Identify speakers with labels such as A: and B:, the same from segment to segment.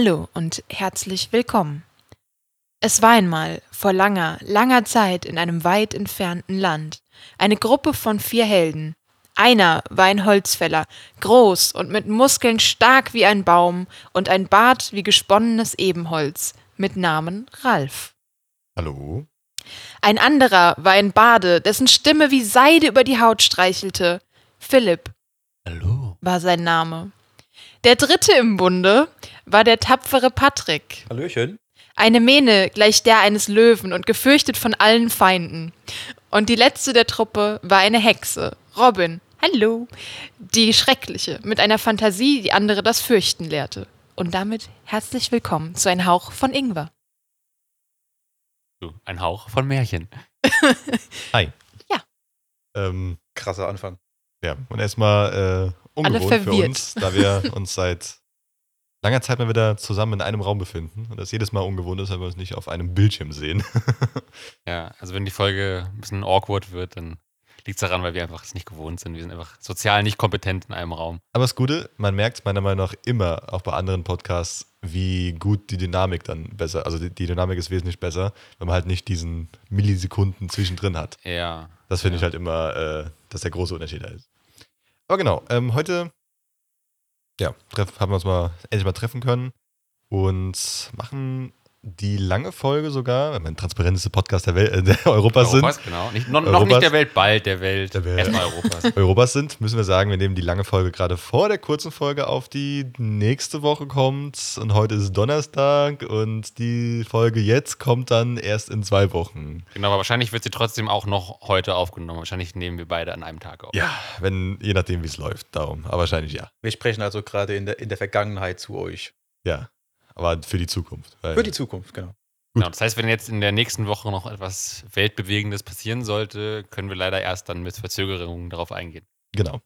A: Hallo und herzlich willkommen. Es war einmal vor langer, langer Zeit in einem weit entfernten Land eine Gruppe von vier Helden. Einer war ein Holzfäller, groß und mit Muskeln stark wie ein Baum und ein Bart wie gesponnenes Ebenholz, mit Namen Ralf.
B: Hallo?
A: Ein anderer war ein Bade, dessen Stimme wie Seide über die Haut streichelte. Philipp
B: Hallo?
A: war sein Name. Der dritte im Bunde war der tapfere Patrick.
C: Hallöchen.
A: Eine Mähne gleich der eines Löwen und gefürchtet von allen Feinden. Und die letzte der Truppe war eine Hexe, Robin. Hallo. Die schreckliche, mit einer Fantasie, die andere das Fürchten lehrte. Und damit herzlich willkommen zu ein Hauch von Ingwer.
D: Ein Hauch von Märchen.
B: Hi.
A: Ja.
B: Ähm,
C: Krasser Anfang.
B: ja, und erstmal äh, ungewohnt für
A: verwirrt.
B: uns, da wir uns seit langer Zeit mal wieder zusammen in einem Raum befinden und das jedes Mal ungewohnt ist, weil wir uns nicht auf einem Bildschirm sehen.
D: Ja, also wenn die Folge ein bisschen awkward wird, dann liegt es daran, weil wir einfach es nicht gewohnt sind. Wir sind einfach sozial nicht kompetent in einem Raum.
B: Aber das Gute, man merkt meiner Meinung nach immer, auch bei anderen Podcasts, wie gut die Dynamik dann besser, also die, die Dynamik ist wesentlich besser, wenn man halt nicht diesen Millisekunden zwischendrin hat.
D: Ja.
B: Das finde ich
D: Ja.
B: halt immer, äh, dass der große Unterschied da ist. Aber genau, ähm, heute ja, treff, haben wir uns mal endlich mal treffen können und machen die lange Folge sogar, wenn wir ein transparenteste Podcast der, Welt, äh, der Europas sind,
D: Europas, genau. Nicht, noch, noch
B: Europas.
D: nicht der Welt, bald der Welt.
B: Der Welt.
D: Erstmal Europas.
B: Europas sind, müssen wir sagen, wir nehmen die lange Folge gerade vor der kurzen Folge auf, die nächste Woche kommt. Und heute ist Donnerstag und die Folge jetzt kommt dann erst in zwei Wochen.
D: genau, aber wahrscheinlich wird sie trotzdem auch noch heute aufgenommen. Wahrscheinlich nehmen wir beide an einem Tag auf.
B: Ja, wenn, je nachdem, wie es läuft, darum. Aber wahrscheinlich ja.
C: Wir sprechen also gerade in der, in der Vergangenheit zu euch.
B: Ja. Aber für die Zukunft. Weil-
C: Für die Zukunft, genau.
D: Genau, das heißt, wenn jetzt in der nächsten Woche noch etwas Weltbewegendes passieren sollte, können wir leider erst dann mit Verzögerungen darauf eingehen.
B: Genau.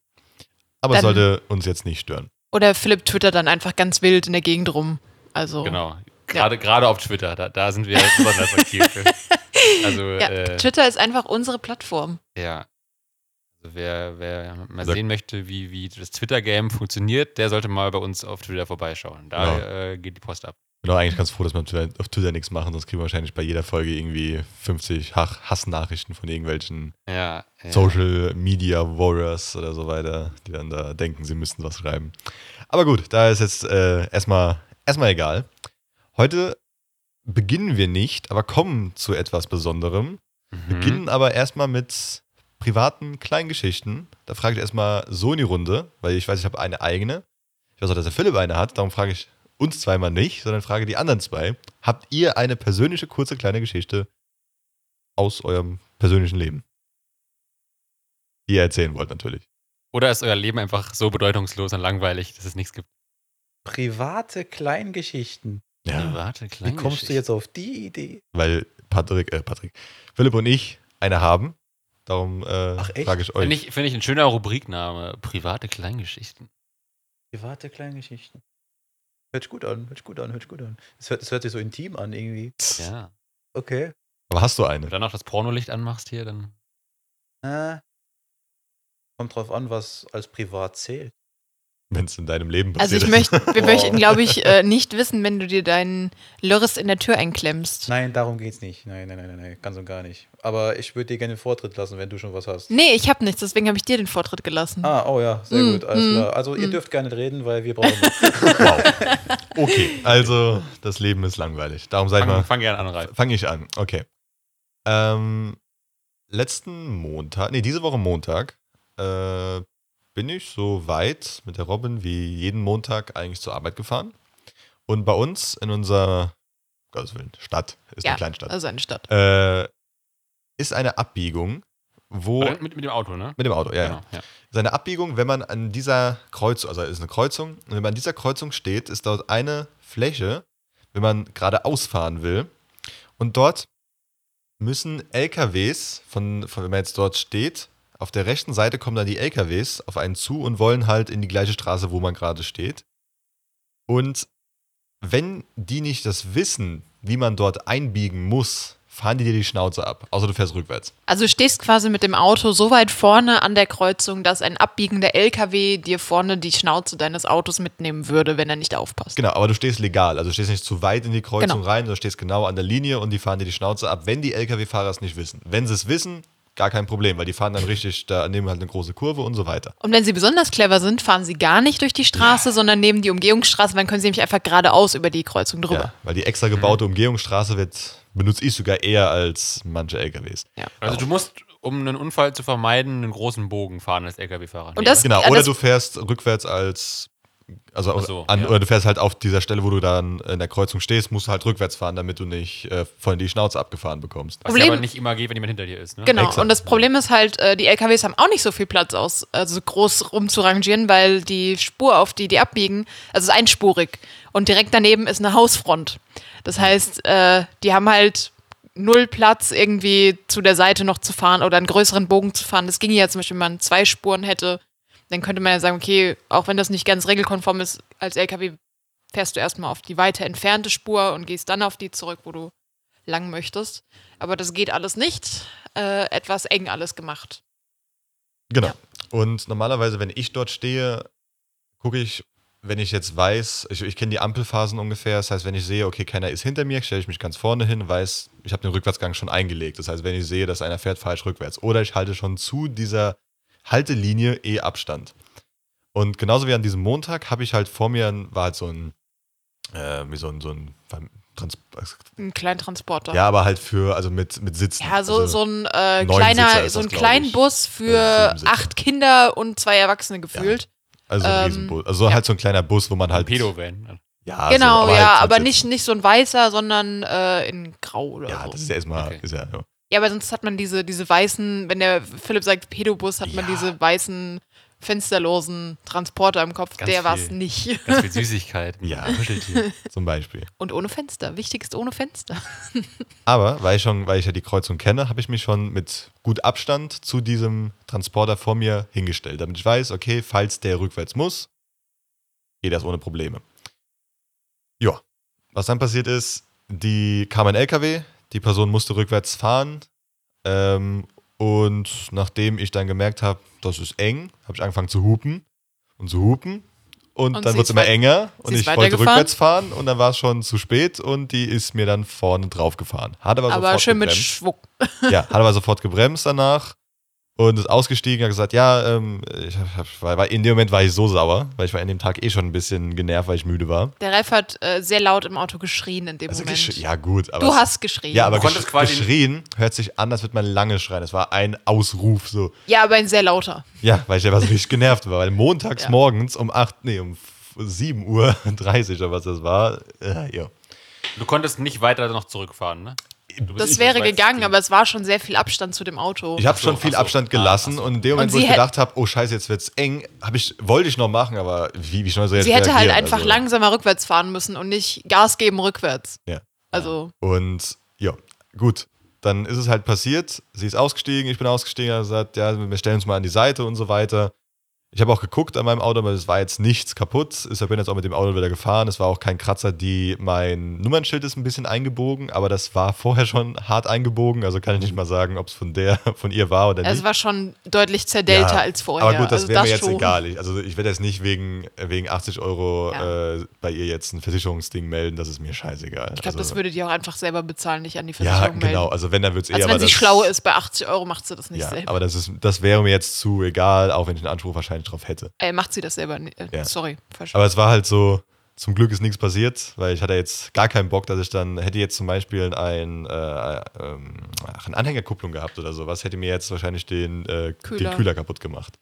B: Aber es sollte uns jetzt nicht stören.
A: Oder Philipp twittert dann einfach ganz wild in der Gegend rum. Also,
D: Genau. Gerade, gerade auf Twitter, da, da sind wir besonders aktiv. Also,
A: ja,
D: äh,
A: Twitter ist einfach unsere Plattform.
D: Ja. Also wer, wer mal sehen möchte, wie, wie das Twitter-Game funktioniert, der sollte mal bei uns auf Twitter vorbeischauen. Da
B: Genau.
D: äh, geht die Post ab.
B: Ich bin auch eigentlich ganz froh, dass wir auf Twitter- auf Twitter nichts machen, sonst kriegen wir wahrscheinlich bei jeder Folge irgendwie 50 Hach- Hassnachrichten von irgendwelchen
D: Ja. ja.
B: Social Media Warriors oder so weiter, die dann da denken, sie müssten was schreiben. Aber gut, da ist jetzt äh, erstmal, erstmal egal. Heute beginnen wir nicht, aber kommen zu etwas Besonderem.
D: Mhm.
B: Beginnen aber erstmal mit privaten Kleingeschichten. Da frage ich erstmal so in die Runde, weil ich weiß, ich habe eine eigene. Ich weiß auch, dass der Philipp eine hat, darum frage ich uns zweimal nicht, sondern frage die anderen zwei. Habt ihr eine persönliche, kurze, kleine Geschichte aus eurem persönlichen Leben? Die ihr erzählen wollt, natürlich.
D: Oder ist euer Leben einfach so bedeutungslos und langweilig, dass es nichts gibt?
C: Private Kleingeschichten.
D: Private
C: Wie kommst du jetzt auf die Idee?
B: Weil Patrick, äh, Patrick, Philipp und ich eine haben. Darum äh,
C: Ach, echt?
B: frage ich euch.
D: Finde ich, find ich ein schöner Rubrikname. Private Kleingeschichten.
C: Private Kleingeschichten. Hört sich gut an, hört sich gut an, hört sich gut an. Es hört, hört sich so intim an irgendwie.
D: Ja.
C: Okay.
B: aber hast du
D: Wenn
B: eine?
D: du dann noch das Pornolicht anmachst hier, dann.
C: Äh, kommt drauf an, was als privat zählt.
B: Wenn es in deinem Leben
A: Also
B: passiert
A: ich
B: ist.
A: möchte, wir
C: Oh.
A: möchten, glaube ich, äh, nicht wissen, wenn du dir deinen Lörres in der Tür einklemmst.
C: Nein, darum geht's nicht. Nein, nein, nein, nein, nein, ganz und gar nicht. Aber ich würde dir gerne den Vortritt lassen, wenn du schon was hast.
A: Nee, ich habe nichts, deswegen habe ich dir den Vortritt gelassen.
C: Ah, oh ja, sehr
A: Mm,
C: gut, alles
A: mm,
C: klar. Also ihr
A: mm.
C: dürft gerne reden, weil wir brauchen.
B: Wow. Okay, also das Leben ist langweilig. Darum sag ich
D: Fang,
B: mal,
D: fang gerne an, Ralf.
B: fange ich an. Okay. Ähm, letzten Montag, nee, diese Woche Montag, äh, bin ich so weit mit der Robin wie jeden Montag eigentlich zur Arbeit gefahren. Und bei uns in unserer Gottes Willen, Stadt, ist
A: Ja,
B: eine Kleinstadt,
A: Also eine Stadt.
B: äh, ist eine Abbiegung, wo.
D: Mit, mit dem Auto, ne?
B: Mit dem Auto, ja, ja.
D: Genau, ja.
B: Seine Abbiegung, wenn man an dieser Kreuzung, also es ist eine Kreuzung, und wenn man an dieser Kreuzung steht, ist dort eine Fläche, wenn man geradeaus fahren will. Und dort müssen LKWs, von, von, wenn man jetzt dort steht, auf der rechten Seite kommen dann die LKWs auf einen zu und wollen halt in die gleiche Straße, wo man gerade steht. Und wenn die nicht das wissen, wie man dort einbiegen muss, fahren die dir die Schnauze ab. Außer du fährst rückwärts.
A: Also du stehst quasi mit dem Auto so weit vorne an der Kreuzung, dass ein abbiegender LKW dir vorne die Schnauze deines Autos mitnehmen würde, wenn er nicht aufpasst.
B: Genau, aber du stehst legal. Also du stehst nicht zu weit in die Kreuzung
A: Genau.
B: rein, du stehst genau an der Linie und die fahren dir die Schnauze ab, wenn die Lkw-Fahrer es nicht wissen. Wenn sie es wissen, gar kein Problem, weil die fahren dann richtig, da nehmen halt eine große Kurve und so weiter.
A: Und wenn sie besonders clever sind, fahren sie gar nicht durch die Straße, sondern nehmen die Umgehungsstraße, dann können sie nämlich einfach geradeaus über die Kreuzung drüber.
B: Ja, weil die extra gebaute Umgehungsstraße wird, benutze ich sogar eher als manche LKWs.
D: Also du musst, um einen Unfall zu vermeiden, einen großen Bogen fahren als LKW-Fahrer.
A: Und das-
B: Genau,
A: Ja,
B: oder
A: das-
B: du fährst rückwärts als, also
D: so,
B: an,
D: ja.
B: oder du fährst halt auf dieser Stelle, wo du dann in der Kreuzung stehst, musst du halt rückwärts fahren, damit du nicht äh, von die Schnauze abgefahren bekommst.
D: Was
A: Problem-
D: ja aber nicht immer geht, wenn jemand hinter dir ist, ne?
A: Genau,
B: Exakt.
A: und das Problem ist halt, äh, die LKWs haben auch nicht so viel Platz aus, also groß rumzurangieren, weil die Spur, auf die die abbiegen, also es ist einspurig und direkt daneben ist eine Hausfront. Das heißt, äh, die haben halt null Platz, irgendwie zu der Seite noch zu fahren oder einen größeren Bogen zu fahren. Das ginge ja zum Beispiel, wenn man zwei Spuren hätte, dann könnte man ja sagen, okay, auch wenn das nicht ganz regelkonform ist, als LKW fährst du erstmal auf die weiter entfernte Spur und gehst dann auf die zurück, wo du lang möchtest. Aber das geht alles nicht. Äh, etwas eng alles gemacht.
B: Genau.
A: Ja.
B: Und normalerweise, wenn ich dort stehe, gucke ich, wenn ich jetzt weiß, ich, ich kenne die Ampelphasen ungefähr, das heißt, wenn ich sehe, okay, keiner ist hinter mir, stelle ich mich ganz vorne hin, weiß, ich habe den Rückwärtsgang schon eingelegt. Das heißt, wenn ich sehe, dass einer fährt, fahre ich rückwärts. Oder ich halte schon zu dieser Haltelinie eh Abstand. Und genauso wie an diesem Montag habe ich halt vor mir, ein- war halt so ein, äh, wie so ein, so ein Trans
A: Ein kleinen Transporter.
B: ja, aber halt für, also mit, mit Sitzen.
A: Ja, so,
B: also,
A: so ein äh, kleiner, so
B: glaub
A: kleinen. Bus für
B: Ja,
A: acht Kinder und zwei Erwachsene gefühlt.
B: also ein
A: ähm,
B: Riesenbus. Also
A: ja.
B: halt so ein kleiner Bus, wo man halt.
D: Pedo-Van.
B: Ja,
A: genau,
B: so,
A: ja,
B: halt
A: aber nicht, nicht so ein weißer, sondern äh, in grau oder
B: Ja,
A: so.
B: das ist ja erstmal.
D: Okay.
B: Ist ja, ja.
A: Ja, aber sonst hat man diese, diese weißen, wenn der Philipp sagt Pedobus, hat man
B: Ja.
A: diese weißen, fensterlosen Transporter im Kopf.
D: Ganz
A: der war es nicht.
D: Ganz viel Süßigkeiten.
B: Ja, Kuscheltier zum Beispiel.
A: Und ohne Fenster. Wichtig ist ohne Fenster.
B: Aber weil ich, schon, weil ich ja die Kreuzung kenne, habe ich mich schon mit gut Abstand zu diesem Transporter vor mir hingestellt, damit ich weiß, okay, falls der rückwärts muss, geht das ohne Probleme. Ja, was dann passiert ist, die kam ein LKW, die Person musste rückwärts fahren ähm, und nachdem ich dann gemerkt habe, das ist eng, habe ich angefangen zu hupen und zu hupen und,
A: Und
B: dann wird es immer enger und ich wollte rückwärts fahren und dann war es schon zu spät und die ist mir dann vorne drauf gefahren. Hat aber,
A: aber
B: sofort
A: schön mit
B: gebremst.
A: Schwung.
B: Ja, hat aber sofort gebremst danach und ist ausgestiegen, hat gesagt, ja, ähm, ich hab, war, in dem Moment war ich so sauer, weil ich war an dem Tag eh schon ein bisschen genervt, weil ich müde war.
A: Der Ralf hat äh, sehr laut im Auto geschrien in dem
B: Also
A: Moment.
B: ja gut, aber
A: du
B: es-
A: hast geschrien.
B: ja, aber
D: Du konntest
B: gesch
D: quasi-
B: geschrien hört sich an, als würde man lange schreien. Es war ein Ausruf so.
A: ja, aber ein sehr lauter.
B: Ja, weil ich einfach so richtig genervt war, weil montags
A: Ja.
B: morgens um 8, nee, um 7 Uhr 30 oder was das war, äh, ja.
D: Du konntest nicht weiter noch zurückfahren, ne?
A: Das wäre gegangen, aber es war schon sehr viel Abstand zu dem Auto.
B: Ich habe schon viel
D: ach so.
B: Abstand
D: Ah,
B: gelassen
D: ach so.
B: und in dem Moment, wo
A: sie
B: ich gedacht habe, oh scheiße, jetzt wird's eng, hab ich, wollte ich noch machen, aber wie, wie schnell soll ich
A: Sie
B: jetzt
A: hätte halt einfach
B: Also-
A: langsamer rückwärts fahren müssen und nicht Gas geben rückwärts.
B: Ja.
A: Also,
B: Und ja, gut. Dann ist es halt passiert. Sie ist ausgestiegen, ich bin ausgestiegen, hat gesagt, ja, wir stellen uns mal an die Seite und so weiter. Ich habe auch geguckt an meinem Auto, aber es war jetzt nichts kaputt. Ich bin jetzt auch mit dem Auto wieder gefahren. Es war auch kein Kratzer. Die, mein Nummernschild ist ein bisschen eingebogen, aber das war vorher schon hart eingebogen. Also kann ich nicht mal sagen, ob es von der, von ihr war oder
A: es
B: nicht.
A: war schon deutlich zerdellter
B: Ja,
A: als vorher.
B: Aber gut, das
A: also
B: wäre mir jetzt
A: schon.
B: egal. Ich, also ich werde jetzt nicht wegen, wegen 80 Euro
A: Ja.
B: äh, bei ihr jetzt ein Versicherungsding melden. Das ist mir scheißegal.
A: Ich glaube,
B: also,
A: das würdet ihr auch einfach selber bezahlen, nicht an die
B: Ja,
A: Versicherung
B: genau.
A: melden.
B: Also wenn, dann wird es eher.
A: Also wenn sie
B: das-
A: schlau ist, bei 80 Euro macht sie das nicht
B: Ja,
A: selber.
B: aber das, ist, das wäre mir jetzt zu egal, auch wenn ich einen Anspruch wahrscheinlich drauf hätte.
A: äh, macht sie das selber nicht. Äh,
B: Ja.
A: Sorry, falsch.
B: Aber es war halt so, zum Glück ist nichts passiert, weil ich hatte jetzt gar keinen Bock, dass ich dann, hätte jetzt zum Beispiel ein, äh, ähm, ach, eine Anhängerkupplung gehabt oder sowas, hätte mir jetzt wahrscheinlich den, äh,
A: Kühler.
B: den Kühler kaputt gemacht.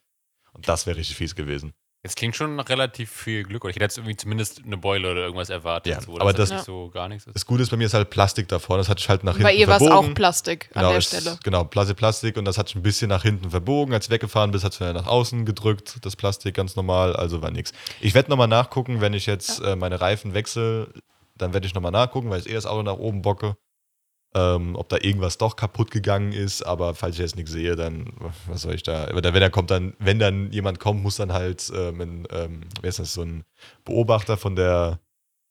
B: Und das wäre richtig fies gewesen.
D: Jetzt klingt schon nach relativ viel Glück. Oder ich hätte jetzt irgendwie zumindest eine Beule oder irgendwas erwartet.
B: Ja,
D: so,
B: aber das-
D: nicht so gar nichts ist.
B: Das Gute ist bei mir ist halt Plastik da vorne. Das hat sich halt nach hinten
A: Bei ihr war es
B: verbogen.
A: auch Plastik an
B: genau,
A: der
B: ist-
A: Stelle.
B: Genau, Plastik, Plastik und das hat sich ein bisschen nach hinten verbogen. Als du weggefahren bist, hat es wieder nach außen gedrückt, das Plastik ganz normal, also war nix. Ich werde nochmal nachgucken, wenn ich jetzt äh, meine Reifen wechsle, dann werde ich nochmal nachgucken, weil ich eh das Auto nach oben bocke. Ähm, ob da irgendwas doch kaputt gegangen ist, aber falls ich jetzt nichts sehe, dann was soll ich da? Aber dann, wenn er kommt, dann, wenn dann jemand kommt, muss dann halt ähm, ein, ähm, wer ist das, so ein Beobachter von der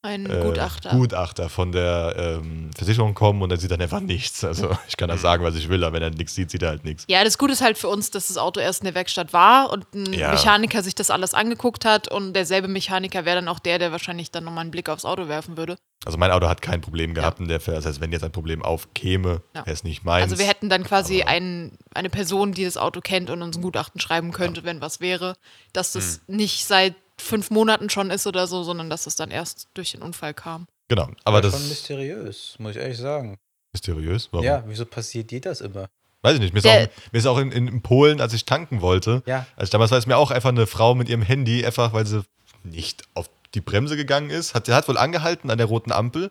A: Ein
B: äh,
A: Gutachter.
B: Gutachter von der ähm, Versicherung kommen und er sieht dann einfach nichts. Also ich kann da sagen, was ich will, aber wenn er nichts sieht, sieht er halt nichts.
A: Ja, das Gute ist halt für uns, dass das Auto erst in der Werkstatt war und ein
B: Ja.
A: Mechaniker sich das alles angeguckt hat und derselbe Mechaniker wäre dann auch der, der wahrscheinlich dann nochmal einen Blick aufs Auto werfen würde.
B: Also mein Auto hat kein Problem gehabt in der Fälle. Das heißt, wenn jetzt ein Problem aufkäme,
A: Ja.
B: wäre es nicht meins.
A: Also wir hätten dann quasi ein, eine Person, die das Auto kennt und uns ein Gutachten schreiben könnte, wenn was wäre, dass das
B: Hm.
A: nicht seit fünf Monaten schon ist oder so, sondern dass es dann erst durch den Unfall kam.
B: Genau, aber
C: War
B: das
C: schon mysteriös, muss ich ehrlich sagen.
B: mysteriös. Warum?
C: Ja, wieso passiert dir das immer?
B: Weiß ich nicht. Mir ist
A: Der-
B: auch, mir ist auch in, in, Polen, als ich tanken wollte,
C: Ja.
B: also damals war es mir auch einfach eine Frau mit ihrem Handy, einfach weil sie nicht auf die Bremse gegangen ist. Hat, sie hat wohl angehalten an der roten Ampel,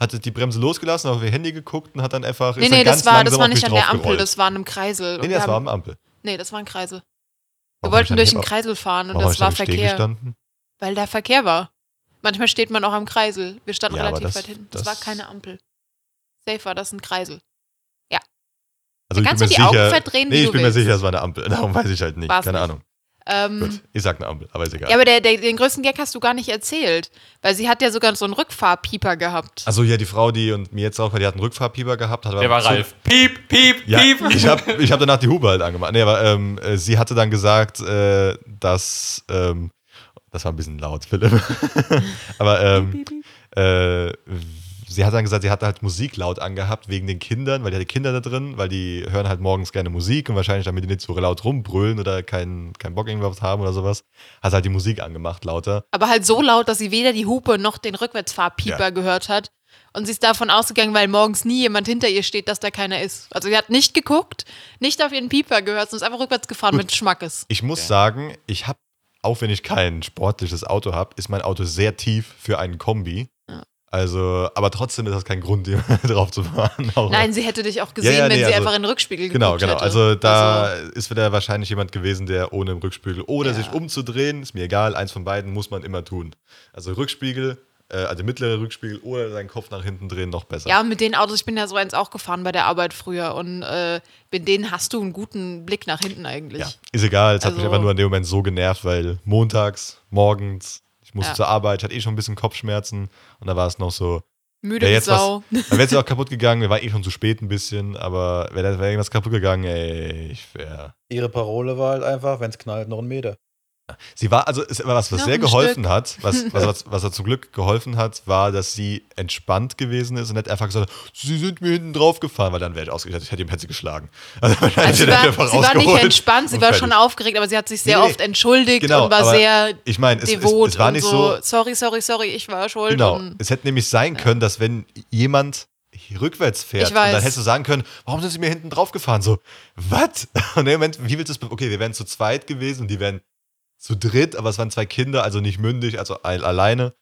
B: hatte die Bremse losgelassen, auf ihr Handy geguckt und hat dann einfach.
A: Nee,
B: ist dann
A: nee,
B: ganz
A: das war, das war nicht an der Ampel, das war an einem Kreisel.
B: Nee, nee, das war am Ampel.
A: nee, das war ein Kreisel. Wir wollten
B: ich
A: durch den Kreisel fahren und das
B: ich
A: war Verkehr, weil da Verkehr war. Manchmal steht man auch am Kreisel. Wir standen
B: Ja,
A: relativ
B: das-
A: weit hinten. Das,
B: das-
A: war keine Ampel. Safe war das ein Kreisel.
B: Also
A: Da
B: ich
A: kannst du
B: mir
A: die Augen
B: sicher,
A: verdrehen, wie
B: Nee, ich
A: du
B: bin mir
A: willst.
B: sicher, es war eine Ampel. Darum weiß ich halt nicht.
A: War's
B: Keine
A: nicht.
B: Ahnung.
A: Ähm,
B: Gut, ich sag eine Ampel, aber ist egal.
A: Ja, aber der, der, den größten Gag hast du gar nicht erzählt. Weil sie hat ja sogar so einen Rückfahrpieper gehabt.
B: also ja, die Frau, die und mir jetzt auch, die hat einen Rückfahrpieper gehabt. Hat
D: Der war
B: so-
D: Ralf. Piep, piep,
B: Ja,
D: piep.
B: ich habe ich hab danach die Hupe halt angemacht. Nee, aber ähm, äh, sie hatte dann gesagt, äh, dass, ähm, das war ein bisschen laut, Philipp. aber ähm, äh, sie hat dann gesagt, sie hatte halt Musik laut angehabt wegen den Kindern, weil die hatte Kinder da drin, weil die hören halt morgens gerne Musik und wahrscheinlich damit die nicht so laut rumbrüllen oder keinen keinen Bock irgendwas haben oder sowas, hat sie halt die Musik angemacht lauter.
A: Aber halt so laut, dass sie weder die Hupe noch den Rückwärtsfahrpieper
B: Ja.
A: gehört hat. Und sie ist davon ausgegangen, weil morgens nie jemand hinter ihr steht, dass da keiner ist. Also sie hat nicht geguckt, nicht auf ihren Pieper gehört, sondern ist einfach rückwärts gefahren
B: Gut.
A: mit Schmackes.
B: Ich muss
D: Okay.
B: sagen, ich habe, auch wenn ich kein sportliches Auto habe, ist mein Auto sehr tief für einen Kombi.
A: Ja.
B: Also, aber trotzdem ist das kein Grund, drauf zu fahren.
A: Nein, sie hätte dich auch gesehen,
B: ja, nee,
A: wenn sie
B: also-
A: einfach in den Rückspiegel
B: Genau,
A: geguckt
B: genau.
A: hätte.
B: Also da
A: Also,
B: ist wieder wahrscheinlich jemand gewesen, der ohne im Rückspiegel oder
A: Ja.
B: sich umzudrehen, ist mir egal, eins von beiden muss man immer tun. Also Rückspiegel, äh, also mittlere Rückspiegel oder seinen Kopf nach hinten drehen, noch besser.
A: ja, und mit den Autos, ich bin ja so eins auch gefahren bei der Arbeit früher und äh, mit denen hast du einen guten Blick nach hinten eigentlich.
B: Ja, ist egal. Es hat mich
A: Also-
B: einfach nur in dem Moment so genervt, weil montags, morgens, ich musste
A: Ja.
B: zur Arbeit, ich hatte eh schon ein bisschen Kopfschmerzen und da war es noch so,
A: Müde wie
B: jetzt was-
A: Sau.
B: dann wäre es ja auch kaputt gegangen, wir waren eh schon zu spät ein bisschen, aber wäre wär irgendwas kaputt gegangen, ey, ich wäre.
C: Ihre Parole war halt einfach, wenn es knallt, noch einen Meter.
B: Sie war, also es war was, was
A: Noch
B: sehr geholfen hat, was, was, was, was er zum Glück geholfen hat, war, dass sie entspannt gewesen ist und nicht einfach gesagt hat, sie sind mir hinten drauf gefahren, weil dann wäre ich ausgegangen, ich hätte ihm hätte sie geschlagen. Also,
A: Also sie war, sie war nicht entspannt, sie war schon aufgeregt, aber sie hat sich sehr
B: Nee,
A: oft entschuldigt
B: Genau,
A: und war sehr
B: Ich meine, es, es,
A: devot
B: es war nicht so,
A: so, sorry, sorry, sorry, ich war schuld.
B: Genau.
A: Und
B: Es hätte nämlich sein können, dass wenn jemand rückwärts fährt und dann hättest du sagen können, warum sind sie mir hinten drauf gefahren? So, was? Und im Moment, wie willst du be- Okay, wir wären zu zweit gewesen und die wären zu dritt, aber es waren zwei Kinder, also nicht mündig, also al- alleine.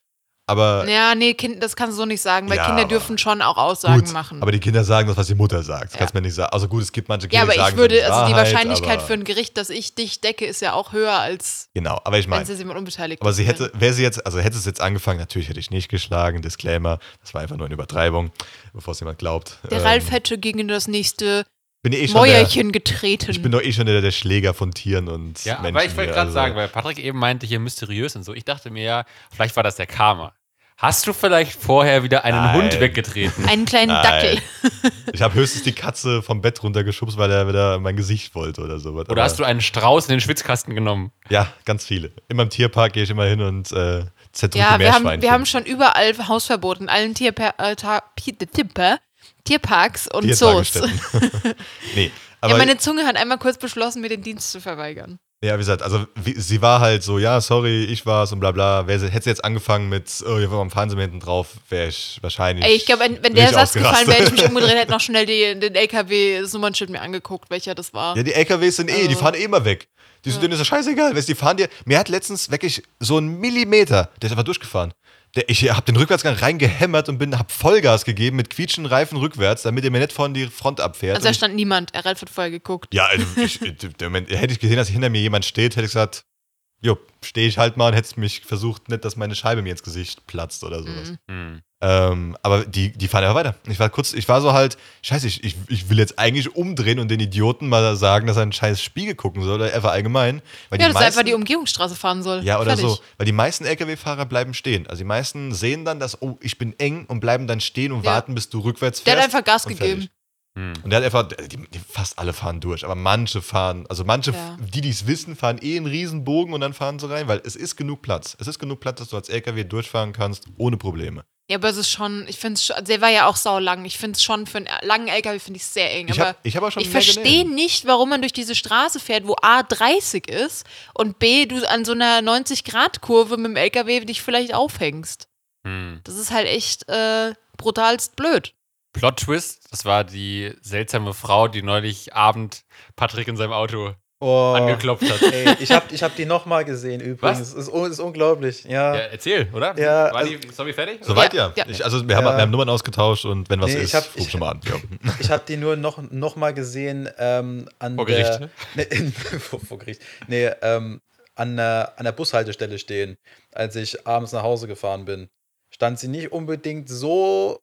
B: Aber
A: ja, nee, kind, das kannst du so nicht sagen, weil
B: Ja,
A: Kinder
B: aber-
A: dürfen schon auch Aussagen
B: gut,
A: machen.
B: aber die Kinder sagen das, was die Mutter sagt. Das
A: Ja.
B: kannst du mir nicht sagen. Also gut, es gibt manche
A: ja,
B: Kinder,
A: aber
B: die sagen
A: ich würde,
B: es ist
A: also die
B: Wahrheit,
A: Wahrscheinlichkeit
B: aber,
A: für ein Gericht, dass ich dich decke, ist ja auch höher, als
B: Genau, aber ich
A: wenn
B: meine,
A: es jetzt jemand unbeteiligt
B: aber sie hätte, wäre sie jetzt, also hätte es jetzt angefangen, natürlich hätte ich nicht geschlagen, Disclaimer, das war einfach nur eine Übertreibung, bevor es jemand glaubt.
A: Der
B: Ähm,
A: Ralf hätte gegen das nächste
B: bin eh schon der,
A: Mäuerchen getreten.
B: Ich bin doch eh schon der, der Schläger von Tieren und
D: Ja,
B: Menschen.
D: aber ich wollte gerade
B: also-
D: sagen, weil Patrick eben meinte, hier mysteriös und so. Ich dachte mir ja, vielleicht war das der Karma. Hast du vielleicht vorher wieder einen
B: Nein.
D: Hund weggetreten?
A: Einen kleinen
B: Nein.
A: Dackel.
B: Ich habe höchstens die Katze vom Bett runtergeschubst, weil er wieder mein Gesicht wollte oder so.
D: Oder hast du einen Strauß in den Schwitzkasten genommen?
B: Ja, ganz viele. Immer im Tierpark gehe ich immer hin und äh, zerdrücke
A: Ja, wir haben, wir haben schon überall Hausverbot in allen Tierpa äh, Tipper- Tierparks und Zoos.
B: Nee,
A: Ja,
B: aber
A: meine Zunge hat einmal kurz beschlossen, mir den Dienst zu verweigern.
B: Ja, wie gesagt, also wie, sie war halt so, ja, sorry, ich war's und bla bla. Wäre sie, hätte sie jetzt angefangen mit, oh, hier war am Fernsehen hinten drauf, wäre ich wahrscheinlich.
A: Ey, ich glaube, wenn, wenn der Satz gefallen wäre, hätte ich mich umgedreht, hätte noch schnell die, den LKW das Nummernschild mir angeguckt, welcher das war.
B: Ja, die LKWs sind eh, die
A: Also-
B: fahren eh immer weg. Die sind, denen ist ja scheißegal. Weißt, die fahren dir. Mir hat letztens wirklich so ein Millimeter, der ist einfach durchgefahren. Ich habe den Rückwärtsgang reingehämmert und bin, hab Vollgas gegeben mit quietschenden Reifen rückwärts, damit er mir nicht vorne die Front abfährt.
A: Also da stand niemand, er hat vorher geguckt.
B: ja, also ich, der Moment, hätte ich gesehen, dass hinter mir jemand steht, hätte ich gesagt, jo, stehe ich halt mal und hätte mich versucht, nicht, dass meine Scheibe mir ins Gesicht platzt oder sowas.
A: Mhm.
D: Hm.
B: Ähm, aber die, die fahren einfach weiter. Ich war kurz, ich war so halt, scheiße, ich, ich, ich will jetzt eigentlich umdrehen und den Idioten mal sagen, dass er einen scheiß Spiegel gucken soll oder einfach allgemein. Weil
A: Ja, dass er einfach
B: meisten-
A: die Umgehungsstraße fahren soll.
B: Ja, oder
A: Fertig.
B: so. Weil die meisten LKW-Fahrer bleiben stehen. Also die meisten sehen dann, dass, oh, ich bin eng und bleiben dann stehen und
A: Ja.
B: warten, bis du rückwärts
A: Der
B: fährst.
A: hat einfach Gas gegeben.
D: Hm.
B: Und der hat einfach, die, die, fast alle fahren durch, aber manche fahren, also manche,
A: Ja.
B: die, die es wissen, fahren eh einen riesen Bogen und dann fahren sie rein, weil es ist genug Platz. Es ist genug Platz, dass du als LKW durchfahren kannst, ohne Probleme.
A: Ja, aber es ist schon, ich finde es schon, der war ja auch saulang. Ich finde es schon, für einen langen LKW finde ich es sehr eng.
B: Ich
A: aber
B: habe ich hab auch schon
A: ich verstehe nicht, warum man durch diese Straße fährt, wo A 30 ist und B, du an so einer 90-Grad-Kurve mit dem LKW dich vielleicht aufhängst.
D: Hm.
A: Das ist halt echt äh, brutalst blöd.
D: Plot-Twist, das war die seltsame Frau, die neulich Abend Patrick in seinem Auto
C: Oh,
D: angeklopft hat.
C: ey, ich habe ich hab die nochmal gesehen übrigens.
D: Was?
C: Es ist, ist unglaublich. Ja.
D: Ja, erzähl, oder?
C: Ja,
D: War
C: also-
D: die Story fertig?
B: Soweit
A: Ja,
B: ja.
A: ja.
B: Ich, also wir haben,
C: Ja.
B: wir haben Nummern ausgetauscht und wenn was
C: Nee, ich
B: ist,
C: hab-
B: ruf
C: ich-
B: schon mal an. Ja.
C: Ich habe die nur noch, noch mal gesehen ähm, an
D: Vor
C: der
D: Gericht.
C: Nee, in, vor, vor Gericht. Nee, ähm, an, der, an der Bushaltestelle stehen, als ich abends nach Hause gefahren bin. Stand sie nicht unbedingt so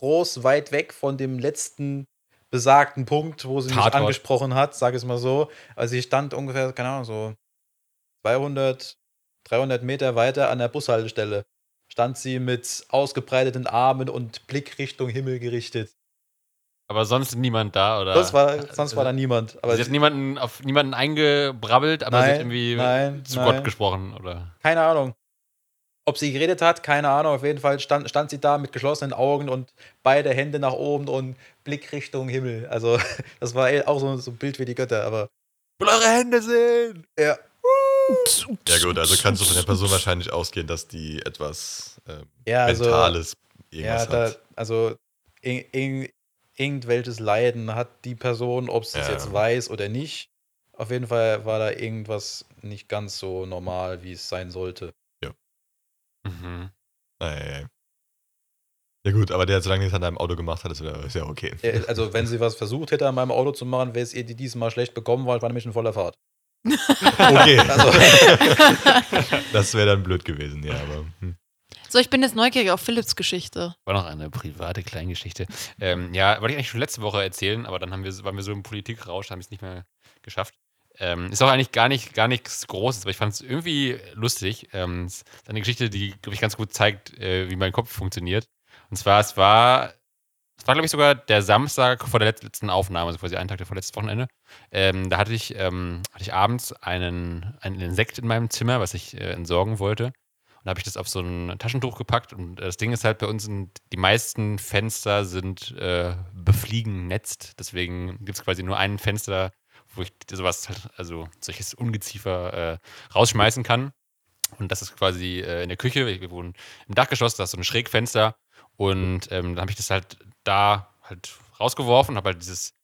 C: groß weit weg von dem letzten besagten Punkt, wo sie mich
D: Tatort.
C: angesprochen hat, sage ich es mal so. Also sie stand ungefähr, keine Ahnung, so 200, 300 Meter weiter an der Bushaltestelle. Stand sie mit ausgebreiteten Armen und Blick Richtung Himmel gerichtet.
D: Aber sonst niemand da, oder?
C: Das war, sonst war da niemand. Aber
D: sie hat niemanden auf niemanden eingebrabbelt, aber sie hat
C: Nein,
D: irgendwie
C: nein,
D: zu
C: nein.
D: Gott gesprochen, oder?
C: keine Ahnung. Ob sie geredet hat, keine Ahnung. Auf jeden Fall stand, stand sie da mit geschlossenen Augen und beide Hände nach oben und Blick Richtung Himmel. Also, das war eh auch so, so ein Bild wie die Götter, aber.
D: Will eure Hände sehen!
C: Ja.
B: ja gut, also kannst du von der Person wahrscheinlich ausgehen, dass die etwas ähm,
C: Ja, also.
B: Mentales
C: Ja,
B: irgendwas
C: da,
B: hat.
C: also. In, in, irgendwelches Leiden hat die Person, ob sie es
B: Ja.
C: jetzt weiß oder nicht. Auf jeden Fall war da irgendwas nicht ganz so normal, wie es sein sollte.
D: Mhm.
B: Naja, ja. ja gut, aber der, solange nichts an deinem Auto gemacht hat, ist ja, ist ja okay.
C: Also, wenn sie was versucht hätte, an meinem Auto zu machen, wäre es ihr die diesmal schlecht bekommen, weil ich war nämlich in voller Fahrt.
B: Okay,
C: Also,
B: das wäre dann blöd gewesen, ja, aber. Hm.
A: So, ich bin jetzt neugierig auf Philips Geschichte.
D: War noch eine private Kleingeschichte. Ähm, ja, wollte ich eigentlich schon letzte Woche erzählen, aber dann haben wir, waren wir so im Politikrausch, haben es nicht mehr geschafft. Ähm, ist auch eigentlich gar, nicht, gar nichts Großes, aber ich fand es irgendwie lustig. Ähm, es ist eine Geschichte, die, glaube ich, ganz gut zeigt, äh, wie mein Kopf funktioniert. Und zwar, es war, es war, glaube ich, sogar der Samstag vor der letz- letzten Aufnahme, also quasi einen Tag vor letztes Wochenende. Ähm, da hatte ich, ähm, hatte ich abends einen, einen Insekt in meinem Zimmer, was ich äh, entsorgen wollte. Und da habe ich das auf so ein Taschentuch gepackt. Und äh, das Ding ist halt, bei uns sind die meisten Fenster sind äh, befliegennetzt. Deswegen gibt es quasi nur ein Fenster, wo ich sowas halt, also solches Ungeziefer äh, rausschmeißen kann. Und das ist quasi äh, in der Küche. Wir wohnen im Dachgeschoss, da ist so ein Schrägfenster. Und ähm, dann habe ich das halt da halt rausgeworfen, habe halt dieses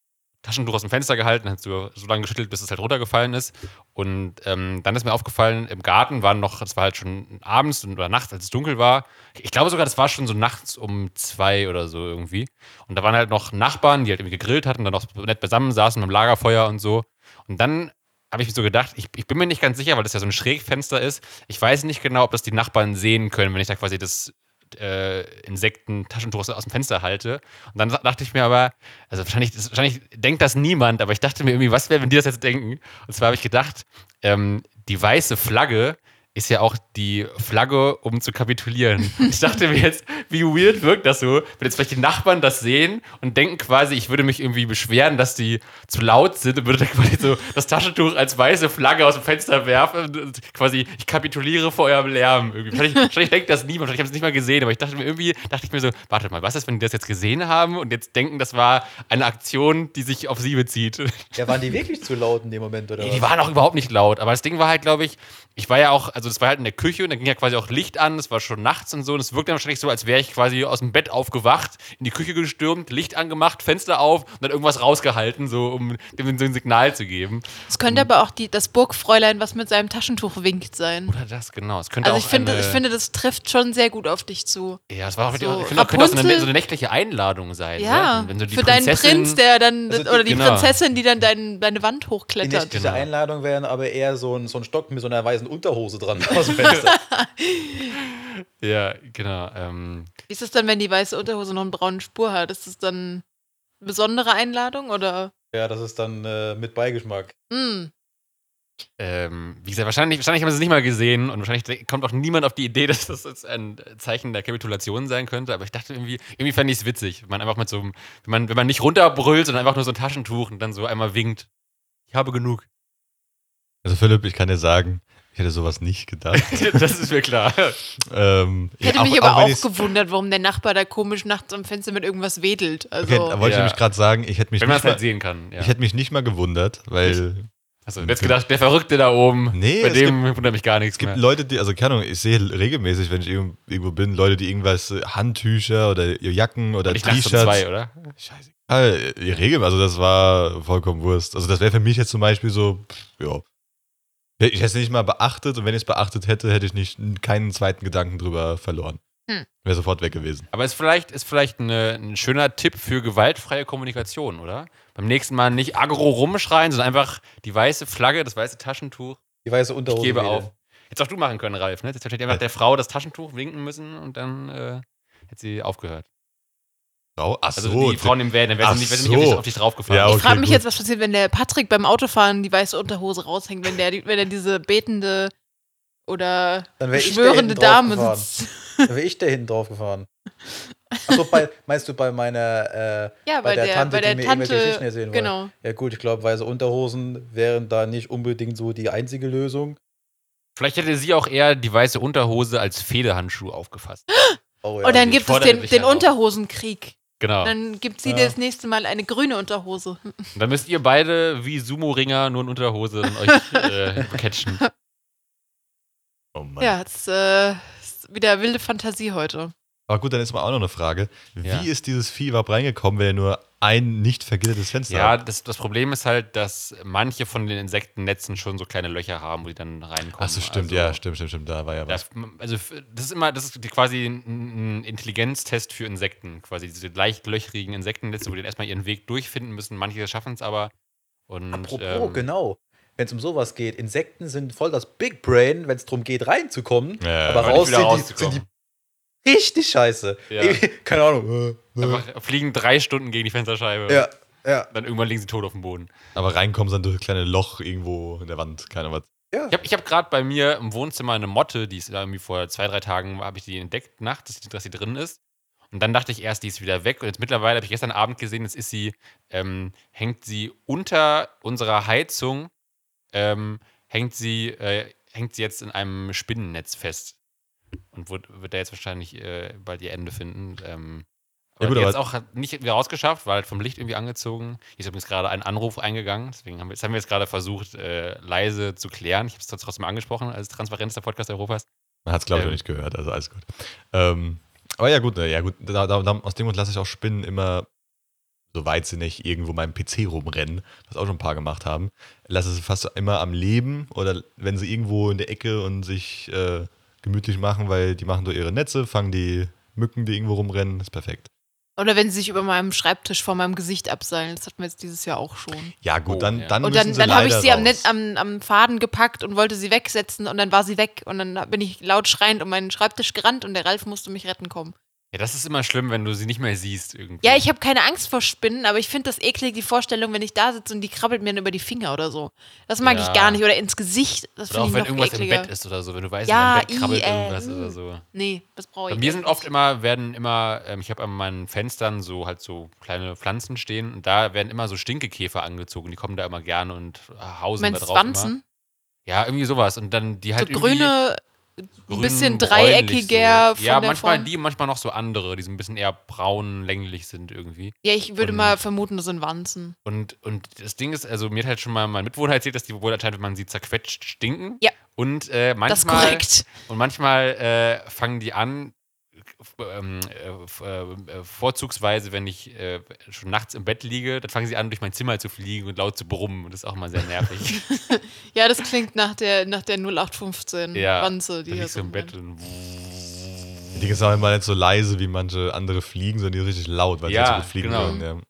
D: Taschentuch aus dem Fenster gehalten, hat so, so lange geschüttelt, bis es halt runtergefallen ist. Und ähm, dann ist mir aufgefallen, im Garten waren noch, es war halt schon abends oder nachts, als es dunkel war. Ich glaube sogar, das war schon so nachts um zwei oder so irgendwie. Und da waren halt noch Nachbarn, die halt irgendwie gegrillt hatten, dann noch nett beisammen saßen beim Lagerfeuer und so. Und dann habe ich mir so gedacht, ich, ich bin mir nicht ganz sicher, weil das ja so ein Schrägfenster ist. Ich weiß nicht genau, ob das die Nachbarn sehen können, wenn ich da quasi das äh, Insekten-Taschentuch aus dem Fenster halte. Und dann dachte ich mir aber, also wahrscheinlich, wahrscheinlich denkt das niemand, aber ich dachte mir irgendwie, was wäre, wenn die das jetzt denken? Und zwar habe ich gedacht, ähm, die weiße Flagge ist ja auch die Flagge, um zu kapitulieren. Ich dachte mir jetzt, wie weird wirkt das so, wenn jetzt vielleicht die Nachbarn das sehen und denken quasi, ich würde mich irgendwie beschweren, dass die zu laut sind und würde dann quasi so das Taschentuch als weiße Flagge aus dem Fenster werfen und quasi, ich kapituliere vor eurem Lärm. Irgendwie. Wahrscheinlich, wahrscheinlich denkt das niemand, wahrscheinlich habe ich es nicht mal gesehen, aber ich dachte mir irgendwie, dachte ich mir so, warte mal, was ist, wenn die das jetzt gesehen haben und jetzt denken, das war eine Aktion, die sich auf sie bezieht?
C: Ja, waren die wirklich zu laut in dem Moment, oder?
D: Nee, die waren auch überhaupt nicht laut. Aber das Ding war halt, glaube ich, ich war ja auch, also das war halt in der Küche und da ging ja quasi auch Licht an, es war schon nachts und so. Und es wirkte dann wahrscheinlich so, als wäre ich quasi aus dem Bett aufgewacht, in die Küche gestürmt, Licht angemacht, Fenster auf und dann irgendwas rausgehalten, so um dem so ein Signal zu geben.
A: Es könnte aber auch die, das Burgfräulein, was mit seinem Taschentuch winkt, sein.
D: Oder das, genau. Es könnte
A: Also
D: auch
A: ich finde,
D: eine,
A: ich finde, das trifft schon sehr gut auf dich zu.
D: Ja, es war auch,
A: so
D: ich finde auch, könnte auch so eine, so eine nächtliche Einladung sein.
A: Ja,
D: ne? Wenn so die
A: für deinen
D: Prinzessin-
A: Prinz, der dann,
C: Also die-
A: oder die
D: genau.
A: Prinzessin, die dann dein, deine Wand
C: Die
A: hochklettert.
C: nächtliche
D: Genau.
C: Einladung wären aber eher so ein, so ein Stock mit so einer weißen Unterhose dran aus dem Fenster.
D: Ja, genau. Ähm,
A: Wie ist es dann, wenn die weiße Unterhose noch eine braune Spur hat? Ist das dann eine besondere Einladung oder?
C: ja, das ist dann äh, mit Beigeschmack.
A: Hm.
D: Ähm, wie gesagt, wahrscheinlich, wahrscheinlich haben sie es nicht mal gesehen und wahrscheinlich kommt auch niemand auf die Idee, dass das jetzt ein Zeichen der Kapitulation sein könnte. Aber ich dachte irgendwie, irgendwie fände ich es witzig, wenn man einfach mit so einem, wenn man, wenn man nicht runterbrüllt, sondern einfach nur so ein Taschentuch und dann so einmal winkt. Ich habe genug.
B: Also Philipp, ich kann dir sagen, ich hätte sowas nicht gedacht.
D: das ist mir klar.
B: ähm,
A: Ich hätte
B: ja,
A: mich aber auch
B: ich's-
A: gewundert, warum der Nachbar da komisch nachts am Fenster mit irgendwas wedelt. Also,
B: Okay, da wollte ich
D: Ja.
B: nämlich gerade sagen, ich hätte mich,
D: Wenn man
B: nicht
D: es halt
B: mal,
D: sehen kann. Ja.
B: ich hätte mich nicht mal gewundert, weil
D: Achso, du hättest gedacht, der Verrückte da oben,
B: Nee,
D: bei
B: es
D: dem wundert mich gar nichts
B: es gibt
D: mehr.
B: Leute, die, also keine Ahnung, ich sehe regelmäßig, wenn ich irgendwo bin, Leute, die irgendwas, äh, Handtücher oder Jacken oder
D: ich
B: T-Shirts.
D: zwei, oder?
B: Scheiße. Ja, Regel, also das war vollkommen Wurst. Also das wäre für mich jetzt zum Beispiel so, pff, ja. Ich hätte es nicht mal beachtet und wenn ich es beachtet hätte, hätte ich nicht keinen zweiten Gedanken drüber verloren.
A: Hm.
B: Wäre sofort weg gewesen.
D: Aber ist vielleicht, ist vielleicht eine, ein schöner Tipp für gewaltfreie Kommunikation, oder? Beim nächsten Mal nicht aggro rumschreien, sondern einfach die weiße Flagge, das weiße Taschentuch.
C: Die weiße
D: Ich
C: Unterhose.
D: gebe
C: wedeln.
D: auf. Hättest auch du machen können, Ralf, ne? Jetzt hätte einfach der Frau das Taschentuch winken müssen und dann äh, hätte sie aufgehört.
B: Frau? Ach
D: Also
B: so.
D: die Frauen im Van, dann wäre sie nicht, nicht auf, dich, auf dich draufgefahren.
B: Ja,
A: ich
B: okay,
A: frage mich
B: gut.
A: jetzt, was passiert, wenn der Patrick beim Autofahren die weiße Unterhose raushängt, wenn der, wenn er diese betende oder
C: ich der hinten
A: Dame
C: draufgefahren.
A: sitzt.
C: Dann wäre ich da hinten drauf gefahren. Achso, bei, meinst du bei meiner, äh,
A: Ja,
C: bei, der, Tante,
A: bei der
C: die mir
A: Tante.
C: Geschichten erzählen wollte?
A: Genau.
C: Ja gut, ich glaube, weiße Unterhosen wären da nicht unbedingt so die einzige Lösung.
D: Vielleicht hätte sie auch eher die weiße Unterhose als Fehdehandschuh aufgefasst.
C: Oh, ja,
A: Und dann gibt es den, den. Unterhosenkrieg.
D: Genau.
A: Dann gibt sie
C: Ja.
A: das nächste Mal eine grüne Unterhose.
D: Und dann müsst ihr beide wie Sumo-Ringer nur in Unterhose und euch äh, catchen.
B: Oh Mann.
A: Ja, es äh, ist wieder wilde Fantasie heute.
B: Aber gut, dann ist mal auch noch eine Frage. Wie
D: Ja.
B: ist dieses Vieh überhaupt reingekommen, wenn er nur ein nicht vergildetes Fenster
D: Ja,
B: hat?
D: das, das Problem ist halt, dass manche von den Insektennetzen schon so kleine Löcher haben, wo die dann reinkommen.
B: Ach so, stimmt,
D: also,
B: ja, stimmt, stimmt, stimmt. Da war ja was.
D: Das, also das ist immer, das ist quasi ein Intelligenztest für Insekten, quasi diese leicht löchrigen Insektennetze, wo die dann erstmal ihren Weg durchfinden müssen. Manche schaffen es aber. Und,
C: Apropos,
D: ähm,
C: genau. Wenn es um sowas geht, Insekten sind voll das Big Brain, wenn es darum geht, reinzukommen.
B: Ja,
C: aber raus sind die, sind die richtig scheiße.
D: Ja.
C: Keine Ahnung.
D: Einfach fliegen drei Stunden gegen die Fensterscheibe.
C: Ja, ja.
D: Dann irgendwann liegen sie tot auf dem Boden.
B: Aber reinkommen sie dann durch ein kleines Loch irgendwo in der Wand. Keine Ahnung was.
C: ja.
D: Ich habe ich hab gerade bei mir im Wohnzimmer eine Motte, die ist da irgendwie vor zwei, drei Tagen, habe ich die entdeckt, nachts, dass, die- dass sie drin ist. Und dann dachte ich erst, die ist wieder weg. Und jetzt mittlerweile habe ich gestern Abend gesehen, jetzt ist sie, ähm, hängt sie unter unserer Heizung, ähm, hängt sie, äh, hängt sie jetzt in einem Spinnennetz fest. Und wird, wird da jetzt wahrscheinlich äh, bald ihr Ende finden. Ähm, aber
B: Ja, gut,
D: jetzt auch hat nicht wieder rausgeschafft, war halt vom Licht irgendwie angezogen. Hier ist übrigens gerade ein Anruf eingegangen, deswegen haben wir, das haben wir jetzt gerade versucht, äh, leise zu klären. Ich habe es trotzdem angesprochen als transparentester Podcast Europas.
B: Man hat es, glaube ich,
D: Ähm.
B: noch nicht gehört, also alles gut. Ähm, aber ja, gut, ne, ja, gut. Da, da, da, aus dem Grund lasse ich auch Spinnen immer, soweit sie nicht irgendwo meinem PC rumrennen, was auch schon ein paar gemacht haben, lasse sie fast immer am Leben oder wenn sie irgendwo in der Ecke und sich äh, gemütlich machen, weil die machen durch ihre Netze, fangen die Mücken, die irgendwo rumrennen, ist perfekt.
A: Oder wenn sie sich über meinem Schreibtisch vor meinem Gesicht abseilen. Das hatten wir jetzt dieses Jahr auch schon.
B: Ja, gut,
D: Oh,
B: dann,
D: ja.
B: dann
A: Und dann, dann habe ich sie am. Net, am, am Faden gepackt und wollte sie wegsetzen und dann war sie weg. Und dann bin ich laut schreiend um meinen Schreibtisch gerannt und der Ralf musste mich retten kommen.
D: Ja, das ist immer schlimm, wenn du sie nicht mehr siehst irgendwie.
A: Ja, ich habe keine Angst vor Spinnen, aber ich finde das eklig, die Vorstellung, wenn ich da sitze und die krabbelt mir dann über die Finger oder so. Das mag
D: Ja.
A: ich gar nicht. Oder ins Gesicht. Das
D: Oder auch
A: finde
D: wenn
A: ich noch
D: irgendwas
A: ekliger.
D: im Bett ist oder so, wenn du weißt,
A: Ja,
D: im Bett krabbelt
A: i, äh,
D: irgendwas oder so.
A: Nee, das brauche ich
D: Bei mir sind oft immer, werden immer, ähm, ich habe an meinen Fenstern so halt so kleine Pflanzen stehen und da werden immer so Stinkekäfer angezogen. Die kommen da immer gerne und hausen
A: Meinst
D: da drauf. Immer. Ja, irgendwie sowas. Und dann die halt
A: so
D: irgendwie
A: ein bisschen dreieckiger
D: so. Ja, manchmal die, manchmal noch so andere, die so ein bisschen eher braun, länglich sind irgendwie.
A: Ja, ich würde
D: Und-
A: mal vermuten, das sind Wanzen.
D: Und, und das Ding ist, also mir hat halt schon mal mein Mitbewohner erzählt, dass die wohl anscheinend, wenn man sie zerquetscht, stinken.
A: Ja.
D: Und äh, manchmal.
A: Das ist korrekt.
D: Und manchmal äh, fangen die an, ähm, äh, äh, äh, vorzugsweise, wenn ich äh, schon nachts im Bett liege, dann fangen sie an, durch mein Zimmer zu fliegen und laut zu brummen. Und das ist auch mal sehr nervig.
A: Ja, das klingt nach der, nach der 0815
D: ja.
A: Wanze, die hier so
D: im Bett und.
B: Die sind auch immer nicht so leise wie manche andere Fliegen, sondern die sind richtig laut, weil
D: Ja,
B: sie so gut fliegen
D: genau.
B: können. Ja.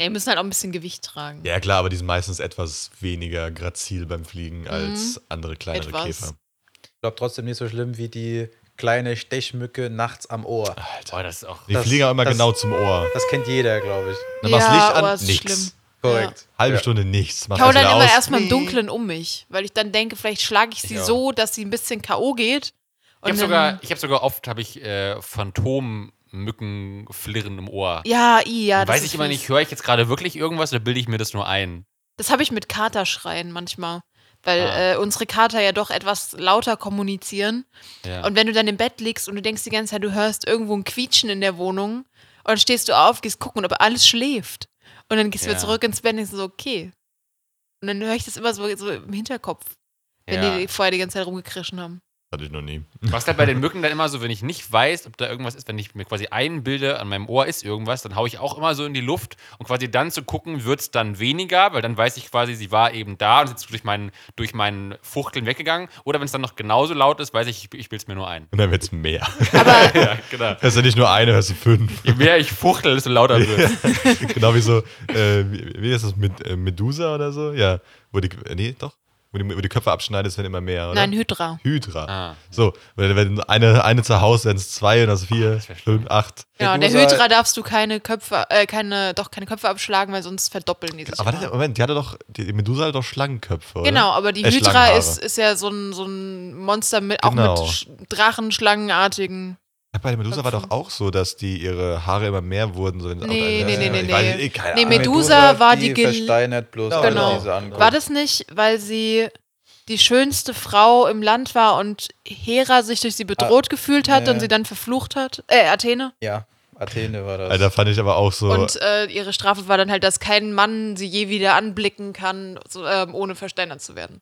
A: Ja, die müssen halt auch ein bisschen Gewicht tragen.
B: ja, klar, aber die sind meistens etwas weniger grazil beim Fliegen als andere kleinere
A: Etwas.
B: Käfer.
C: Ich glaube trotzdem nicht so schlimm wie die kleine Stechmücke nachts am Ohr.
D: Boah, das ist auch.
B: Die
C: Das-
B: fliegen auch immer
C: das-
B: genau zum Ohr.
C: Das kennt jeder, glaube ich.
B: Dann machst du
A: Ja,
B: Licht
A: oh,
B: an,
A: ist
B: nix.
A: schlimm.
C: Korrekt.
B: Halbe
C: Ja.
B: Stunde nichts.
A: Ich
B: Machst
A: hau
B: das
A: dann immer
B: aus.
A: erstmal im. Dunkeln um mich, weil ich dann denke, vielleicht schlage ich sie
D: Ich auch.
A: so, dass sie ein bisschen K.O. geht.
D: Ich habe sogar, ich hab sogar oft hab ich, äh, Phantommückenflirren im Ohr.
A: Ja, i, ja. Das
D: Weiß ich immer nicht, höre ich jetzt gerade wirklich irgendwas oder bilde ich mir das nur ein?
A: Das habe ich mit Katerschreien manchmal. Weil
D: Ah.
A: äh, unsere Kater ja doch etwas lauter kommunizieren.
D: Ja.
A: Und wenn du dann im Bett liegst und du denkst die ganze Zeit, du hörst irgendwo ein Quietschen in der Wohnung und dann stehst du auf, gehst gucken, ob alles schläft. Und dann gehst du
D: Ja.
A: wieder zurück ins Bett und denkst so, okay. Und dann höre ich das immer so, so im Hinterkopf, wenn
D: ja.
A: die vorher die ganze Zeit rumgekrischen haben.
B: Hatte ich noch nie.
D: Was halt bei den Mücken dann immer so, wenn ich nicht weiß, ob da irgendwas ist, wenn ich mir quasi einbilde, an meinem Ohr ist irgendwas, dann haue ich auch immer so in die Luft und quasi dann zu gucken, wird es dann weniger, weil dann weiß ich quasi, sie war eben da und ist jetzt durch meinen, durch meinen Fuchteln weggegangen. Oder wenn es dann noch genauso laut ist, weiß ich, ich, ich bilde es mir nur ein.
B: Und dann wird's mehr.
A: Aber
D: ja, genau.
B: Hörst du nicht nur eine, hörst du fünf.
D: Je mehr ich fuchtel, desto lauter wird
B: genau wie so, äh, wie, wie ist das mit äh, Medusa oder so? Ja, wo die, äh, nee, doch, wo die, wo die Köpfe abschneidest, werden immer mehr, oder?
A: nein, Hydra.
B: Hydra.
D: Ah.
B: So, wenn, wenn eine, eine zu Hause, dann ist zwei und das vier,
D: das wär schlimm.
B: fünf, acht.
A: Ja, und der Hydra darfst du keine Köpfe, äh, keine, doch keine Köpfe abschlagen, weil sonst verdoppeln die sich.
B: Aber
A: immer.
B: warte, Moment, die hatte doch, die Medusa hatte doch Schlangenköpfe, oder?
A: Genau, aber die
B: Äh,
A: Hydra ist, ist ja so ein, so ein Monster mit auch
B: Genau.
A: mit Sch- Drachenschlangenartigen.
B: Bei der Medusa war doch auch so, dass die ihre Haare immer mehr wurden. So
A: Nee, nee, nee, nee,
B: ich weiß
A: nee. Nee,
B: Ahnung.
A: Medusa war die gel-
C: versteinert bloß
B: Genau.
A: Genau.
C: die.
A: War das nicht, weil sie die schönste Frau im Land war und Hera sich durch sie bedroht gefühlt hat
C: nee.
A: und sie dann verflucht hat? Äh, Athene.
C: Ja, Athene war das.
B: Alter, fand ich aber auch so.
A: Und äh, ihre Strafe war dann halt, dass kein Mann sie je wieder anblicken kann, so, ähm, ohne versteinert zu werden.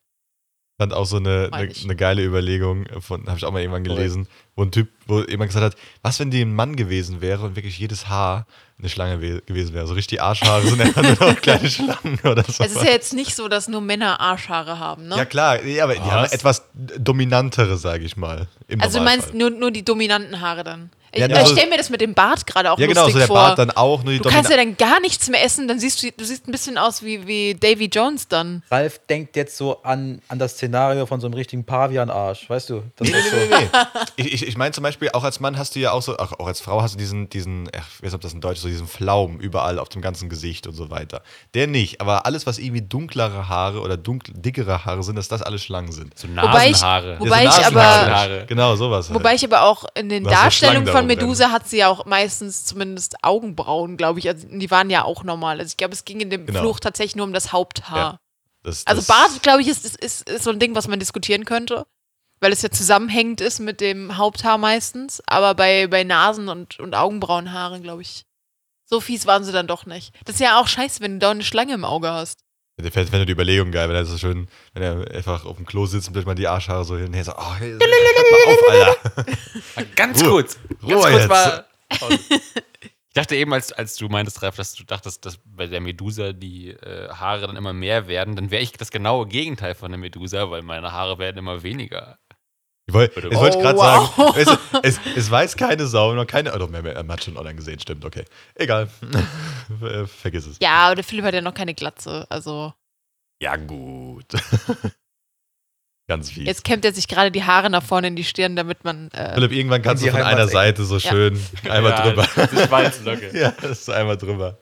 B: Fand auch so eine, eine, eine geile Überlegung von, habe ich auch mal irgendwann gelesen, wo ein Typ, wo jemand gesagt hat, was wenn die ein Mann gewesen wäre und wirklich jedes Haar eine Schlange we gewesen wäre. So richtig Arschhaare sind einfach nur noch kleine Schlangen oder so.
A: Es ist ja jetzt nicht so, dass nur Männer Arschhaare haben, ne?
B: ja klar, ja, aber die haben
D: Was?
B: etwas dominantere, sage ich mal. Im
A: also du meinst nur, nur die dominanten Haare dann. Ich,
B: Ja,
A: ich
B: also-
A: stelle mir das mit dem Bart gerade auch
B: Ja genau,
A: lustig
B: so der
A: vor.
B: Bart dann auch, nur die
A: du kannst ja dann gar nichts mehr essen, dann siehst du, du siehst ein bisschen aus wie, wie Davy Jones dann.
C: Ralf denkt jetzt so an, an das Szenario von so einem richtigen Pavian-Arsch, weißt du? Das
B: Nee,
C: so.
B: nee, nee, nee. Ich, ich, ich meine zum Beispiel, auch als Mann hast du ja auch so, auch, auch als Frau hast du diesen, diesen, ach, ich weiß nicht, ob das in Deutsch ist, so diesen Flaum überall auf dem ganzen Gesicht und so weiter. Der nicht, aber alles, was irgendwie dunklere Haare oder dunkl, dickere Haare sind, dass das alles Schlangen sind.
D: So
A: Wobei ich-
D: Nasenhaare.
A: wobei
B: Ja, so
A: ich aber-
D: Nasenhaare.
B: Genau, sowas. Halt.
A: Wobei ich aber auch in den
B: so
A: Darstellungen
B: Schlangen
A: von Medusa hat sie ja auch meistens zumindest Augenbrauen, glaube ich. Also die waren ja auch normal. Also ich glaube, es ging in dem
B: Genau.
A: Fluch tatsächlich nur um das Haupthaar.
B: Ja. das,
A: Also
B: das-
A: Bart, glaube ich, ist, ist, ist, ist so ein Ding, was man diskutieren könnte. Weil es ja zusammenhängend ist mit dem Haupthaar meistens. Aber bei, bei Nasen- und, und Augenbrauenhaaren, glaube ich, so fies waren sie dann doch nicht. Das ist ja auch scheiße, wenn du da eine Schlange im Auge hast.
B: Der fällt fände die Überlegung geil, wenn er so schön, wenn er einfach auf dem Klo sitzt und plötzlich mal die Arschhaare so hin so, oh, hey, mal auf, Alter.
D: Ganz
B: Ruhe.
D: kurz. Ganz
B: Ruhe
D: kurz
B: jetzt.
D: mal. Ich dachte eben, als, als du meintest, Ralf, dass du dachtest, dass bei der Medusa die äh, Haare dann immer mehr werden, dann wäre ich das genaue Gegenteil von der Medusa, weil meine Haare werden immer weniger.
B: Ich wollte
A: Oh,
B: gerade
A: wow.
B: sagen, du, es, es weiß keine Sau, noch keine, oh, doch, mehr, mehr, man hat schon online gesehen, stimmt, okay. Egal. Äh, Vergiss es.
A: Ja, aber der Philipp hat ja noch keine Glatze. Also
B: Ja, gut. Ganz fies.
A: Jetzt kämmt er sich gerade die Haare nach vorne in die Stirn, damit man. Äh,
B: Philipp, irgendwann kannst du von einer
C: Heimatecke.
B: Seite so schön einmal
D: Ja,
B: drüber.
D: Das Schweißlocke.
B: ja, das ist einmal drüber.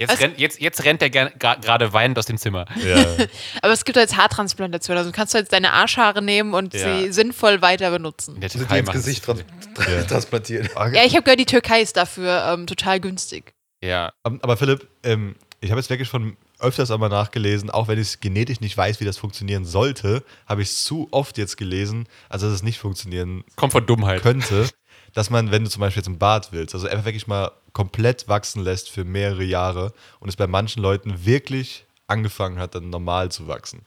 D: Jetzt,
A: Was?
D: rennt, jetzt, jetzt rennt er gra- gerade weinend aus dem Zimmer.
B: Ja.
A: aber es gibt jetzt Haartransplantation. Also kannst du jetzt deine Arschhaare nehmen und
D: Ja.
A: sie sinnvoll weiter benutzen.
D: In der
C: Also
D: Türkei
C: ins Gesicht trans
B: Ja.
C: transplantieren.
A: Ja, ich habe gehört, die Türkei ist dafür ähm, total günstig.
D: Ja,
B: Aber aber Philipp, ähm, ich habe jetzt wirklich schon öfters einmal nachgelesen, auch wenn ich genetisch nicht weiß, wie das funktionieren sollte, habe ich es zu oft jetzt gelesen, also dass es nicht funktionieren
D: kommt von Dummheit.
B: könnte, dass man, wenn du zum Beispiel jetzt einen Bart willst, also einfach wirklich mal komplett wachsen lässt für mehrere Jahre und es bei manchen Leuten wirklich angefangen hat, dann normal zu wachsen.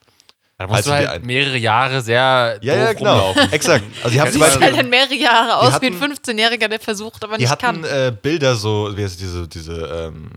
D: Da musst
B: Also
D: du
B: die
D: halt mehrere Jahre sehr
B: Ja,
D: doof
B: ja, genau.
D: rumlaufen.
B: Exakt. Also ich habe zum
D: Ja,
A: Sieht
B: Beispiel,
A: halt dann mehrere Jahre aus wie ein
B: hatten-
A: 15-Jähriger, der versucht, aber
B: die
A: nicht
B: hatten
A: kann.
B: äh, Bilder so, wie heißt diese, diese ähm,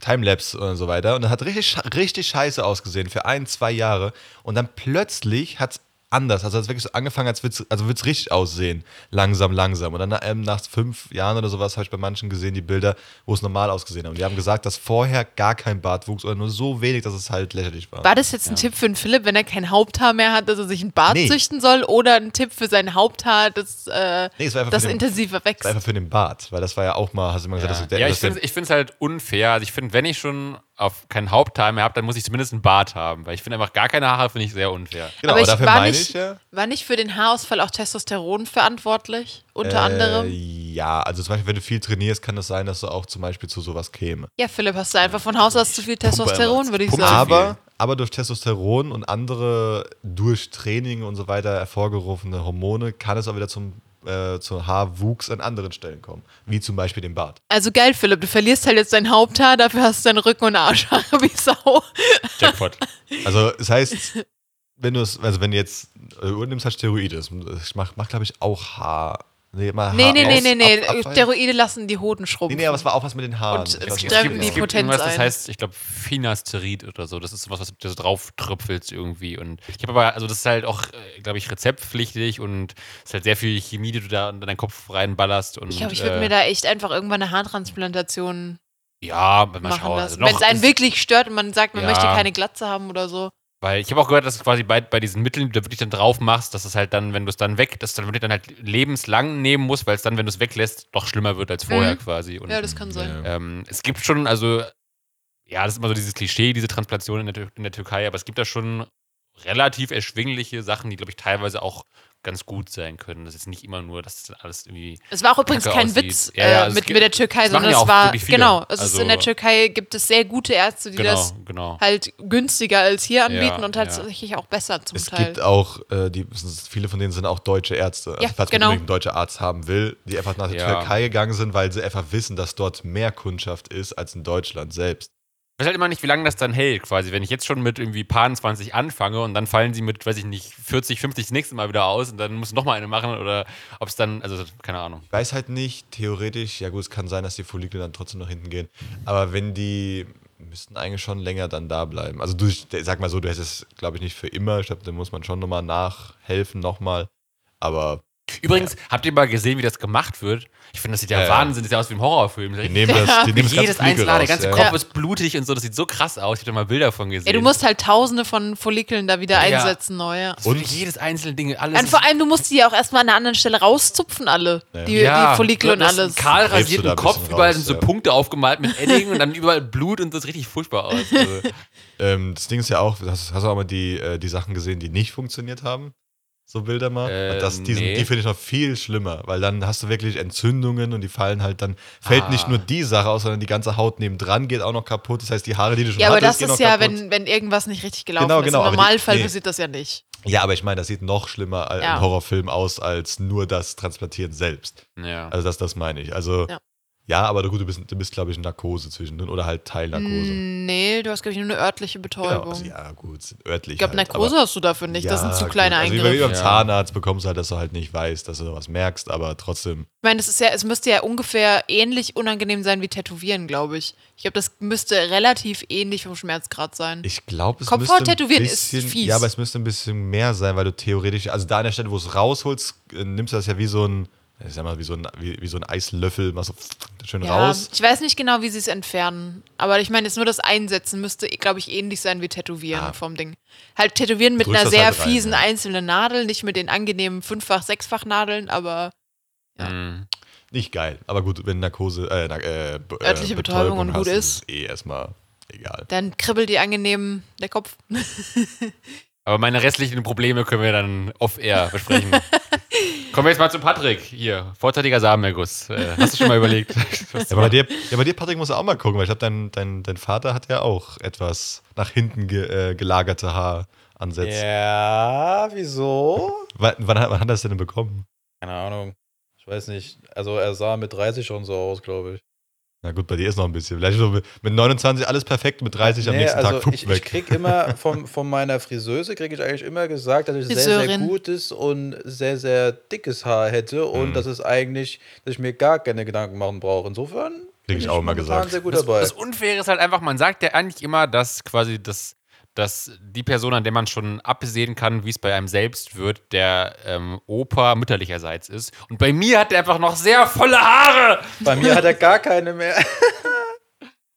B: Timelapse und so weiter. Und das hat richtig, richtig scheiße ausgesehen für ein, zwei Jahre. Und dann plötzlich hat es anders. Also es wirklich so angefangen, als würde es also wird's richtig aussehen. Langsam, langsam. Und dann ähm, nach fünf Jahren oder sowas habe ich bei manchen gesehen, die Bilder, wo es normal ausgesehen hat. Und die haben gesagt, dass vorher gar kein Bart wuchs oder nur so wenig, dass es halt lächerlich war.
A: War das jetzt ein Tipp für den Philipp, wenn er kein Haupthaar mehr hat, dass er sich ein Bart
B: Nee.
A: züchten soll? Oder ein Tipp für sein Haupthaar, das, äh,
B: Nee,
A: das
B: den-
A: intensiver
B: Das war
A: wächst?
B: einfach für den Bart, weil das war ja auch mal, hast du immer gesagt, dass du
D: Ja, ich
B: dass der-
D: finde ich finde es halt unfair. Also ich finde, wenn ich schon auf keinen Hauptteil mehr habe, dann muss ich zumindest einen Bart haben. Weil ich finde einfach gar keine Haare finde ich sehr unfair.
B: Genau,
A: aber
B: aber
A: ich
B: dafür
A: war
B: meine
A: nicht,
B: ich ja.
A: war nicht für den Haarausfall auch Testosteron verantwortlich? Unter
B: Äh,
A: anderem?
B: Ja, also zum Beispiel, wenn du viel trainierst, kann es sein, dass du auch zum Beispiel zu sowas käme.
A: Ja, Philipp, hast du einfach von Haus aus zu viel Testosteron, würde ich sagen.
B: Aber, aber durch Testosteron und andere durch Training und so weiter hervorgerufene Hormone kann es auch wieder zum, äh, zu Haarwuchs an anderen Stellen kommen. Wie zum Beispiel dem Bart.
A: Also geil, Philipp, du verlierst halt jetzt dein Haupthaar, dafür hast du deinen Rücken und Arschhaare wie Sau.
D: Jackpot.
B: Also, das heißt, wenn du es, also wenn du jetzt, äh, du nimmst halt Steroide, das macht, macht glaube ich, auch Haar. Nee, mal
A: Nee,
B: Haar
A: nee, nee, nee, nee.
B: Ab-.
A: Steroide lassen die Hoden
B: Nee,
A: schrumpfen.
B: nee, aber es war auch was mit den Haaren.
A: Und es
B: was
A: die Potenz
D: irgendwas, das heißt, ich glaube, Finasterid oder so. Das ist was, was du so drauf tröpfelst irgendwie. Und ich habe aber, also das ist halt auch, glaube ich, rezeptpflichtig und es ist halt sehr viel Chemie, die du da in deinen Kopf reinballerst. Und,
A: ich glaube, ich würde
D: äh,
A: mir da echt einfach irgendwann eine Haartransplantation
D: Ja, mal
A: machen
D: schauen. Also
A: Wenn es einen wirklich stört und man sagt, man
D: Ja.
A: möchte keine Glatze haben oder so.
D: Weil ich habe auch gehört, dass quasi bei, bei diesen Mitteln, die du wirklich dann drauf machst, dass es halt dann, wenn du es dann weg, dass du dann wirklich dann halt lebenslang nehmen musst, weil es dann, wenn du es weglässt, doch schlimmer wird als vorher
A: Mhm.
D: quasi. Und,
A: Ja, das kann sein.
D: Ähm, es gibt schon, also, ja, das ist immer so dieses Klischee, diese Transplantation in der, in der Türkei, aber es gibt da schon relativ erschwingliche Sachen, die, glaube ich, teilweise auch ganz gut sein können. Das ist nicht immer nur, dass das alles irgendwie.
A: Es war auch übrigens kein
D: aussieht.
A: Witz
D: Ja, ja,
A: äh,
D: also es
A: mit, mit der Türkei, sondern
D: ja
A: es
D: auch
A: war, genau, es ist
D: Also-
A: in der Türkei gibt es sehr gute Ärzte, die
D: Genau,
A: das
D: genau.
A: halt günstiger als hier anbieten
D: Ja,
A: und
D: ja.
A: tatsächlich auch besser zum
B: Es
A: Teil.
B: gibt auch, äh, die, viele von denen sind auch deutsche Ärzte. Also
A: Ja,
B: falls
A: genau.
B: man einen deutschen Arzt haben will, die einfach nach der
D: Ja.
B: Türkei gegangen sind, weil sie einfach wissen, dass dort mehr Kundschaft ist als in Deutschland selbst.
D: Weiß halt immer nicht, wie lange das dann hält, quasi. Wenn ich jetzt schon mit irgendwie Paar 20 anfange und dann fallen sie mit, weiß ich nicht, 40, 50 das nächste Mal wieder aus und dann muss noch mal eine machen oder ob es dann, also keine Ahnung.
B: Ich weiß halt nicht, theoretisch, ja gut, es kann sein, dass die Follikel dann trotzdem nach hinten gehen. Aber wenn die müssten eigentlich schon länger dann da bleiben. Also du, sag mal so, du hättest es, glaube ich, nicht für immer. Ich glaube, da muss man schon nochmal nachhelfen, nochmal. Aber
D: Übrigens, habt ihr mal gesehen, wie das gemacht wird? Ich finde, das sieht ja,
B: Ja, ja.
D: Wahnsinn, das sieht ja aus wie im Horrorfilm.
B: die nehmen das, die nehmen das
D: jedes einzelne, der
B: raus,
D: ganze
B: ja.
D: Kopf
A: Ja.
D: ist blutig und so, das sieht so krass aus. Ich habe da mal Bilder von gesehen.
A: Ja, du musst halt tausende von Follikeln da wieder
D: Ja.
A: einsetzen, neu. Ja.
D: Das und jedes einzelne Ding, alles.
A: Und vor allem, du musst die ja auch erstmal an einer anderen Stelle rauszupfen, alle. Die,
D: ja,
A: die Follikel und
D: du hast
A: alles.
B: du
D: rasierten
B: ein
D: Kopf,
B: bisschen
D: überall
B: raus,
D: sind so
B: ja.
D: Punkte aufgemalt mit Edding und dann überall Blut und das sieht richtig furchtbar aus. Also,
B: Ähm, das Ding ist ja auch, hast, hast du auch mal die, äh, die Sachen gesehen, die nicht funktioniert haben? So Bilder mal.
D: Äh,
B: Und das, die sind-
D: nee.
B: die finde ich noch viel schlimmer, weil dann hast du wirklich Entzündungen und die fallen halt dann, fällt
D: Ah.
B: nicht nur die Sache aus, sondern die ganze Haut nebendran geht auch noch kaputt. Das heißt, die Haare, die du schon
A: ja, aber
B: hattest,
A: das ist ja,
B: kaputt.
A: wenn, wenn irgendwas nicht richtig gelaufen
B: Genau,
A: ist.
B: genau,
A: Im
B: aber die-
A: Normalfall
B: nee.
A: passiert das ja nicht.
B: Ja, aber ich meine, das sieht noch schlimmer als
A: Ja.
B: ein Horrorfilm aus, als nur das Transplantieren selbst.
D: ja.
B: Also das, das meine ich. Also
A: Ja.
B: Ja, aber gut, du bist, du bist glaube ich, in Narkose zwischendrin oder halt Teilnarkose.
A: Nee, du hast, glaube ich, nur eine örtliche
B: Genau,
A: Betäubung.
B: also, ja, gut, sind örtlich.
A: ich glaube,
B: halt,
A: Narkose
B: aber-
A: hast du dafür nicht. das
B: Ja,
A: sind zu kleine
B: gut. also
A: Eingriffe.
B: Wie beim
D: Ja.
B: Zahnarzt bekommst du halt, dass du halt nicht weißt, dass du da was merkst, aber trotzdem.
A: Ich meine, das ist ja, es müsste ja ungefähr ähnlich unangenehm sein wie Tätowieren, glaube ich. Ich glaube, das müsste relativ ähnlich vom Schmerzgrad sein.
B: Ich glaube, es
A: Kopfhaut
B: müsste ein
A: tätowieren ist
B: bisschen,
A: fies.
B: Ja, aber es müsste ein bisschen mehr sein, weil du theoretisch, also da an der Stelle, wo du es rausholst, äh, nimmst du das ja wie so ein, ich sag mal, wie so ein, wie, wie so ein Eislöffel, mal so schön
A: Ja,
B: raus.
A: ich weiß nicht genau, wie sie es entfernen. Aber ich meine, jetzt nur das Einsetzen müsste, glaube ich, ähnlich sein wie Tätowieren
B: Ah.
A: vom Ding. Halt Tätowieren mit einer sehr
B: halt rein,
A: fiesen
B: ja.
A: einzelnen Nadel, nicht mit den angenehmen Fünffach-, Sechsfach-Nadeln, aber Ja.
D: Mhm.
B: Nicht geil. Aber gut, wenn Narkose, äh, na, äh, äh,
A: Örtliche Betäubung und gut
B: hast,
A: ist.
B: es eh erstmal egal.
A: dann kribbelt die angenehm der Kopf.
D: Aber meine restlichen Probleme können wir dann off-air besprechen. Kommen wir jetzt mal zu Patrick. Hier, vorzeitiger Samenerguss. Äh, hast du schon mal überlegt?
B: Ja, aber bei dir, ja, bei dir, Patrick, musst du auch mal gucken, weil ich glaube, dein, dein, dein Vater hat ja auch etwas nach hinten ge, äh, gelagerte Haaransätze.
C: Ja, wieso?
B: Wann, wann, hat, wann hat er das denn bekommen?
C: Keine Ahnung. Ich weiß nicht. Also er sah mit 30 schon so aus, glaube ich.
B: Na gut, bei dir ist noch ein bisschen. Vielleicht so mit, mit 29 alles perfekt, mit 30 am
C: Nee,
B: nächsten
C: also
B: Tag
C: ich, ich
B: weg.
C: krieg immer vom, von meiner Friseuse kriege ich eigentlich immer gesagt, dass ich sehr, sehr
A: Friseurin.
C: gutes und sehr, sehr dickes Haar hätte und
B: Mhm.
C: dass es eigentlich, dass ich mir gar keine Gedanken machen brauche. Insofern bin
B: ich auch immer gesagt.
C: sehr gut
D: Das,
C: dabei.
D: das Unfaire ist halt einfach, man sagt ja eigentlich immer, dass quasi das, dass die Person, an der man schon absehen kann, wie es bei einem selbst wird, der ähm, Opa mütterlicherseits ist. Und bei mir hat er einfach noch sehr volle Haare.
C: Bei mir hat er gar keine mehr.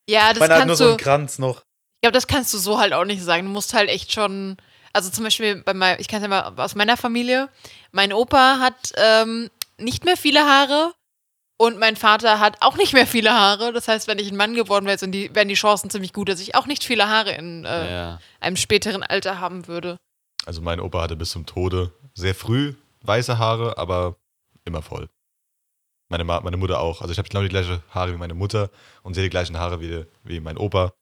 A: Ja, das
C: Meiner hat nur
A: kannst
C: so
A: du.
C: einen Kranz noch.
A: Ich glaube, das kannst du so halt auch nicht sagen. Du musst halt echt schon. Also zum Beispiel bei meinem, ich kann es ja mal aus meiner Familie. Mein Opa hat ähm, nicht mehr viele Haare und mein Vater hat auch nicht mehr viele Haare. Das heißt, wenn ich ein Mann geworden wäre, sind die, wären die Chancen ziemlich gut, dass ich auch nicht viele Haare in äh,
D: Ja.
A: einem späteren Alter haben würde.
B: Also mein Opa hatte bis zum Tode sehr früh weiße Haare, aber immer voll. Meine, Ma meine Mutter auch. Also ich habe genau die gleiche Haare wie meine Mutter und sehe die gleichen Haare wie, wie mein Opa.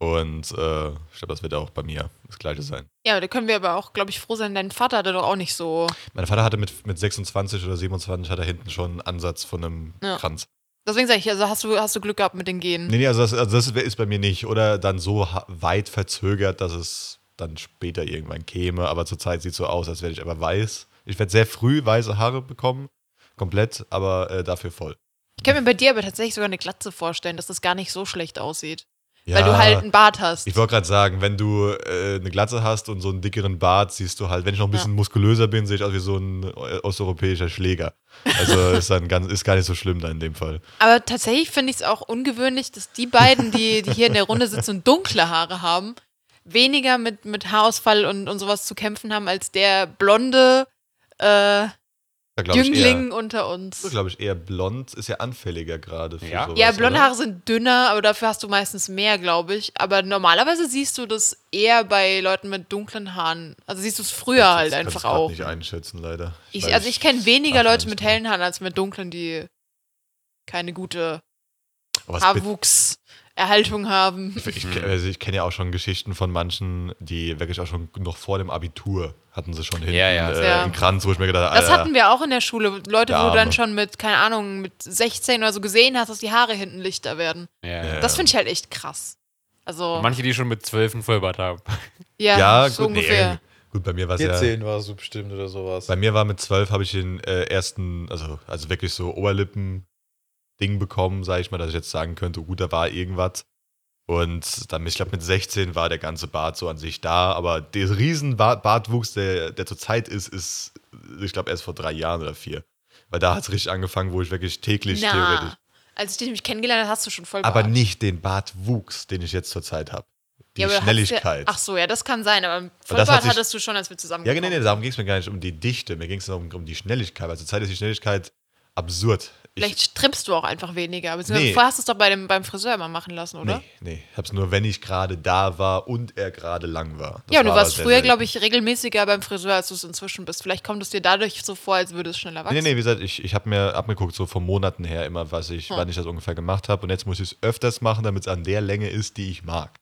B: Und äh, ich glaube, das wird auch bei mir das gleiche sein.
A: Ja, da können wir aber auch, glaube ich, froh sein. Dein Vater hatte doch auch nicht so.
B: Mein Vater hatte mit, mit 26 oder 27 hat er hinten schon einen Ansatz von einem
A: Ja.
B: Kranz.
A: Deswegen sage ich, also hast du, hast du Glück gehabt mit den Genen.
B: Nee, nee, also das, also das ist bei mir nicht. Oder dann so weit verzögert, dass es dann später irgendwann käme. Aber zurzeit sieht es so aus, als werde ich aber weiß. Ich werde sehr früh weiße Haare bekommen. Komplett, aber äh, dafür voll.
A: Ich kann mir bei dir aber tatsächlich sogar eine Glatze vorstellen, dass das gar nicht so schlecht aussieht.
B: Ja,
A: Weil du halt einen Bart hast.
B: Ich wollte gerade sagen, wenn du äh, eine Glatze hast und so einen dickeren Bart, siehst du halt, wenn ich noch ein bisschen muskulöser bin, sehe ich aus wie so ein äh, osteuropäischer Schläger. Also ist dann ganz, ist gar nicht so schlimm da in dem Fall.
A: Aber tatsächlich finde ich es auch ungewöhnlich, dass die beiden, die, die hier in der Runde sitzen und dunkle Haare haben, weniger mit, mit Haarausfall und, und sowas zu kämpfen haben, als der blonde äh,
B: Da glaube ich
A: Jüngling
B: eher,
A: unter uns.
B: glaube ich eher blond, ist ja anfälliger gerade für
D: Ja?
B: sowas.
A: Ja, blonde
B: oder?
A: Haare sind dünner, aber dafür hast du meistens mehr, glaube ich. Aber normalerweise siehst du das eher bei Leuten mit dunklen Haaren. Also siehst du es früher
B: Das
A: halt
B: kann ich
A: einfach auch.
B: nicht einschätzen, leider.
A: Ich, also ich kenne weniger Leute mit hellen Haaren als mit dunklen, die keine gute
B: Aber
A: Haarwuchserhaltung haben.
B: Ich, also ich kenne ja auch schon Geschichten von manchen, die wirklich auch schon noch vor dem Abitur hatten sie schon hinten
D: Ja, ja.
B: Äh,
A: Ja.
B: einen Kranz, wo ich mir gedacht habe,
A: Das hatten wir auch in der Schule. Leute,
B: Der
A: wo du dann schon mit, keine Ahnung, mit 16 oder so gesehen hast, dass die Haare hinten lichter werden.
D: Ja.
B: Ja.
A: Das finde ich halt echt krass. Also,
D: Manche, die schon mit zwölf einen Vollbart haben.
A: ja,
B: ja,
A: so
B: gut, nee,
A: ungefähr.
B: gut, bei mir war es ja.
C: 14 war es so bestimmt oder sowas.
B: Bei mir war mit zwölf habe ich den äh, ersten, also, also wirklich so Oberlippen-Ding bekommen, sage ich mal, dass ich jetzt sagen könnte, gut, da war irgendwas. Und dann, ich glaube, mit 16 war der ganze Bart so an sich da, aber der riesen Bart Bartwuchs, der, der zurzeit ist, ist, ich glaube, erst vor drei Jahren oder vier. Weil da hat es richtig angefangen, wo ich wirklich täglich theoretisch.
A: Na, als ich dich nämlich kennengelernt habe, hast du schon voll
B: Aber
A: Bart.
B: nicht den Bartwuchs, den ich jetzt zurzeit habe. Die
A: Ja, aber
B: Schnelligkeit.
A: Ja, ach so, ja, das kann sein, aber Vollbart
B: hat sich-
A: hattest du schon, als wir zusammen
B: Ja, nee, nee, darum ging es mir gar nicht um die Dichte, mir ging es um, um die Schnelligkeit, weil zurzeit ist die Schnelligkeit absurd. Ich-
A: Vielleicht trippst du auch einfach weniger.
B: Nee.
A: Vorher hast du es doch bei dem, beim Friseur immer machen lassen, oder?
B: Nee, nee. Ich hab's nur, wenn ich gerade da war und er gerade lang war. Das
A: ja, du
B: war
A: warst früher, glaube ich, regelmäßiger beim Friseur, als du es inzwischen bist. Vielleicht kommt es dir dadurch so vor, als würde es schneller wachsen.
B: Nee, nee, wie gesagt, ich, ich habe mir abgeguckt, so vor Monaten her immer, was ich,
A: Hm.
B: wann ich das ungefähr gemacht habe. Und jetzt muss ich es öfters machen, damit es an der Länge ist, die ich mag.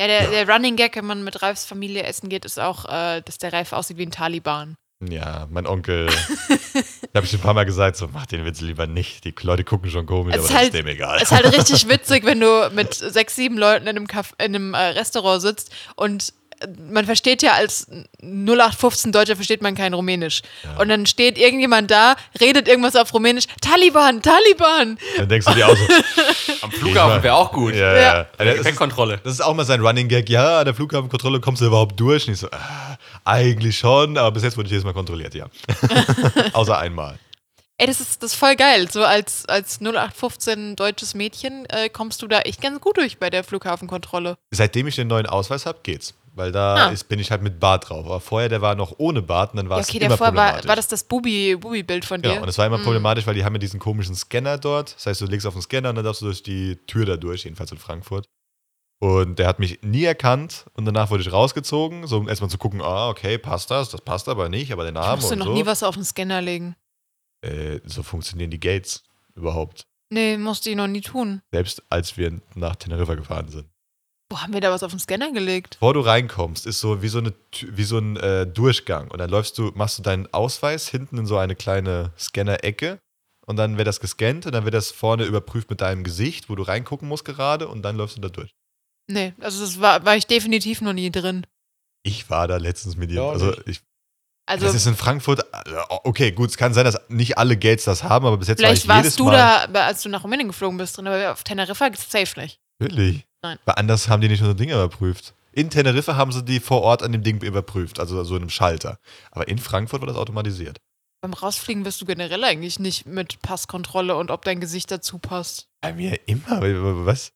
A: Ja, der, der Running Gag, wenn man mit Ralfs Familie essen geht, ist auch, äh, dass der Ralf aussieht wie ein Taliban.
B: Ja, mein Onkel, da habe ich schon ein paar Mal gesagt, so mach den Witz lieber nicht. Die Leute gucken schon komisch,
A: Es
B: aber
A: ist
B: das
A: halt-
B: ist dem egal.
A: Es ist halt richtig witzig, wenn du mit sechs, sieben Leuten in einem, Caf in einem äh, Restaurant sitzt und äh, man versteht ja als 0815 Deutscher versteht man kein Rumänisch. Und dann steht irgendjemand da, redet irgendwas auf Rumänisch, Taliban, Taliban.
B: Dann denkst du dir auch so,
D: Am Flughafen wäre auch gut.
B: ja,
A: Ja.
B: ja. Also das, ist, das ist auch mal sein Running Gag. Ja, an der Flughafenkontrolle kommst du überhaupt durch. Und ich so, ah, eigentlich schon, aber bis jetzt wurde ich jedes Mal kontrolliert, ja. Außer einmal.
A: Ey, das ist, das ist voll geil. So als, als 0815 deutsches Mädchen äh, kommst du da echt ganz gut durch bei der Flughafenkontrolle.
B: Seitdem ich den neuen Ausweis habe, geht's. Weil da
A: Ah.
B: ist, bin ich halt mit Bart drauf. Aber vorher, der war noch ohne Bart und dann war
A: Ja,
B: es
A: okay,
B: immer
A: der vorher war,
B: problematisch.
A: war das das Bubi- Bubi-Bild von dir.
B: Genau, und es war immer
A: Mhm.
B: problematisch, weil die haben ja diesen komischen Scanner dort. Das heißt, du legst auf den Scanner und dann darfst du durch die Tür da durch, jedenfalls in Frankfurt. Und der hat mich nie erkannt und danach wurde ich rausgezogen, so um erstmal zu gucken, ah, okay, passt das, das passt aber nicht, aber der Name
A: musste
B: und
A: noch
B: so.
A: nie was auf den Scanner legen.
B: Äh, so funktionieren die Gates überhaupt.
A: Nee, musste ich noch nie tun.
B: Selbst als wir nach Teneriffa gefahren sind.
A: Wo haben wir da was auf den Scanner gelegt?
B: Bevor du reinkommst, ist so wie so, eine, wie so ein äh, Durchgang. Und dann läufst du, machst du deinen Ausweis hinten in so eine kleine Scanner-Ecke. Und dann wird das gescannt und dann wird das vorne überprüft mit deinem Gesicht, wo du reingucken musst gerade und dann läufst du da durch.
A: Nee, also das war, war ich definitiv noch nie drin.
B: Ich war da letztens mit dir.
C: Ja,
B: also ich,
A: Also
B: das ist in Frankfurt. äh, Okay, gut, es kann sein, dass nicht alle Gates das haben, aber bis jetzt
A: vielleicht
B: war ich jedes
A: warst du
B: Mal.
A: da, als du nach Rumänien geflogen bist, drin, aber auf Teneriffa geht's safe nicht.
B: Wirklich?
A: Nein.
B: Weil anders haben die nicht unsere Dinge überprüft. In Teneriffa haben sie die vor Ort an dem Ding überprüft, also so in einem Schalter. Aber in Frankfurt war das automatisiert.
A: Beim Rausfliegen bist du generell eigentlich nicht mit Passkontrolle und ob dein Gesicht dazu passt.
B: Bei mir immer. Was?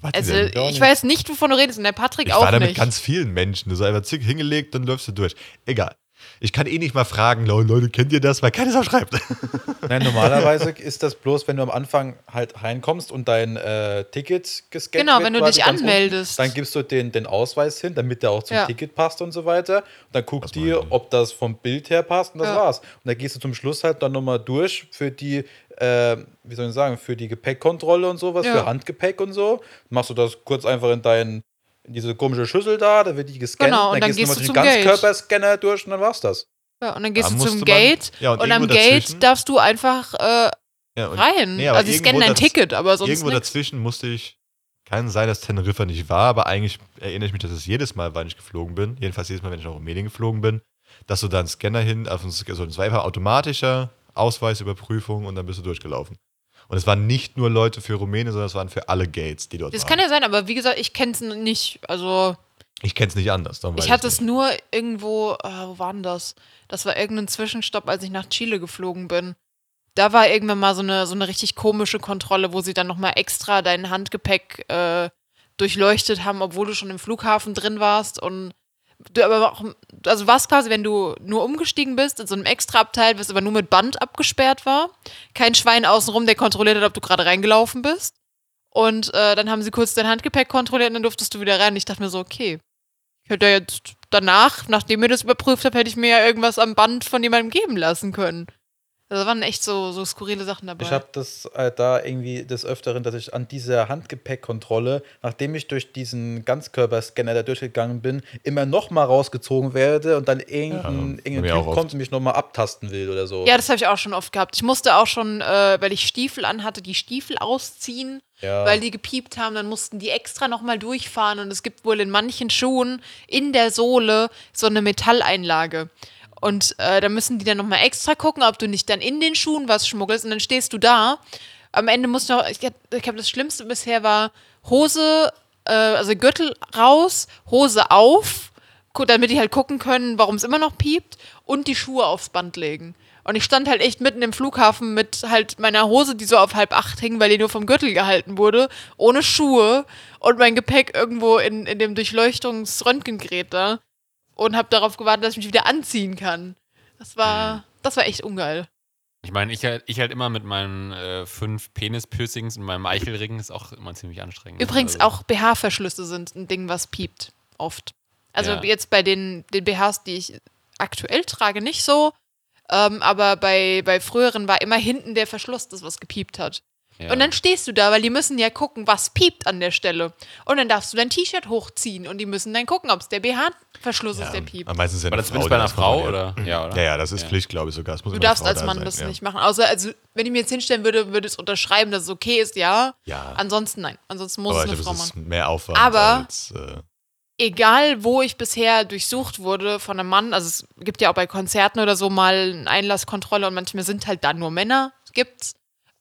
B: Was
A: Also ich
C: nicht.
A: weiß nicht, wovon du redest und der Patrick
B: Ich
A: auch
B: war da mit
A: nicht.
B: ganz vielen Menschen. Du so einfach zick hingelegt, dann läufst du durch. Egal. Ich kann eh nicht mal fragen, "Lol, Leute, kennt ihr das? Weil keiner es aufschreibt.
C: Nein, normalerweise ist das bloß, wenn du am Anfang halt reinkommst und dein äh, Ticket gescannt
A: genau,
C: wird,
A: wenn du dich
C: ganz unten,
A: anmeldest.
C: Dann gibst du den, den Ausweis hin, damit der auch zum
A: Ja.
C: Ticket passt und so weiter. Und dann guckt die? ob das vom Bild her passt und das
A: Ja.
C: war's. Und dann gehst du zum Schluss halt dann nochmal durch für die, äh, wie soll ich sagen, für die Gepäckkontrolle und sowas,
A: Ja.
C: für Handgepäck und so. Machst du das kurz einfach in deinen in diese komische Schüssel da, da wird die gescannt.
A: Genau, und dann
C: gehst
A: gehst
C: nochmal
A: du
C: durch den
A: zum Gate.
C: Ganzkörperscanner durch und dann war's das.
A: ja, und dann gehst
B: Da
A: du zum
B: man-
A: Gate
B: Ja, und
A: und am Gate darfst du einfach äh,
B: Ja, und
A: rein.
B: Nee,
A: also die scannen dein Ticket, aber sonst
B: irgendwo
A: nichts.
B: dazwischen musste ich. Kann sein, dass Teneriffa nicht war, aber eigentlich erinnere ich mich, dass es jedes Mal, wann ich geflogen bin, jedenfalls jedes Mal, wenn ich nach Rumänien geflogen bin, dass du da einen Scanner hin, auf den, also es war einfach automatischer Ausweisüberprüfung und dann bist du durchgelaufen. Und es waren nicht nur Leute für Rumänien, sondern es waren für alle Gates, die dort
A: Das
B: waren.
A: kann ja sein, aber wie gesagt, ich kenne es nicht. Also
B: ich kenne es nicht anders.
A: ich hatte es nur irgendwo, äh, wo war denn das? Das war irgendein Zwischenstopp, als ich nach Chile geflogen bin. Da war irgendwann mal so eine, so eine richtig komische Kontrolle, wo sie dann nochmal extra dein Handgepäck äh, durchleuchtet haben, obwohl du schon im Flughafen drin warst. Und du aber auch, also warst quasi, wenn du nur umgestiegen bist, in so einem extra Abteil, was aber nur mit Band abgesperrt war. Kein Schwein außenrum, der kontrolliert hat, ob du gerade reingelaufen bist. Und äh, dann haben sie kurz dein Handgepäck kontrolliert und dann durftest du wieder rein. Ich dachte mir so, okay, ich hätte ja jetzt danach, nachdem ihr das überprüft habt, hätte ich mir ja irgendwas am Band von jemandem geben lassen können. Also, Da waren echt so, so skurrile Sachen dabei.
C: Ich habe das äh, da irgendwie des Öfteren, dass ich an dieser Handgepäckkontrolle, nachdem ich durch diesen Ganzkörperscanner da durchgegangen bin, immer noch mal rausgezogen werde und dann irgendein,
B: Ja,
C: irgendein Typ kommt und mich noch mal abtasten will oder so.
A: ja, das habe ich auch schon oft gehabt. Ich musste auch schon, äh, weil ich Stiefel anhatte, die Stiefel ausziehen,
C: Ja.
A: weil die gepiept haben. Dann mussten die extra nochmal durchfahren. Und es gibt wohl in manchen Schuhen in der Sohle so eine Metalleinlage. Und äh, da müssen die dann nochmal extra gucken, ob du nicht dann in den Schuhen was schmuggelst. Und dann stehst du da. Am Ende musst du noch, ich, glaube, das Schlimmste bisher war Hose, äh, also Gürtel raus, Hose auf, damit die halt gucken können, warum es immer noch piept, und die Schuhe aufs Band legen. Und ich stand halt echt mitten im Flughafen mit halt meiner Hose, die so auf halb acht hing, weil die nur vom Gürtel gehalten wurde, ohne Schuhe und mein Gepäck irgendwo in, in dem Durchleuchtungs-Röntgengerät da und habe darauf gewartet, dass ich mich wieder anziehen kann. Das war, das war echt ungeil.
D: Ich meine, ich, halt- ich halt immer mit meinen äh, fünf Penis-Piercings und meinem Eichelring ist auch immer ziemlich anstrengend.
A: Übrigens
D: Also,
A: auch BH-Verschlüsse sind ein Ding, was piept. Oft. Also
D: Ja.
A: jetzt bei den, den BHs, die ich aktuell trage, nicht so. Ähm, aber bei, bei früheren war immer hinten der Verschluss, das was gepiept hat.
D: Ja.
A: Und dann stehst du da, weil die müssen ja gucken, was piept an der Stelle. Und dann darfst du dein T-Shirt hochziehen und die müssen dann gucken, ob es der BH-Verschluss ist, der piept.
B: aber meistens ja
D: War das zumindest
B: Frau,
D: bei einer Frau oder? Ja, oder?
B: Ja, ja, das ist
D: Ja.
B: Pflicht, glaube ich sogar.
A: Du darfst als
B: da
A: Mann
B: sein,
A: das
B: ja.
A: nicht machen. Außer, also, wenn ich mir jetzt hinstellen würde, würde es unterschreiben, dass es okay ist, ja.
B: Ja,
A: Ansonsten nein. Ansonsten muss
B: aber
A: es eine
B: glaube,
A: Frau machen.
B: mehr Aufwand
A: Aber-
B: als. Äh,
A: egal wo ich bisher durchsucht wurde von einem Mann, also es gibt ja auch bei Konzerten oder so mal eine Einlasskontrolle und manchmal sind halt da nur Männer, gibt's.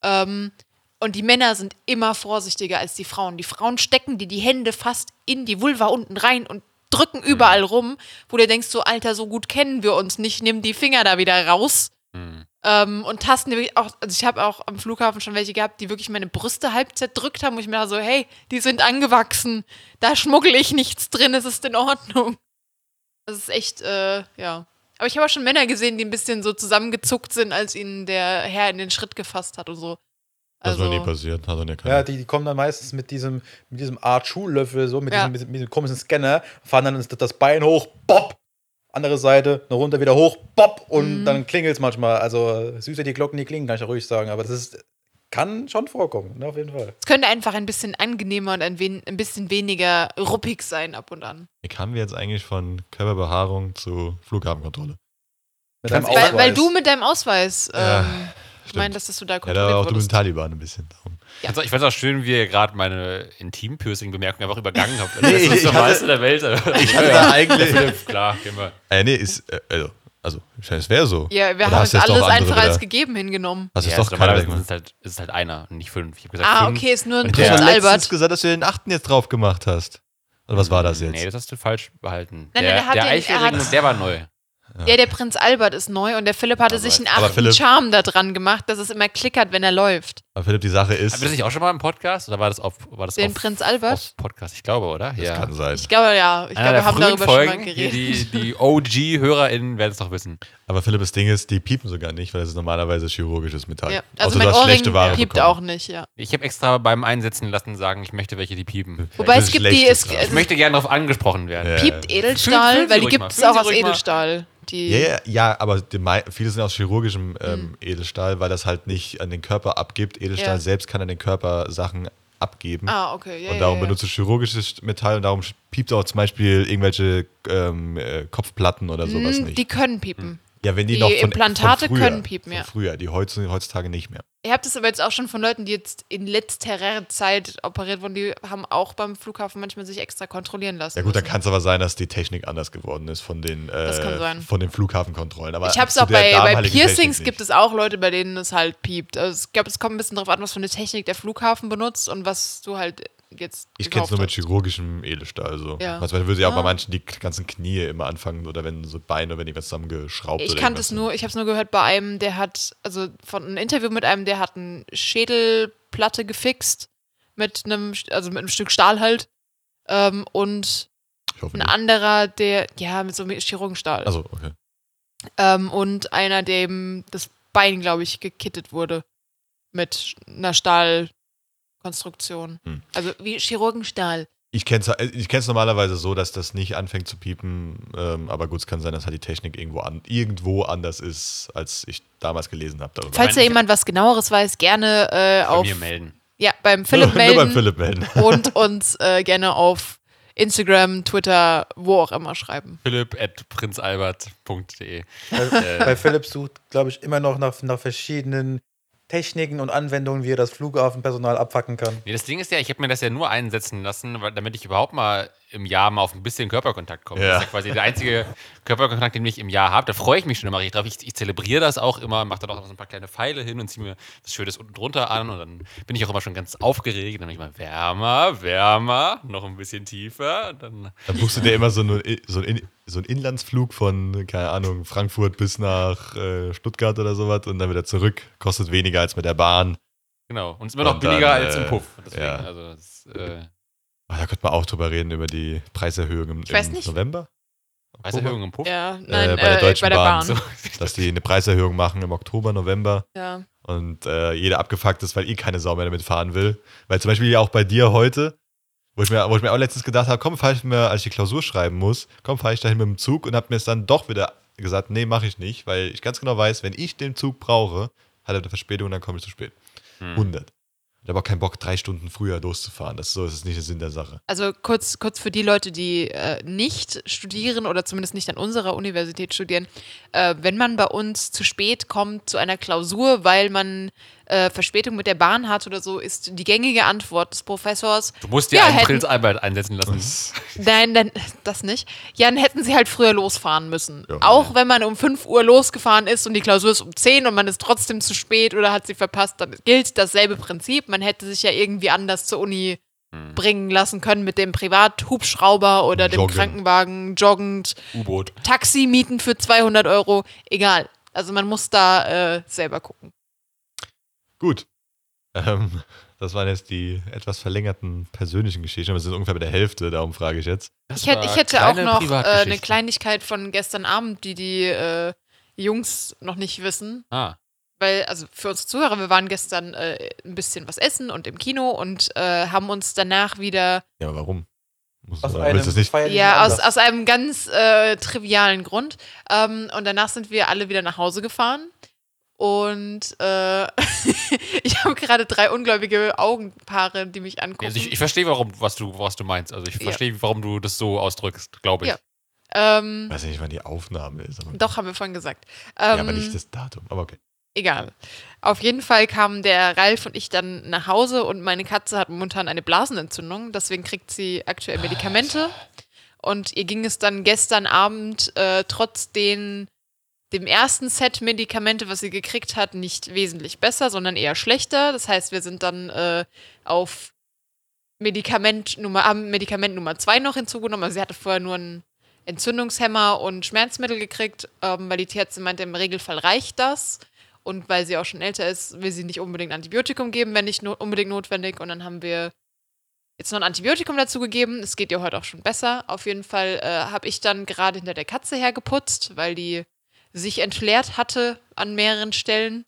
A: Ähm, und die Männer sind immer vorsichtiger als die Frauen. Die Frauen stecken dir die Hände fast in die Vulva unten rein und drücken überall rum, wo du denkst so, Alter, so gut kennen wir uns nicht, nimm die Finger da wieder raus.
D: Hm.
A: Ähm, und tasten wirklich auch, also ich habe auch am Flughafen schon welche gehabt, die wirklich meine Brüste halb zerdrückt haben, wo ich mir da so, hey, die sind angewachsen, da schmuggle ich nichts drin, es ist in Ordnung. Das ist echt, äh, ja. Aber ich habe auch schon Männer gesehen, die ein bisschen so zusammengezuckt sind, als ihnen der Herr in den Schritt gefasst hat und so.
B: Das ist noch nie
A: Also,
B: passiert. Hat er nicht keine-
C: Ja, die, die kommen dann meistens mit diesem, mit diesem Art Schuhlöffel, so, mit,
A: Ja.
C: diesem, mit, diesem- mit diesem komischen Scanner, fahren dann das, das Bein hoch, bopp, andere Seite, noch runter, wieder hoch, bopp, und
A: Mhm.
C: dann klingelt es manchmal. Also süßer die Glocken, die klingen, kann ich ja ruhig sagen, aber das ist, kann schon vorkommen, ne, auf jeden Fall.
A: es könnte einfach ein bisschen angenehmer und ein, wen, ein bisschen weniger ruppig sein ab und an.
B: Wie kamen wir jetzt eigentlich von Körperbehaarung zu Flughafenkontrolle?
C: Mit
A: Weil,
C: Ausweis.
A: weil du mit deinem Ausweis,
B: Ja,
A: ähm, ich
B: stimmt.
A: meine, dass das du da
B: Ja, da
A: kontrolliert
B: auch du mit
A: wurdest.
B: Taliban ein bisschen. Darum.
D: Also ich fand es auch schön, wie ihr gerade meine Intim-Piercing-Bemerkung einfach übergangen habt.
B: Nee,
D: das ist
B: ich
D: das meiste der Welt.
B: Ich hatte da eigentlich.
D: Philipp, klar, gehen wir.
B: Äh, nee, ist. Äh, also, also, es wäre so.
A: Ja, wir
B: Oder
A: haben es alles einfach als gegeben hingenommen.
B: Du
D: Ja, ist
B: doch keiner
D: ist es, halt, ist halt einer und nicht fünf. Ich habe gesagt,
A: Ah,
D: fünf.
A: okay, ist nur ein
B: Und du hast
A: Prinz
B: ja letztens
A: Albert.
B: gesagt, dass du den achten jetzt drauf gemacht hast. Oder was war das jetzt?
D: Nee, das hast du falsch behalten.
A: Nein,
D: der,
A: nein, er hat
D: der
A: den- er hat-
D: der war neu.
A: Ja, der Prinz Albert ist neu und der Philipp hatte
D: Aber-
A: sich einen achten
B: Philipp-
A: Charme da dran gemacht, dass es immer klickert, wenn er läuft.
B: Aber Philipp, die Sache ist.
D: Haben wir das nicht auch schon mal im Podcast? Oder war das auf, war das
A: Den
D: auf,
A: Prinz Albert?
D: auf Podcast? Ich glaube, oder?
B: das kann sein.
A: Ich glaube, ja. Ich glaube, wir haben darüber
D: Folgen,
A: schon mal geredet.
D: Die, die OG-HörerInnen werden es doch wissen.
B: Aber Philipp, das Ding ist, die piepen sogar nicht, weil das ist normalerweise chirurgisches Metall.
A: Ja, also
B: Außer
A: mein Ohrring
B: Ware
A: piept
B: bekommen.
A: auch nicht, ja.
D: Ich habe extra beim Einsetzen lassen sagen, ich möchte welche, die piepen.
A: Wobei es gibt die, es,
D: Ich möchte gerne darauf angesprochen werden.
B: Ja.
A: piept
D: Fühlen-
A: Edelstahl,
D: fühlen Sie
A: weil die gibt es
D: fühlen
A: auch aus. Edelstahl. Die,
B: Ja, ja, ja, aber viele sind aus chirurgischem ähm,
A: Hm.
B: Edelstahl, weil das halt nicht an den Körper abgibt. Edelstahl
A: Ja.
B: selbst kann an den Körper Sachen abgeben.
A: Ah, okay. Ja,
B: und darum
A: ja.
B: benutzt du chirurgisches Metall und darum piept auch zum Beispiel irgendwelche ähm, äh, Kopfplatten oder sowas
A: Hm,
B: nicht.
A: Die können piepen.
B: Ja, wenn die,
A: die
B: noch von,
A: Implantate
B: von früher,
A: können piepen, ja.
B: Früher, die heutzutage, heutzutage nicht mehr.
A: Ihr habt es aber jetzt auch schon von Leuten, die jetzt in letzterer Zeit operiert wurden, die haben auch beim Flughafen manchmal sich extra kontrollieren lassen.
B: Ja gut, dann
A: müssen.
B: kann es aber sein, dass die Technik anders geworden ist von den, äh, von den Flughafenkontrollen. Aber
A: Ich habe es auch bei, bei Piercings gibt es auch Leute, bei denen es halt piept. Also ich glaube, es kommt ein bisschen darauf an, was für eine Technik der Flughafen benutzt und was du halt jetzt.
B: Ich kenne es nur mit chirurgischem Edelstahl. So.
A: Ja.
B: Also, würde ja auch
A: Ah.
B: bei manchen die ganzen Knie immer anfangen oder wenn so Beine, wenn die was zusammengeschraubt
A: Ich
B: oder
A: kannte es
B: irgendwas
A: nur, ich habe es nur gehört bei einem, der hat, also von einem Interview mit einem, der hat eine Schädelplatte gefixt mit einem, also mit einem Stück Stahl halt. Ähm, und
B: Ich
A: ein
B: nicht.
A: anderer, der, ja, mit so einem Chirurgenstahl.
B: Also, okay.
A: Ähm, und einer, dem das Bein, glaube ich, gekittet wurde. Mit einer Stahlkonstruktion.
B: Hm.
A: Also wie Chirurgenstahl.
B: Ich kenne es ich kenn's normalerweise so, dass das nicht anfängt zu piepen. Ähm, aber gut, es kann sein, dass halt die Technik irgendwo, an, irgendwo anders ist, als ich damals gelesen habe.
A: Falls da
D: ich-
A: jemand was genaueres weiß, gerne äh,
D: Bei
A: auf.
D: mir melden.
A: Ja, beim Philipp
B: nur, nur beim
A: melden.
B: Philipp melden.
A: und uns äh, gerne auf Instagram, Twitter, wo auch immer schreiben.
D: Philipp at prinzalbert.de.
C: Bei, bei Philipp sucht, glaube ich, immer noch nach, nach verschiedenen Techniken und Anwendungen, wie er das Flughafenpersonal abfacken kann.
D: Nee, das Ding ist ja, ich habe mir das ja nur einsetzen lassen, weil, damit ich überhaupt mal im Jahr mal auf ein bisschen Körperkontakt komme.
B: Ja.
D: Das ist ja quasi der einzige Körperkontakt, den ich im Jahr habe. Da freue ich mich schon immer richtig drauf. Ich, ich zelebriere das auch immer, mache dann auch noch so ein paar kleine Pfeile hin und ziehe mir das Schönes unten drunter an und dann bin ich auch immer schon ganz aufgeregt. Dann bin ich mal wärmer, wärmer, noch ein bisschen tiefer. Dann
B: Dann buchst du dir immer so, eine, so, ein, so einen Inlandsflug von, keine Ahnung, Frankfurt bis nach äh, Stuttgart oder sowas und dann wieder zurück. Kostet weniger als mit der Bahn.
D: Genau. Und ist immer noch
B: Und
D: billiger
B: dann,
D: als im
B: äh,
D: Puff. Deswegen,
B: ja.
D: also, das, äh,
B: Ah, da könnte man auch drüber reden, über die Preiserhöhung im,
A: Ich weiß
B: im
A: nicht.
B: November.
D: Preiserhöhung im Puff.
A: Ja, nein,
B: bei
A: äh,
B: der Deutschen
A: bei der
B: Bahn.
A: Bahn.
D: So.
B: Dass die eine Preiserhöhung machen im Oktober, November.
A: Ja.
B: und äh, jeder abgefuckt ist, weil eh keine Sau mehr damit fahren will. Weil zum Beispiel ja auch bei dir heute, wo ich mir, wo ich mir auch letztens gedacht habe, komm, fahre ich mir, als ich die Klausur schreiben muss, komm, fahre ich dahin mit dem Zug und habe mir es dann doch wieder gesagt, nee, mache ich nicht, weil ich ganz genau weiß, wenn ich den Zug brauche, hat er eine Verspätung und dann komme ich zu spät.
D: Hm.
B: 100. Habe auch keinen Bock, drei Stunden früher loszufahren. Das ist so, ist nicht der Sinn der Sache.
A: Also kurz, kurz für die Leute, die äh, nicht studieren oder zumindest nicht an unserer Universität studieren, äh, wenn man bei uns zu spät kommt zu einer Klausur, weil man äh, Verspätung mit der Bahn hat oder so, ist die gängige Antwort des Professors,
D: Du musst dir
A: Ja,
D: einen Prinz Albert einsetzen lassen.
A: nein, dann, das nicht. Ja, dann hätten sie halt früher losfahren müssen.
B: Ja.
A: Auch wenn man um 5 Uhr losgefahren ist und die Klausur ist um 10 und man ist trotzdem zu spät oder hat sie verpasst, dann gilt dasselbe Prinzip. Man hätte sich ja irgendwie anders zur Uni
D: Hm.
A: bringen lassen können mit dem Privathubschrauber oder dem
B: Joggen.
A: Krankenwagen, joggend,
D: U-Boot.
A: Taxi mieten für 200 Euro, egal. Also man muss da äh, selber gucken.
B: Gut. Ähm, das waren jetzt die etwas verlängerten persönlichen Geschichten, aber wir sind ungefähr bei der Hälfte, darum frage ich jetzt.
A: Ich hätte, ich hätte auch noch äh, eine. Kleinigkeit von gestern Abend, die die äh, Jungs noch nicht wissen.
D: Ah,
A: Weil, also für unsere Zuhörer, wir waren gestern äh, ein bisschen was essen und im Kino und äh, haben uns danach wieder,
B: Ja, aber warum? Muss,
C: Aus einem
B: willst du das nicht?
A: ja, aus, aus einem ganz äh, trivialen Grund. Ähm, und danach sind wir alle wieder nach Hause gefahren. Und äh, ich habe gerade drei ungläubige Augenpaare, die mich angucken.
D: also ich, ich verstehe, warum, was du, was du meinst. Also ich
A: Ja.
D: verstehe, warum du das so ausdrückst, glaube ich.
A: Ja. ähm,
B: Ich weiß nicht, wann die Aufnahme ist. Aber,
A: doch, haben wir vorhin gesagt.
B: ja,
A: Ähm,
B: aber nicht das Datum. Aber okay.
A: Egal. Auf jeden Fall kamen der Ralf und ich dann nach Hause und meine Katze hat momentan eine Blasenentzündung, deswegen kriegt sie aktuell Medikamente. Und ihr ging es dann gestern Abend äh, trotz den, dem ersten Set Medikamente, was sie gekriegt hat, nicht wesentlich besser, sondern eher schlechter. Das heißt, wir sind dann äh, auf Medikament Nummer, haben Medikament Nummer zwei noch hinzugenommen. Also sie hatte vorher nur einen Entzündungshemmer und Schmerzmittel gekriegt, ähm, weil die Tierärztin meinte, im Regelfall reicht das. Und weil sie auch schon älter ist, will sie nicht unbedingt Antibiotikum geben, wenn nicht no unbedingt notwendig. Und dann haben wir jetzt noch ein Antibiotikum dazu gegeben. Es geht ihr heute auch schon besser. Auf jeden Fall äh, habe ich dann gerade hinter der Katze hergeputzt, weil die sich entleert hatte an mehreren Stellen.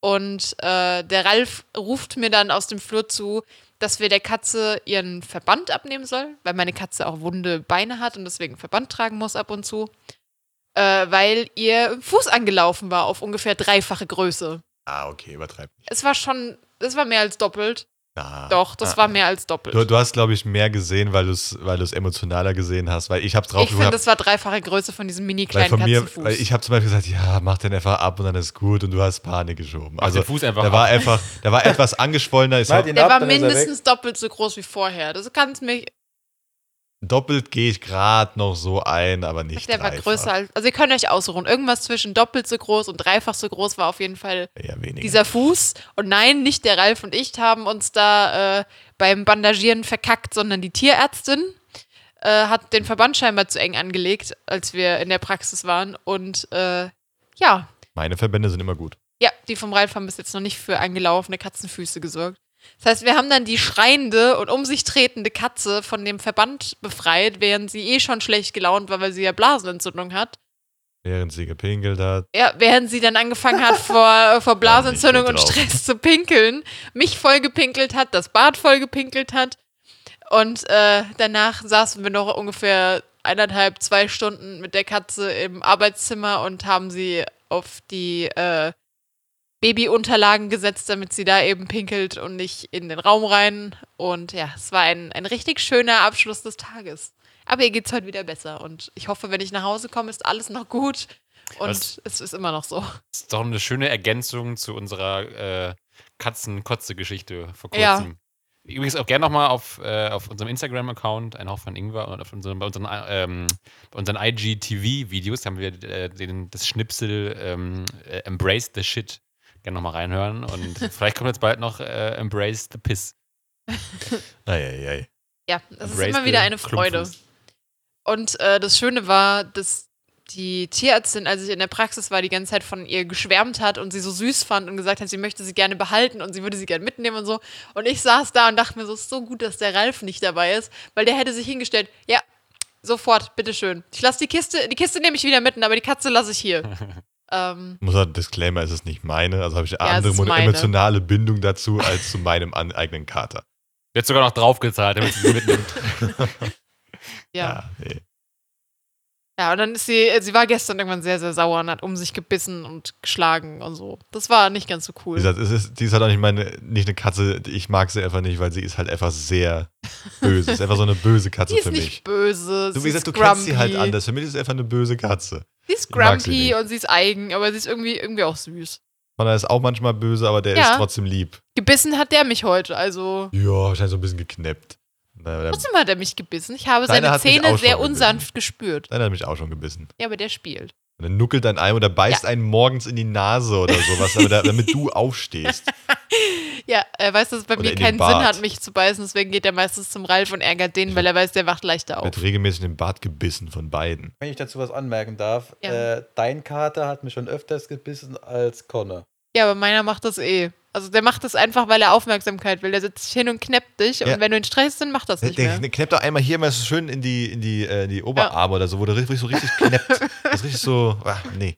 A: Und äh, der Ralf ruft mir dann aus dem Flur zu, dass wir der Katze ihren Verband abnehmen sollen, weil meine Katze auch wunde Beine hat und deswegen Verband tragen muss ab und zu. Äh, weil ihr Fuß angelaufen war auf ungefähr dreifache Größe.
B: Ah, okay, übertreib nicht.
A: Es war schon, es war mehr als doppelt.
B: Ah,
A: Doch, das
B: ah,
A: war mehr als doppelt.
B: Du, du hast, glaube ich, mehr gesehen, weil du es weil du's emotionaler gesehen hast, weil ich hab's drauf
A: ich finde, das war dreifache Größe von diesem mini
B: weil
A: kleinen
B: von mir, weil ich habe zum Beispiel gesagt, ja, mach den einfach ab und dann ist gut und du hast Panik geschoben.
D: Mach
B: Also
D: den Fuß einfach
B: der war
D: ab.
B: einfach, der war etwas angeschwollener,
C: ihn
A: der
C: ab,
A: war mindestens doppelt so groß wie vorher. Das kannst mich.
B: Doppelt gehe ich gerade noch so ein, aber nicht
A: Der war
B: dreifach.
A: größer als. Also ihr könnt euch ausruhen. Irgendwas zwischen doppelt so groß und dreifach so groß war auf jeden Fall dieser Fuß. Und nein, nicht der Ralf und ich haben uns da äh, beim Bandagieren verkackt, sondern die Tierärztin äh, hat den Verband scheinbar zu eng angelegt, als wir in der Praxis waren. Und äh, ja,
B: Meine Verbände sind immer gut.
A: ja, die vom Ralf haben bis jetzt noch nicht für angelaufene Katzenfüße gesorgt. Das heißt, wir haben dann die schreiende und um sich tretende Katze von dem Verband befreit, während sie eh schon schlecht gelaunt war, weil sie ja Blasenentzündung hat.
B: Während sie gepinkelt hat.
A: Ja, während sie dann angefangen hat, vor, vor Blasenentzündung und. Stress zu pinkeln, mich voll gepinkelt hat, das Bad voll gepinkelt hat. Und äh, danach saßen wir noch ungefähr eineinhalb, zwei Stunden mit der Katze im Arbeitszimmer und haben sie auf die äh, Babyunterlagen gesetzt, damit sie da eben pinkelt und nicht in den Raum rein. Und ja, es war ein, ein richtig schöner Abschluss des Tages. Aber ihr geht's heute wieder besser. Und ich hoffe, wenn ich nach Hause komme, ist alles noch gut. Und
D: Was-
A: es ist immer noch so.
D: Das ist doch eine schöne Ergänzung zu unserer äh, Katzen-Kotze-Geschichte vor
A: Ja.
D: kurzem. Übrigens auch gerne nochmal auf, äh, auf unserem Instagram-Account, ein Hauch von Ingwer, und auf unseren, bei unseren, ähm, bei unseren IGTV-Videos haben wir äh, den, das Schnipsel ähm, äh, Embrace the Shit gerne nochmal reinhören. Und vielleicht kommt jetzt bald noch äh, Embrace the Piss.
B: Eieiei.
A: Ja, es ist
D: Embrace
A: immer
D: the
A: wieder eine Freude.
D: Klumpfuß.
A: Und äh, das Schöne war, dass die Tierärztin, als ich in der Praxis war, die ganze Zeit von ihr geschwärmt hat und sie so süß fand und gesagt hat, sie möchte sie gerne behalten und sie würde sie gerne mitnehmen und so. Und ich saß da und dachte mir so, es ist so gut, dass der Ralf nicht dabei ist, weil der hätte sich hingestellt, ja, sofort, bitteschön. Ich lasse die Kiste, die Kiste nehme ich wieder mitten, aber die Katze lasse ich hier. ähm,
B: Ich muss sagen, Disclaimer, es ist nicht meine, also habe ich eine
A: Ja, es
B: andere
A: ist meine.
B: emotionale Bindung dazu als zu meinem an, eigenen Kater.
D: Jetzt sogar noch draufgezahlt, damit sie sie mitnimmt.
A: ja.
B: nee.
A: Ja, und dann ist sie, sie war gestern irgendwann sehr, sehr sauer und hat um sich gebissen und geschlagen und so. Das war nicht ganz so cool.
B: Wie gesagt, es ist, die ist halt auch nicht meine, nicht eine Katze, ich mag sie einfach nicht, weil sie ist halt einfach sehr böse. ist einfach so eine böse Katze
A: Die ist
B: für
A: nicht
B: mich.
A: böse.
B: Du,
A: sie
B: wie gesagt,
A: ist
B: du kennst sie halt anders. Für mich ist sie einfach eine böse Katze.
A: Sie ist
B: sie
A: grumpy
B: nicht.
A: und sie ist eigen, aber sie ist irgendwie, irgendwie auch süß.
B: Und er ist auch manchmal böse, aber der
A: Ja.
B: ist trotzdem lieb.
A: Gebissen hat der mich heute, also.
B: Ja, wahrscheinlich so ein bisschen der,
A: Trotzdem hat er mich gebissen. Ich habe
B: Deiner
A: seine Zähne sehr
B: schon gebissen.
A: unsanft gespürt.
B: Deiner hat mich auch schon gebissen.
A: Ja, aber der spielt.
B: Und dann nuckelt ein Ei oder beißt einen morgens in die Nase oder sowas, damit, er- damit du aufstehst.
A: Ja, er weiß, dass es bei
B: Oder
A: mir keinen. Sinn hat, mich zu beißen, deswegen geht er meistens zum Ralf und ärgert den, weil er weiß, der wacht leichter auf.
B: Wird regelmäßig in den Bart gebissen von beiden.
C: Wenn ich dazu was anmerken darf,
A: Ja.
C: äh, dein Kater hat mich schon öfters gebissen als Conne.
A: Ja, aber meiner macht das eh. Also der macht das einfach, weil er Aufmerksamkeit will. Der setzt sich hin und knappt dich
B: Ja.
A: und wenn du ihn stresst, dann macht das nicht
B: der,
A: mehr.
B: der knappt doch einmal hier mal so schön in die, in die, äh, in die Oberarme oder so, wo der richtig, so richtig knappt. Das ist richtig so, ah, nee.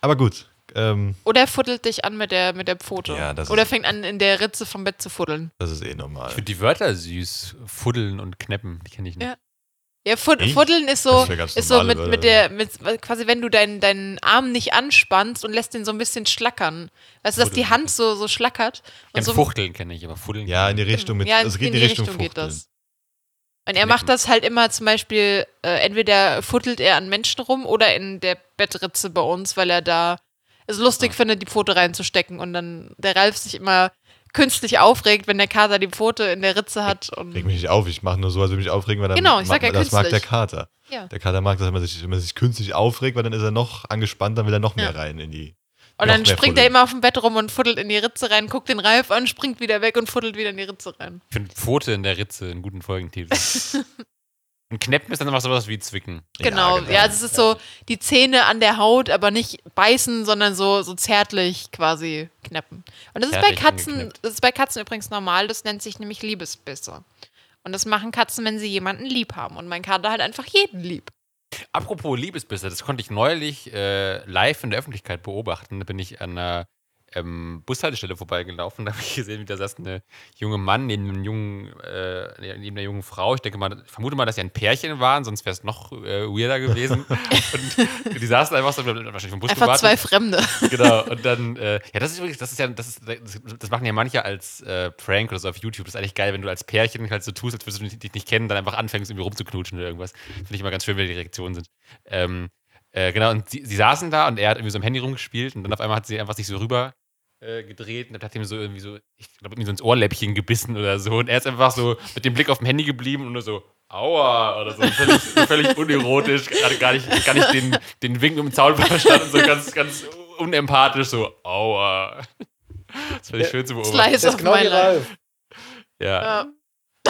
B: Aber gut. Ähm,
A: Oder er fuddelt dich an mit der, mit der Pfote.
B: Ja, das
A: Oder
B: ist-
A: fängt an, in der Ritze vom Bett zu fuddeln.
B: das ist eh normal.
D: Ich finde die Wörter süß. Fuddeln und kneppen. Die kenne ich nicht.
A: Ja. Ja, Fud
B: Echt?
A: Fuddeln ist so,
B: ist ja
A: so mit, mit der, mit, quasi wenn du deinen, deinen Arm nicht anspannst und lässt den so ein bisschen schlackern. Weißt du, dass die. Hand so, so schlackert.
D: Kenn
A: so,
D: Fuchteln kenne ich, aber Fuddeln.
B: Ja, in die Richtung mit.
A: ja,
B: also geht in die Richtung,
A: geht
B: Fuchteln.
A: das. Und er macht das halt immer zum Beispiel, äh, entweder futtelt er an Menschen rum oder in der Bettritze bei uns, weil er da es lustig
D: Ah.
A: findet, die Pfote reinzustecken und dann der Ralf sich immer künstlich aufregt, wenn der Kater die Pfote in der Ritze hat. Und
B: Reg mich nicht auf, ich mache nur so, als würde ich mich aufregen, weil dann
A: Genau, ich sag ja
B: das mag der
A: künstlich.
B: Kater.
A: Ja.
B: Der Kater mag das, wenn man, sich, wenn man sich künstlich aufregt, weil dann ist er noch angespannt, dann will er noch mehr
A: Ja.
B: rein in die.
A: Und dann springt er
B: fuddeln.
A: immer auf dem Bett rum und fuddelt in die Ritze rein, guckt den Ralf an, springt wieder weg und fuddelt wieder in die Ritze rein.
D: Ich finde Pfote in der Ritze einen guten Folgentitel. und Kneppen ist dann einfach sowas wie Zwicken.
A: Genau, ja,
B: genau.
A: es ist so die Zähne an der Haut, aber nicht beißen, sondern so, so zärtlich quasi knappen. Und das ist bei Katzen, das ist bei Katzen übrigens normal, das nennt sich nämlich Liebesbisse. Und das machen Katzen, wenn sie jemanden lieb haben. Und mein Kater hat einfach jeden lieb.
D: Apropos Liebesbisse, das konnte ich neulich äh, live in der Öffentlichkeit beobachten. Da bin ich an einer ähm, Bushaltestelle vorbeigelaufen. Da habe ich gesehen, wie da saß eine junge Mann neben, einem jungen, äh, neben einer jungen Frau. Ich denke mal, ich vermute mal, dass sie ein Pärchen waren, sonst wäre es noch äh, weirder gewesen. und die saßen einfach so, wahrscheinlich vom Bus
A: Einfach
D: gewartet.
A: zwei Fremde.
D: genau. Und dann, äh, ja, das ist übrigens, das ist ja, das ist, das, das machen ja manche als äh, Prank oder so auf YouTube. Das ist eigentlich geil, wenn du als Pärchen halt so tust, als würdest du dich nicht kennen, dann einfach anfängst, irgendwie rumzuknutschen oder irgendwas. Finde ich immer ganz schön, wenn die Reaktionen sind. Ähm, äh, genau, und sie, sie saßen da und er hat irgendwie so am Handy rumgespielt und dann auf einmal hat sie einfach sich so rüber äh, gedreht und hat ihm so irgendwie so, ich glaube, irgendwie so ins Ohrläppchen gebissen oder so. Und er ist einfach so mit dem Blick auf dem Handy geblieben und nur so, aua, oder so. Völlig, völlig unerotisch, gerade gar nicht, gar nicht den, den Wink im Zaun verstanden, so ganz, ganz unempathisch, so, aua. Das fand ich schön zu beobachten.
A: Slice
C: Das ist
A: of
C: genau
A: my life.
D: Ja.
A: Ja.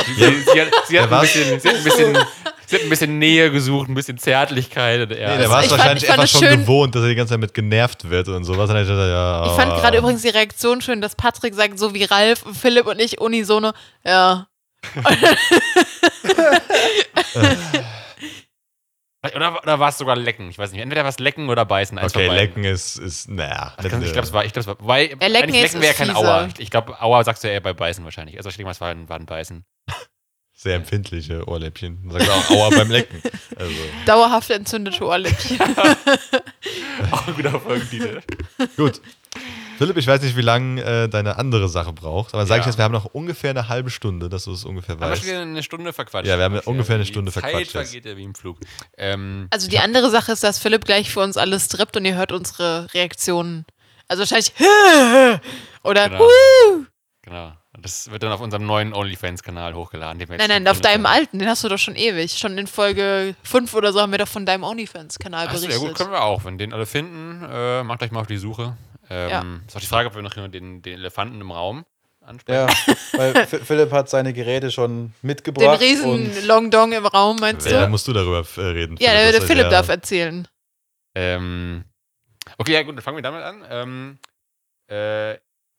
D: Sie, sie, sie, hat, sie,
B: Der
D: hat ein bisschen, sie, hat ein bisschen, sie hat ein bisschen Nähe gesucht, ein bisschen Zärtlichkeit. Und er,
B: Nee, der war es
A: ich fand-
B: wahrscheinlich
A: ich fand
B: einfach schon
A: schön-
B: gewohnt, dass er die ganze Zeit mit genervt wird und sowas. Und er gesagt, ja,
A: Ich fand
B: ah.
A: gerade übrigens die Reaktion schön, dass Patrick sagt, so wie Ralf, Philipp und ich unisono, ja.
D: oder, oder war es sogar Lecken? Ich weiß nicht. Entweder war es Lecken oder Beißen. eins
B: Okay, lecken ist, ist naja.
D: Ich glaube, es war, ich glaub, es war, weil,
A: lecken
D: eigentlich
A: ist-
D: Lecken wäre kein
A: fieser.
D: Aua. Ich, ich glaube, Aua sagst du ja eher bei Beißen wahrscheinlich. Also ich denke mal, es war ein, war ein Beißen.
B: Sehr empfindliche Ohrläppchen. Man sagt auch Aua beim Lecken. Also,
A: Dauerhaft entzündete Ohrläppchen.
D: Auch ein guter Folgentitel.
B: gut. Philipp, ich weiß nicht, wie lange äh, deine andere Sache braucht, aber sag ich
D: Ja.
B: jetzt, wir haben noch ungefähr eine halbe Stunde, dass du es ungefähr
D: Haben wir
B: weißt.
D: schon wieder eine Stunde verquatscht.
B: Ja, wir haben ungefähr eine Stunde
D: Zeit
B: verquatscht jetzt.
D: vergeht ja wie im Flug. Ähm,
A: Also die andere Sache ist, dass Philipp gleich für uns alles trippt und ihr hört unsere Reaktionen. Also wahrscheinlich oder
D: Genau.
A: Wuh!
D: genau. Das wird dann auf unserem neuen OnlyFans-Kanal hochgeladen. den wir jetzt
A: Nein, nein, auf deinem
D: haben.
A: alten, den hast du doch schon ewig. Schon in Folge 5 oder so haben wir doch von deinem OnlyFans-Kanal berichtet.
D: ja gut, können wir auch. Wenn den alle finden, äh, macht euch mal auf die Suche. Ähm,
A: Ja.
D: Ist auch die Frage, ob wir noch den, den Elefanten im Raum ansprechen.
C: Ja, weil Philipp hat seine Geräte schon
A: Den
C: mitgebracht.
A: riesen
C: und
A: Long Dong im Raum, meinst
B: Ja, da
A: du?
B: musst du darüber äh, reden.
A: Ja, der,
B: Das
A: der
B: ist
A: Philipp
B: ja-
A: darf erzählen.
D: Ähm, okay, ja gut, dann fangen wir damit an. Ähm, äh,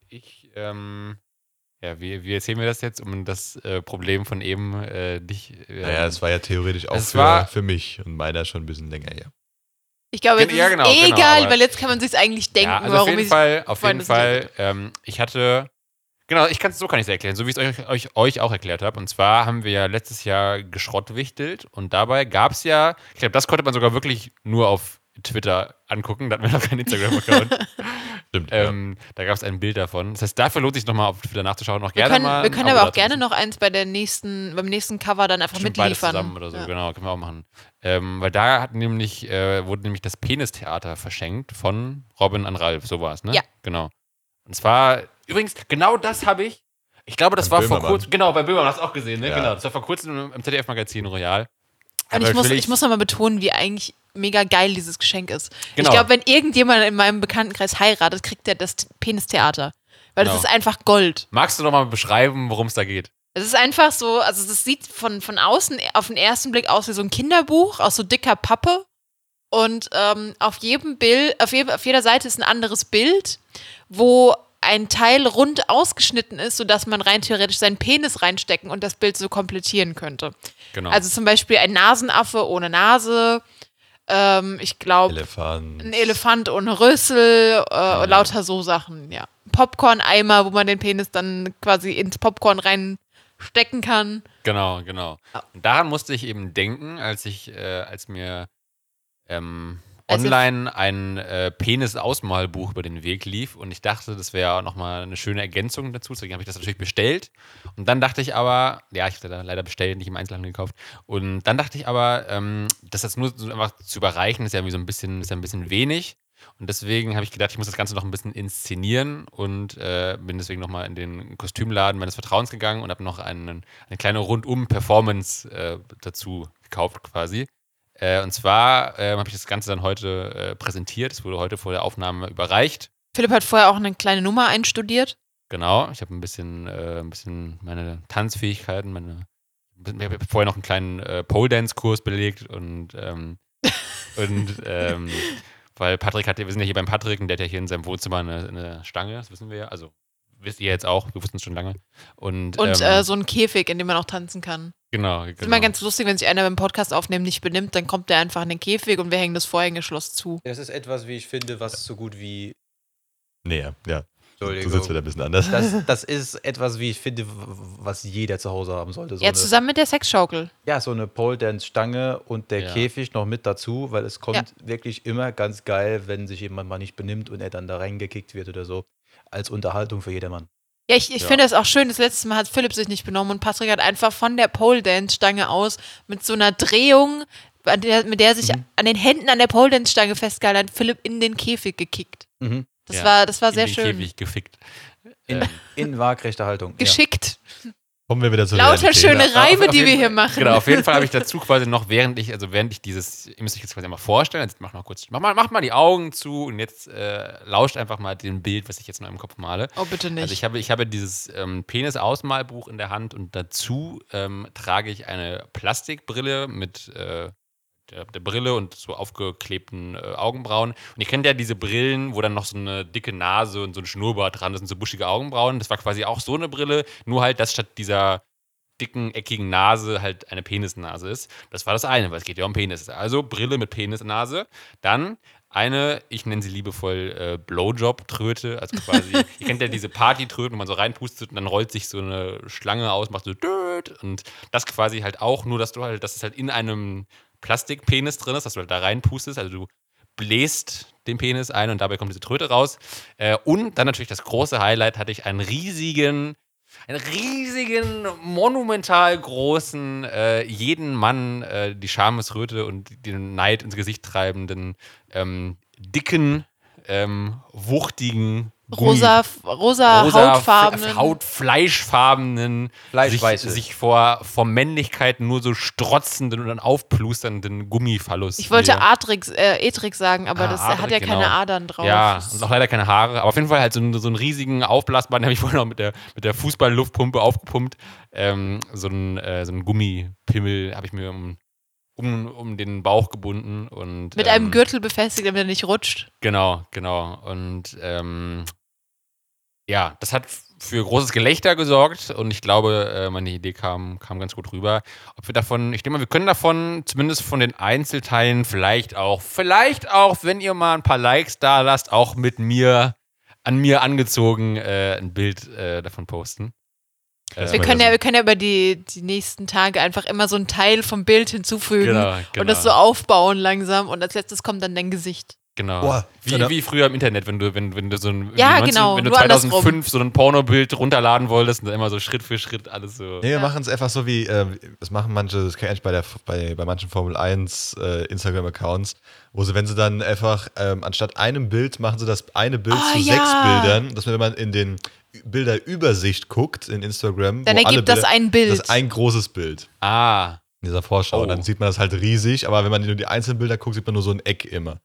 D: ich, ähm, ja, wie, wie erzählen wir das jetzt, um das äh, Problem von eben äh, dich. Äh,
B: Naja, es war ja theoretisch auch für,
D: war-
B: für mich und meiner schon ein bisschen länger her.
A: Ich glaube, jetzt
D: Ja,
A: ist
D: genau,
A: es eh
D: genau,
A: egal,
D: aber-
A: weil jetzt kann man sich eigentlich denken,
D: ja, also
A: warum
D: auf jeden
A: ich.
D: Fall, auf jeden Fall, ähm, ich hatte, genau, ich kann es so kann ich es erklären, so wie ich es euch, euch, euch auch erklärt habe. Und zwar haben wir ja letztes Jahr geschrottwichtelt und dabei gab es ja, ich glaube, das konnte man sogar wirklich nur auf Twitter angucken, da hatten wir noch keinen Instagram-Account.
B: Stimmt.
D: ähm, Da gab es ein Bild davon. Das heißt, dafür lohnt sich nochmal auf Twitter nachzuschauen. Auch
A: Wir
D: gerne
A: können,
D: mal.
A: wir können aber auch gerne noch eins bei der nächsten, beim nächsten Cover dann einfach
D: Stimmt, beides
A: mitliefern.
D: zusammen oder so,
A: Ja.
D: genau, können wir auch machen. Ähm, weil da hat nämlich, äh, wurde nämlich das Penistheater verschenkt von Robin an Ralf, so war es, ne?
A: Ja.
D: Genau. Und zwar, übrigens, genau das habe ich, ich glaube, das
B: Beim
D: war vor
B: Böhmermann.
D: kurzem, genau, bei Böhmermann hast du auch gesehen, ne?
B: Ja.
D: Genau, das war vor kurzem im, im ZDF-Magazin Royal.
A: Und ich muss, ich muss nochmal betonen, wie eigentlich mega geil dieses Geschenk ist.
D: Genau.
A: Ich glaube, wenn irgendjemand in meinem Bekanntenkreis heiratet, kriegt der das Penistheater. Weil das
D: Genau.
A: ist einfach Gold.
D: Magst du noch mal beschreiben, worum es da geht?
A: Es ist einfach so, also das sieht von, von außen auf den ersten Blick aus wie so ein Kinderbuch aus so dicker Pappe. Und ähm, auf jedem Bild, auf, je, auf jeder Seite ist ein anderes Bild, wo ein Teil rund ausgeschnitten ist, sodass man rein theoretisch seinen Penis reinstecken und das Bild so komplettieren könnte.
D: Genau.
A: Also zum Beispiel ein Nasenaffe ohne Nase, ähm, ich glaube
B: Elefant.
A: ein Elefant ohne Rüssel, äh, lauter so Sachen, ja. Popcorn-Eimer, wo man den Penis dann quasi ins Popcorn reinstecken kann.
D: Genau, genau. Und daran musste ich eben denken, als ich, äh, als mir ähm,
A: Als ihr-
D: online ein äh, Penis-Ausmalbuch über den Weg lief und ich dachte, das wäre nochmal eine schöne Ergänzung dazu. Deswegen habe ich das natürlich bestellt. Und dann dachte ich aber, ja, ich da leider bestellt, nicht im Einzelhandel gekauft. Und dann dachte ich aber, ähm, das jetzt nur so einfach zu überreichen, ist ja irgendwie so ein bisschen, ist ja ein bisschen wenig. Und deswegen habe ich gedacht, ich muss das Ganze noch ein bisschen inszenieren und äh, bin deswegen nochmal in den Kostümladen meines Vertrauens gegangen und habe noch einen, eine kleine Rundum-Performance äh, dazu gekauft quasi. Äh, und zwar äh, habe ich das Ganze dann heute äh, präsentiert. Es wurde heute vor der Aufnahme überreicht.
A: Philipp hat vorher auch eine kleine Nummer einstudiert.
D: Genau, ich habe ein bisschen, äh, ein bisschen meine Tanzfähigkeiten, meine. Ich habe vorher noch einen kleinen äh, Pole-Dance-Kurs belegt und, ähm, und ähm, weil Patrick hat, ja- wir sind ja hier beim Patrick und der hat ja hier in seinem Wohnzimmer eine, eine Stange, das wissen wir ja. Also wisst ihr jetzt auch, wir wussten es schon lange. Und,
A: Und
D: ähm,
A: äh, so ein Käfig, in dem man auch tanzen kann.
D: genau,
A: Ist
D: genau.
A: immer ganz lustig, wenn sich einer beim Podcast aufnehmen nicht benimmt, dann kommt der einfach in den Käfig und wir hängen das Vorhängeschloss zu.
C: Das ist etwas, wie ich finde, was so gut wie.
B: Nee, ja. ja. Du
C: Entschuldigung.
B: sitzt wieder ein bisschen anders.
C: Das, das ist etwas, wie ich finde, was jeder zu Hause haben sollte. So
A: Ja,
C: eine,
A: zusammen mit der Sexschaukel.
C: ja, so eine Pole Dance Stange und der
D: Ja.
C: Käfig noch mit dazu, weil es kommt wirklich immer ganz geil, wenn sich jemand mal nicht benimmt und er dann da reingekickt wird oder so. Als Unterhaltung für jedermann.
A: Ja, ich, ich
D: Ja.
A: finde das auch schön. Das letzte Mal hat Philipp sich nicht benommen und Patrick hat einfach von der Pole Dance Stange aus mit so einer Drehung, der, mit der sich
D: Mhm.
A: an den Händen an der Pole Dance Stange festgehalten hat, Philipp in den Käfig gekickt.
C: Mhm.
A: Das
D: Ja,
A: war, das war
D: in
A: sehr
D: den
A: schön.
D: Käfig gefickt.
C: In,
D: Ähm,
C: in waagrechter Haltung.
A: Geschickt.
B: Kommen wir wieder zur
A: Lauter
B: Realität.
A: schöne
D: Auf-
A: Reime, die wir hier machen.
D: Genau, auf jeden Fall habe ich dazu quasi noch, während ich, also während ich dieses, ihr müsst euch jetzt quasi mal vorstellen, jetzt mach mal kurz, mach mal, mach mal die Augen zu und jetzt äh, lauscht einfach mal dem Bild, was ich jetzt noch im Kopf male.
A: Oh, bitte nicht.
D: Also ich habe, ich habe dieses ähm, Penis-Ausmalbuch in der Hand und dazu ähm, trage ich eine Plastikbrille mit äh, der, der Brille und so aufgeklebten äh, Augenbrauen. Und ihr kennt ja diese Brillen, wo dann noch so eine dicke Nase und so ein Schnurrbart dran ist und so buschige Augenbrauen. Das war quasi auch so eine Brille, nur halt, dass statt dieser dicken, eckigen Nase halt eine Penisnase ist. Das war das eine, weil es geht ja um Penis. Also Brille mit Penisnase. Dann eine, ich nenne sie liebevoll äh, Blowjob-Tröte. Also quasi, ihr kennt ja diese Party-Tröten, wo man so reinpustet und dann rollt sich so eine Schlange aus, macht so död. Und das quasi halt auch, nur dass du halt, dass es halt in einem Plastikpenis drin ist, dass du halt da reinpustest. Also du bläst den Penis ein und dabei kommt diese Tröte raus. Äh, und dann natürlich das große Highlight hatte ich einen riesigen, einen riesigen, monumental großen, äh, jeden Mann äh, die Schamesröte und den Neid ins Gesicht treibenden, ähm, dicken, ähm, wuchtigen,
A: rosa, rosa,
D: rosa
A: hautfarbenen.
D: Haut, fleischfarbenen, sich, sich vor, vor Männlichkeit nur so strotzenden und dann aufplusternden Gummifallus.
A: ich wollte. Atrix, äh, Etrix sagen, aber
D: Ah,
A: das hat ja
D: Adrix,
A: keine
D: genau.
A: Adern drauf.
D: Ja, und auch leider keine Haare. Aber auf jeden Fall halt so, einen- so einen riesigen aufblasbaren, den habe ich vorhin noch mit der, mit der Fußballluftpumpe aufgepumpt. Ähm, so einen, äh, so einen Gummipimmel habe ich mir um, um, um den Bauch gebunden. Und,
A: mit
D: ähm,
A: einem Gürtel befestigt, damit er nicht rutscht.
D: Genau, genau. Und ähm, ja, das hat für großes Gelächter gesorgt und ich glaube, äh, meine Idee kam, kam ganz gut rüber. Ob wir davon, ich denke mal, wir können davon, zumindest von den Einzelteilen, vielleicht auch, vielleicht auch, wenn ihr mal ein paar Likes da lasst, auch mit mir, an mir angezogen, äh, ein Bild äh, davon posten.
B: Das
A: Wir können, ja, wir können ja über die, die nächsten Tage einfach immer so einen Teil vom Bild hinzufügen
D: Genau, genau.
A: und das so aufbauen langsam und als letztes kommt dann dein Gesicht.
D: Genau.
B: Boah,
D: wie,
B: oder-
D: wie früher im Internet, wenn du, wenn, wenn du so ein
A: Ja,
D: wie
A: genau,
D: wenn du
A: nur
D: 2005
A: andersrum.
D: so ein Pornobild runterladen wolltest und dann immer so Schritt für Schritt alles so.
B: Nee, wir machen es einfach so wie, äh, das machen manche, das kenne ich bei, der, bei, bei manchen Formel 1 äh, Instagram-Accounts, wo sie, wenn sie dann einfach, ähm, anstatt einem Bild, machen sie das eine Bild
A: Ah,
B: zu
A: ja.
B: sechs Bildern, dass wenn man in den Bilderübersicht guckt in Instagram,
A: Dann
B: wo alle
A: ergibt das
B: Bilder-
A: ein Bild.
B: Das ist ein großes Bild.
D: Ah,
B: In dieser Vorschau.
D: Oh.
B: Dann sieht man das halt riesig, aber wenn man nur die einzelnen Bilder guckt, sieht man nur so ein Eck immer.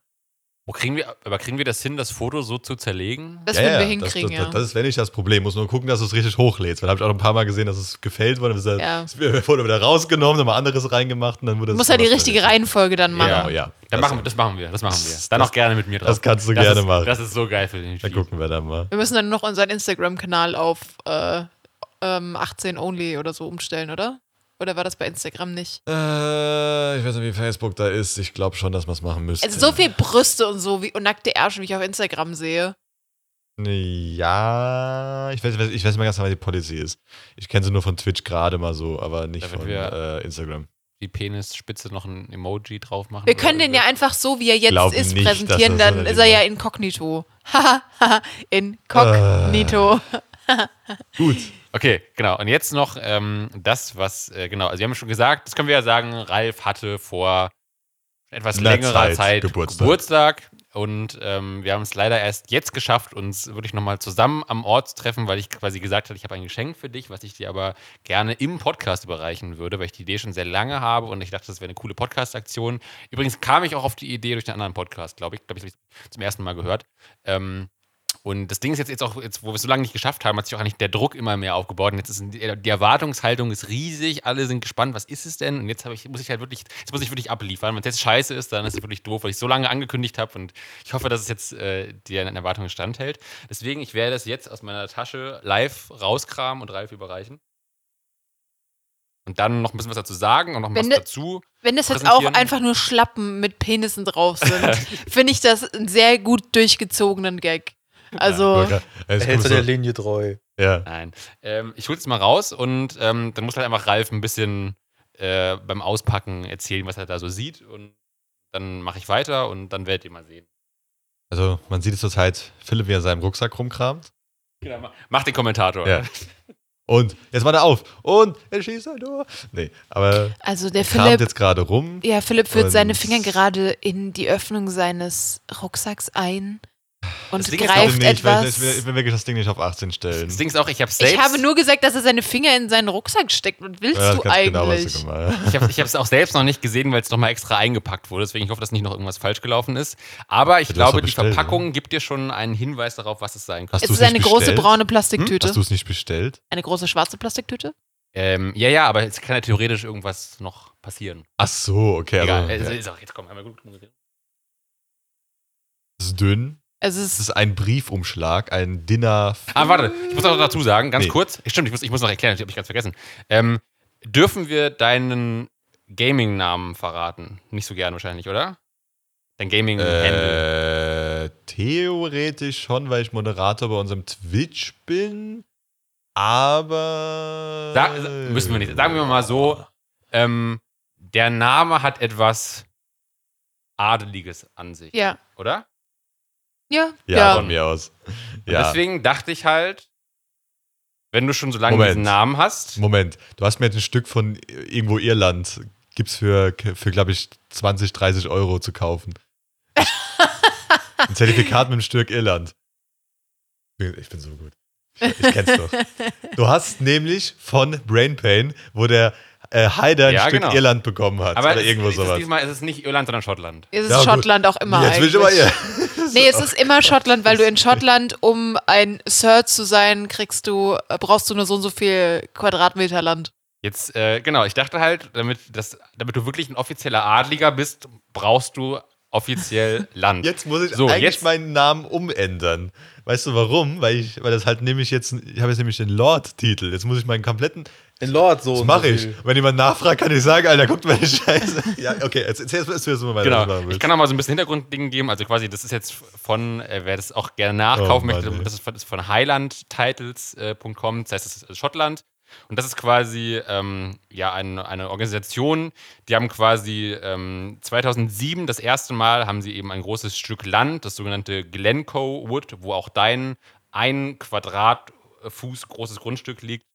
D: Wo kriegen wir, aber kriegen wir das hin, das Foto so zu zerlegen?
A: Das
B: Ja,
A: würden
B: ja,
A: wir hinkriegen,
B: das, das,
A: ja.
B: das ist, wenn nicht das Problem. Muss nur gucken, dass du es richtig hochlädst. Weil habe ich auch noch ein paar Mal gesehen, dass es gefällt wurde. Dann
A: Ja.
B: ist das wurde wieder rausgenommen, nochmal anderes reingemacht und dann wurde
A: Du
B: es
A: musst halt die richtige
B: fertig.
A: Reihenfolge dann machen.
B: Genau, ja.
D: Dann
B: Das-
D: machen wir, das machen wir, das machen wir.
B: Das-
D: Dann auch gerne mit mir drauf.
B: das kannst du
D: das
B: gerne
D: ist,
B: machen.
D: Das ist so geil für den
B: Dann
D: Spiel.
B: gucken wir dann mal.
A: Wir müssen dann noch unseren Instagram-Kanal auf äh, ähm, 18 only oder so umstellen, oder? Oder war das bei Instagram nicht?
B: Äh, ich weiß nicht, wie Facebook da ist. Ich glaube schon, dass man es machen müsste.
A: Also so viel Brüste und so wie und nackte Ärsche, wie ich auf Instagram sehe.
B: Ja, ich weiß, ich weiß ich weiß nicht mal ganz genau, was die Policy ist. Ich kenne sie nur von Twitch gerade mal so, aber nicht
D: Da wird
B: von
D: wir-
B: äh, Instagram.
D: Die Penisspitze noch ein Emoji drauf machen.
A: Wir können den ja einfach so, wie er jetzt ist,
B: nicht,
A: präsentieren,
B: das
A: dann
B: so
A: ist er ja inkognito. Haha, inkognito.
B: Gut.
D: Okay, genau. Und jetzt noch ähm, das, was, äh, genau, also wir haben schon gesagt, das können wir ja sagen, Ralf hatte vor etwas
B: Einer
D: längerer
B: Zeit
D: Zeit,
B: Geburtstag.
D: Geburtstag. Und ähm, wir haben es leider erst jetzt geschafft, uns wirklich nochmal zusammen am Ort zu treffen, weil ich quasi gesagt habe, ich habe ein Geschenk für dich, was ich dir aber gerne im Podcast überreichen würde, weil ich die Idee schon sehr lange habe und ich dachte, das wäre eine coole Podcast-Aktion. Übrigens kam ich auch auf die Idee durch einen anderen Podcast, glaube ich. Glaube ich, habe ich zum ersten Mal gehört. Ähm, und das Ding ist jetzt, jetzt auch, jetzt, wo wir es so lange nicht geschafft haben, hat sich auch eigentlich der Druck immer mehr aufgebaut. Und jetzt ist die Erwartungshaltung ist riesig, alle sind gespannt, was ist es denn? Und jetzt ich, muss ich halt wirklich, jetzt muss ich wirklich abliefern. Wenn es jetzt scheiße ist, dann ist es wirklich doof, weil ich so lange angekündigt habe. Und ich hoffe, dass es jetzt äh, den Erwartungen standhält. Deswegen, ich werde es jetzt aus meiner Tasche live rauskramen und Ralf überreichen. Und dann noch ein bisschen was dazu sagen und noch
A: Wenn
D: was dazu.
A: Wenn das jetzt auch einfach nur Schlappen mit Penissen drauf sind, finde ich das einen sehr gut durchgezogenen Gag. Also,
B: Ja,
C: Hältst du der Linie treu?
B: ja.
D: Nein. Ähm, ich hole es mal raus und ähm, dann muss halt einfach Ralf ein bisschen äh, beim Auspacken erzählen, was er da so sieht. Und dann mache ich weiter und dann werdet ihr mal sehen.
B: Also, man sieht es zurzeit, Philipp, wie er in seinem Rucksack rumkramt.
D: Genau, mach, mach den Kommentator.
B: Ja. Und jetzt war er auf. Und er schießt ein Tor. Nee, aber
A: also der
B: er kramt
A: Philipp,
B: jetzt gerade rum.
A: ja, Philipp führt seine Finger gerade in die Öffnung seines Rucksacks ein und
D: Das Ding ist
A: greift
B: weiß,
A: etwas.
B: ich, will, ich will wirklich das Ding nicht auf 18 stellen.
D: Das Ding ist auch, ich habe selbst.
A: Ich habe nur gesagt, dass er seine Finger in seinen Rucksack steckt. Was willst
B: Ja,
A: du
B: genau, was
A: eigentlich?
B: du gemacht hast.
D: Ich habe es auch selbst noch nicht gesehen, weil es nochmal extra eingepackt wurde. Deswegen ich hoffe, dass nicht noch irgendwas falsch gelaufen ist. Aber ich
B: Du hast
D: glaube, die
B: bestellt,
D: Verpackung gibt dir schon einen Hinweis darauf, was es sein könnte.
B: Hast
A: es ist eine
B: nicht
A: große
B: bestellt?
A: braune Plastiktüte.
B: Hast du es nicht bestellt?
A: Eine große schwarze Plastiktüte?
D: Ähm, ja, ja, aber es kann ja theoretisch irgendwas noch passieren.
B: Ach so, okay.
D: Egal,
B: Also, ja.
D: ist auch, jetzt komm, einmal gut.
B: Es ist dünn.
A: Es
B: Es
A: ist
B: ist ein Briefumschlag, ein Dinner.
D: Ah, warte, ich muss noch dazu sagen, ganz
B: Nee.
D: kurz. Stimmt, ich muss, ich muss noch erklären, das habe ich ganz vergessen. Ähm, dürfen wir deinen Gaming-Namen verraten? Nicht so gern wahrscheinlich, oder? Dein Gaming-Handle.
B: Äh, theoretisch schon, weil ich Moderator bei unserem Twitch bin. Aber.
D: Sa müssen wir nicht. Sagen wir mal so, ähm, der Name hat etwas Adeliges an sich,
A: ja.
D: oder?
A: Ja,
B: Ja,
A: ja.
B: von mir aus. Ja.
D: deswegen dachte ich halt, wenn du schon so lange
B: Moment.
D: diesen Namen hast,
B: Moment, du hast mir jetzt ein Stück von irgendwo Irland. Gibt's für, für glaube ich, 20, 30 Euro zu kaufen. ein Zertifikat mit einem Stück Irland. Ich bin so gut. Ich kenn's doch. Du hast nämlich von Brain Pain, wo der äh, Haider ein
D: Ja,
B: Stück
D: genau.
B: Irland bekommen hat.
D: aber
B: oder
D: es,
B: irgendwo
D: es ist
B: sowas.
D: diesmal ist es nicht Irland, sondern Schottland.
A: Es ist
B: Ja, gut.
A: Schottland auch immer
B: Jetzt will ich
A: eigentlich.
B: aber ihr.
A: Nee, es ist immer Schottland, weil du in Schottland, um ein Sir zu sein, kriegst du, äh, brauchst du nur so und so viel Quadratmeter Land.
D: Jetzt, äh, genau, ich dachte halt, damit, das, damit du wirklich ein offizieller Adliger bist, brauchst du offiziell Land.
B: Jetzt muss ich
D: So,
B: eigentlich
D: jetzt-
B: meinen Namen umändern. Weißt du warum? Weil ich, weil das halt nämlich jetzt, ich habe jetzt nämlich den Lord-Titel. Jetzt muss ich meinen kompletten,
C: In Lord so.
B: das mache
C: so
B: ich. Wenn jemand nachfragt, kann ich sagen, Alter, guckt meine Scheiße. ja, okay, jetzt erzähl erst mal, mal weiter.
D: Genau. Ich kann auch mal so ein bisschen Hintergrundding geben. Also quasi, das ist jetzt von, äh, wer das auch gerne nachkaufen
B: Oh
D: möchte, das ist von, das ist von highlandtitles.com. Das heißt, das ist Schottland. Und das ist quasi ähm, ja, eine, eine Organisation, die haben quasi ähm, 2007 das erste Mal haben sie eben ein großes Stück Land, das sogenannte Glencoe Wood, wo auch dein ein Quadratfuß großes Grundstück liegt,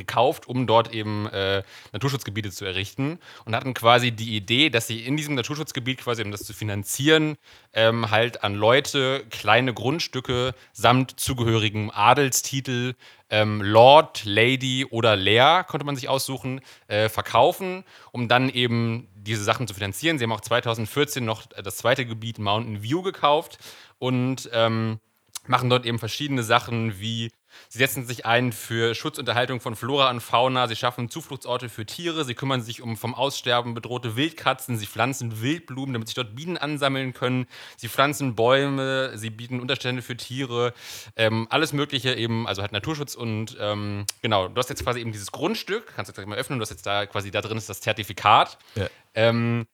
D: gekauft, um dort eben äh, Naturschutzgebiete zu errichten und hatten quasi die Idee, dass sie in diesem Naturschutzgebiet quasi, um das zu finanzieren, ähm, halt an Leute kleine Grundstücke samt zugehörigem Adelstitel, ähm, Lord, Lady oder Lehr, konnte man sich aussuchen, äh, verkaufen, um dann eben diese Sachen zu finanzieren. Sie haben auch 2014 noch das zweite Gebiet Mountain View gekauft und ähm, machen dort eben verschiedene Sachen wie Sie setzen sich ein für Schutzunterhaltung von Flora und Fauna, sie schaffen Zufluchtsorte für Tiere, sie kümmern sich um vom Aussterben bedrohte Wildkatzen, sie pflanzen Wildblumen, damit sich dort Bienen ansammeln können, sie pflanzen Bäume, sie bieten Unterstände für Tiere, ähm, alles Mögliche eben, also halt Naturschutz und ähm, genau, du hast jetzt quasi eben dieses Grundstück, kannst du jetzt gleich mal öffnen, du hast jetzt da quasi da drin ist das Zertifikat.
B: Ja.
D: Ähm,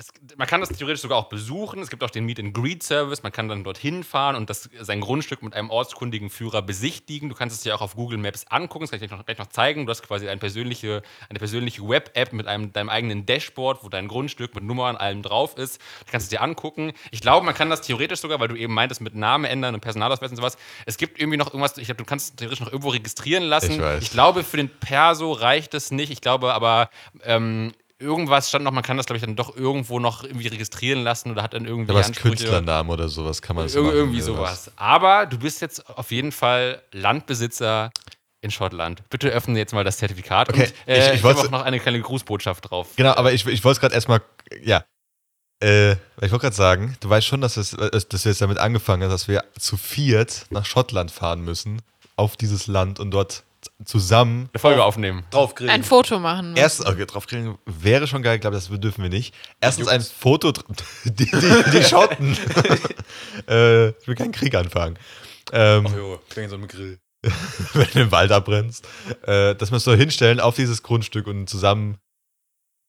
D: es, man kann das theoretisch sogar auch besuchen. Es gibt auch den Meet and Greet Service. Man kann dann dorthin fahren und das, sein Grundstück mit einem ortskundigen Führer besichtigen. Du kannst es dir auch auf Google Maps angucken. Das kann ich dir noch, gleich noch zeigen. Du hast quasi eine persönliche, eine persönliche Web-App mit einem, deinem eigenen Dashboard, wo dein Grundstück mit Nummern allem drauf ist. Du kannst es dir angucken. Ich glaube, man kann das theoretisch sogar, weil du eben meintest, mit Name ändern und Personalausweis und sowas. Es gibt irgendwie noch irgendwas, ich glaube, du kannst es theoretisch noch irgendwo registrieren lassen.
B: Ich weiß.
D: ich glaube, für den Perso reicht es nicht. Ich glaube aber, ähm, irgendwas stand noch, man kann das, glaube ich, dann doch irgendwo noch irgendwie registrieren lassen oder hat dann irgendwie
B: was
D: Ansprüche.
B: Künstlernamen oder sowas kann man
D: Ir
B: machen,
D: irgendwie sowas. Aber du bist jetzt auf jeden Fall Landbesitzer in Schottland. Bitte öffne jetzt mal das Zertifikat.
B: Okay,
D: und, äh,
B: ich-
D: ich,
B: ich
D: habe auch noch eine kleine Grußbotschaft drauf.
B: Genau, aber ich, ich wollte es gerade erstmal, ja. Äh, ich wollte gerade sagen, du weißt schon, dass, es, äh, dass wir jetzt damit angefangen haben, dass wir zu viert nach Schottland fahren müssen, auf dieses Land und dort zusammen.
D: Eine Folge aufnehmen.
C: Draufgrillen.
A: Ein Foto machen.
B: Erst, okay, drauf kriegen wäre schon geil, ich glaube, das dürfen wir nicht. Erstens ein Foto, die, die, die Schotten. äh, ich will keinen Krieg anfangen. Ähm,
C: Ach jo, wegen so einem Grill.
B: wenn du im Wald abbrennst, äh, dass wir es so hinstellen auf dieses Grundstück und zusammen.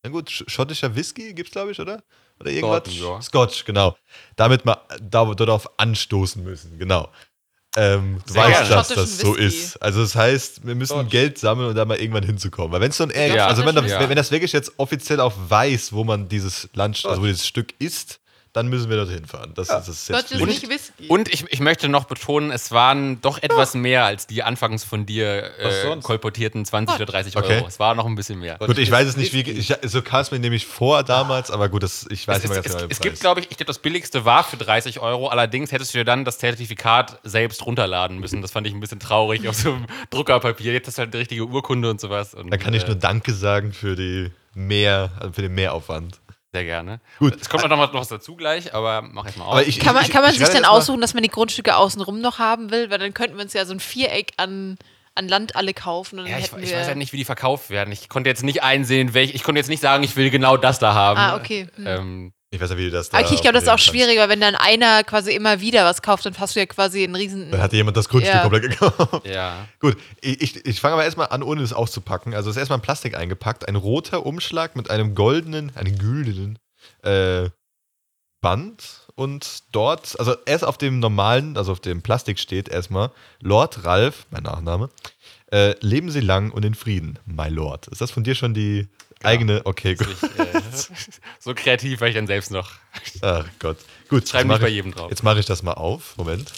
B: Na gut, sch- schottischer Whisky gibt's, glaube ich, oder? Oder irgendwas?
D: Scotch, ja.
B: Scotch, genau. Damit wir da, darauf anstoßen müssen, genau. Ähm, du
D: Sehr
B: weißt,
D: gerne.
B: dass das so
A: Whisky.
B: ist. Also das heißt, wir müssen
C: Scotch.
B: Geld sammeln, um da mal irgendwann hinzukommen. Weil wenn es so ein Ehr-
D: Ja.
B: also wenn, das,
D: Ja.
B: wenn das wirklich jetzt offiziell auch weiß, wo man dieses Land, also wo dieses Stück ist, dann müssen wir dorthin fahren. Das, das ist jetzt
A: Scotch ist
B: Pflicht.
A: nicht Whisky.
D: Und ich, ich möchte noch betonen, es waren doch etwas mehr als die anfangs von dir äh, kolportierten 20 oder 30
B: Okay.
D: Euro. Es war noch ein bisschen mehr.
B: Gut, ich weiß es nicht, wie. Ich, so kam es mir nämlich vor damals, aber gut, das, ich weiß
D: Es,
B: nicht mehr
D: es,
B: ganz
D: es,
B: genau.
D: es
B: Preis.
D: gibt, glaube ich, ich glaube, das billigste war für 30 Euro. Allerdings hättest du dir dann das Zertifikat selbst runterladen müssen. Das fand ich ein bisschen traurig auf so einem Druckerpapier. Jetzt hast du halt die richtige Urkunde und sowas. Und,
B: Dann kann ich
D: äh,
B: nur Danke sagen für die mehr, also für den Mehraufwand.
D: Sehr gerne.
B: Gut.
D: Es kommt auch noch, mal- noch was dazu gleich, aber mach jetzt mal auf.
B: Aber ich,
A: kann man,
B: ich,
A: kann man
B: ich
A: sich dann
B: jetzt mal-
A: aussuchen, dass man die Grundstücke außenrum noch haben will? Weil dann könnten wir uns ja so ein Viereck an, an Land alle kaufen. Und dann
D: ja, ich,
A: hätten
D: ich weiß ja nicht, wie die verkauft werden. Ich konnte jetzt nicht einsehen, welch, ich konnte jetzt nicht sagen, ich will genau das da haben.
A: Ah, okay. Hm.
D: Ähm,
B: Ich weiß ja, wie du das da
A: Okay, ich glaube, das ist auch
B: aufnehmen
A: schwierig, weil wenn dann einer quasi immer wieder was kauft, dann hast du ja quasi einen riesen.
B: Dann hat dir jemand das Grundstück
A: Ja.
B: komplett gekauft.
D: ja.
B: Gut, ich, ich, ich fange aber erstmal an, ohne es auszupacken. Also es ist erstmal in Plastik eingepackt, ein roter Umschlag mit einem goldenen, einem güldenen äh, Band und dort, also erst auf dem normalen, also auf dem Plastik steht erstmal Lord Ralph, mein Nachname, äh, leben Sie lang und in Frieden, my Lord. Ist das von dir schon die eigene, okay, gut.
D: Ich, äh, so kreativ war ich dann selbst noch.
B: Ach Gott. Gut,
D: Schreiben
B: jetzt
D: nicht bei
B: mach ich-
D: jedem drauf.
B: Jetzt mache ich das mal auf. Moment.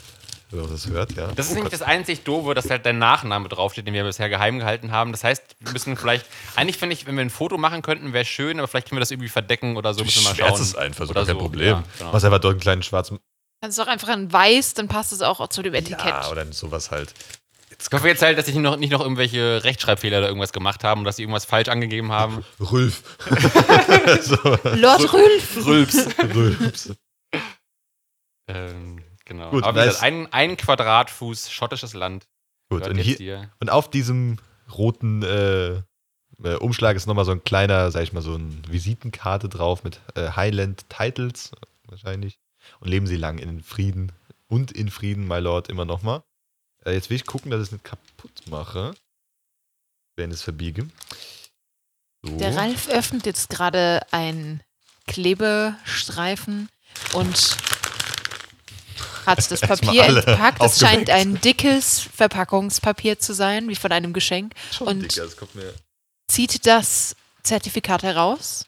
B: Wenn man das hört, ja.
D: Das ist
B: Oh
D: nämlich
B: Gott.
D: das einzig Doofe, dass halt dein Nachname draufsteht, den wir bisher geheim gehalten haben. Das heißt, wir müssen vielleicht, eigentlich finde ich, wenn wir ein Foto machen könnten, wäre schön, aber vielleicht können wir das irgendwie verdecken oder so. Müssen wir mal schauen.
B: es einfach, so kein
D: so,
B: Problem.
D: ja, genau.
B: Machst einfach dort einen kleinen schwarzen.
A: Kannst du auch einfach in weiß, dann passt es auch zu dem Etikett.
B: Ja, oder sowas halt.
D: Ich hoffe jetzt halt, dass sie noch, nicht noch irgendwelche Rechtschreibfehler oder irgendwas gemacht haben und dass sie irgendwas falsch angegeben haben.
B: Rülf. so,
A: Lord Rülf.
D: Rülps.
B: Rülps.
D: ähm, genau.
B: Gut,
D: Aber wie gesagt, ein, ein Quadratfuß schottisches Land.
B: Gut, und, hier, und auf diesem roten äh, äh, Umschlag ist nochmal so ein kleiner, sag ich mal, so eine Visitenkarte drauf mit äh, Highland Titles wahrscheinlich. Und leben sie lang in Frieden und in Frieden, my Lord, immer nochmal. Äh, jetzt will ich gucken, dass ich es nicht kaputt mache. Wenn ich es verbiege. So.
A: Der Ralf öffnet jetzt gerade einen Klebestreifen und hat das Papier entpackt. Es scheint ein dickes Verpackungspapier zu sein, wie von einem Geschenk.
B: Schon
A: und-
B: dicker, das kommt mir
A: Zieht das Zertifikat heraus.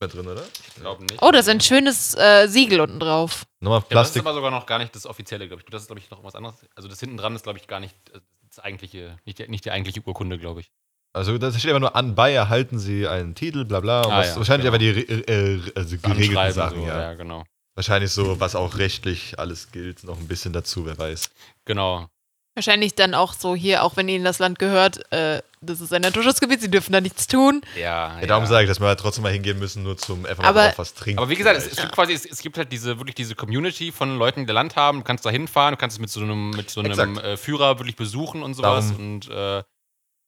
B: Mehr drin, oder?
D: Ich glaube nicht.
A: Oh, da ist ein schönes äh, Siegel unten drauf.
B: Nochmal
D: Ja, das ist
B: Plastik.
D: aber sogar noch gar nicht das offizielle, glaube ich. Das ist, glaube ich, noch was anderes. Also das hinten dran ist, glaube ich, gar nicht äh, das eigentliche, nicht die, nicht die eigentliche Urkunde, glaube ich.
B: Also das steht einfach nur an, bei erhalten sie einen Titel, bla bla. Und
D: Ah,
B: was,
D: ja,
B: wahrscheinlich
D: genau.
B: einfach die äh, also geregelten Sachen,
D: so,
B: ja.
D: ja, genau.
B: Wahrscheinlich so, was auch rechtlich alles gilt, noch ein bisschen dazu, wer weiß.
D: Genau.
A: Wahrscheinlich dann auch so hier, auch wenn ihnen das Land gehört, äh, das ist ein Naturschutzgebiet, sie dürfen da nichts tun.
D: Ja,
B: Ja, darum sage ich, dass wir halt trotzdem mal hingehen müssen, nur zum einfach
A: Aber-
B: mal drauf was trinken.
D: Aber wie gesagt, es, es gibt quasi, es, es gibt halt diese wirklich diese Community von Leuten, die Land haben. Du kannst da hinfahren, du kannst es mit so einem, mit so einem äh, Führer wirklich besuchen und sowas.
B: Darum-
D: Und äh,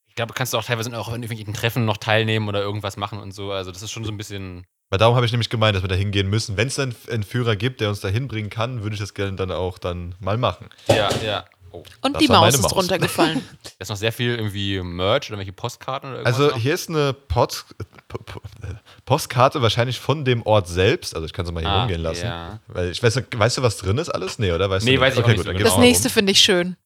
D: ich glaube, du kannst auch teilweise auch in irgendwelchen Treffen noch teilnehmen oder irgendwas machen und so. Also das ist schon so ein bisschen.
B: Weil darum habe ich nämlich gemeint, dass wir da hingehen müssen. Wenn es dann einen Führer gibt, der uns da hinbringen kann, würde ich das gerne dann auch dann mal machen.
D: Ja, ja. Oh,
A: Und
B: Das
A: die Maus ist
B: Maus.
A: runtergefallen.
D: da ist noch sehr viel irgendwie Merch oder welche Postkarten oder irgendwas.
B: Also
D: noch.
B: hier ist eine Post, po- po- Postkarte wahrscheinlich von dem Ort selbst. Also ich kann sie mal hier
D: Ah,
B: rumgehen lassen.
D: ja.
B: Weil ich weiß weißt du, was drin ist alles? Nee, oder? Weißt
D: Nee,
B: du
D: weiß ich auch
B: okay,
D: nicht
B: gut,
D: so genau.
A: Das nächste finde ich schön.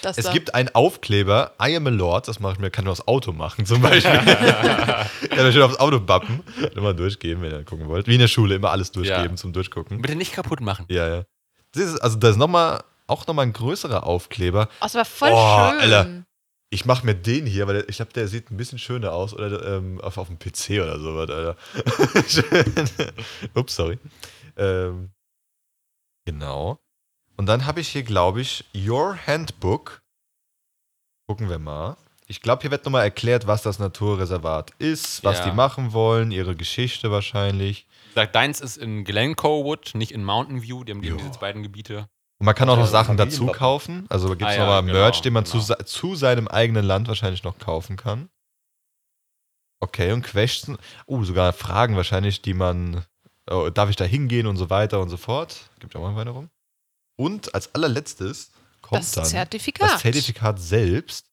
A: Das
B: Es
A: da.
B: gibt einen Aufkleber, I am a Lord, das mache ich mir, kann ich aufs Auto machen zum Beispiel. kann ich schön aufs Auto bappen. Immer durchgeben, wenn ihr gucken wollt. Wie in der Schule, immer alles durchgeben
D: Ja.
B: zum Durchgucken.
D: Bitte nicht kaputt machen.
B: Ja, ja. Das ist, also da ist noch mal, auch nochmal ein größerer Aufkleber.
A: Oh, das war voll
B: Oh,
A: schön.
B: Alter. Ich mache mir den hier, weil ich glaube, der sieht ein bisschen schöner aus oder ähm, auf, auf dem PC oder sowas, Alter. Ups, sorry. Ähm, genau. Und dann habe ich hier, glaube ich, Your Handbook. Gucken wir mal. Ich glaube, hier wird nochmal erklärt, was das Naturreservat ist, was
D: Ja.
B: die machen wollen, ihre Geschichte wahrscheinlich.
D: Sagt, deins ist in Glencoe nicht in Mountain View. Die haben, die haben
B: Jo.
D: diese beiden Gebiete.
B: Und man kann auch noch
C: Ja,
B: Sachen dazu kaufen. Also gibt es
D: Ah ja,
B: nochmal
D: genau,
B: Merch, den man
D: genau.
B: zu, zu seinem eigenen Land wahrscheinlich noch kaufen kann. Okay, und Questions. Uh, sogar Fragen wahrscheinlich, die man. Oh, darf ich da hingehen und so weiter und so fort. Gibt auch mal weiter rum. Und als allerletztes kommt
A: das
B: dann
A: Zertifikat.
B: das Zertifikat selbst.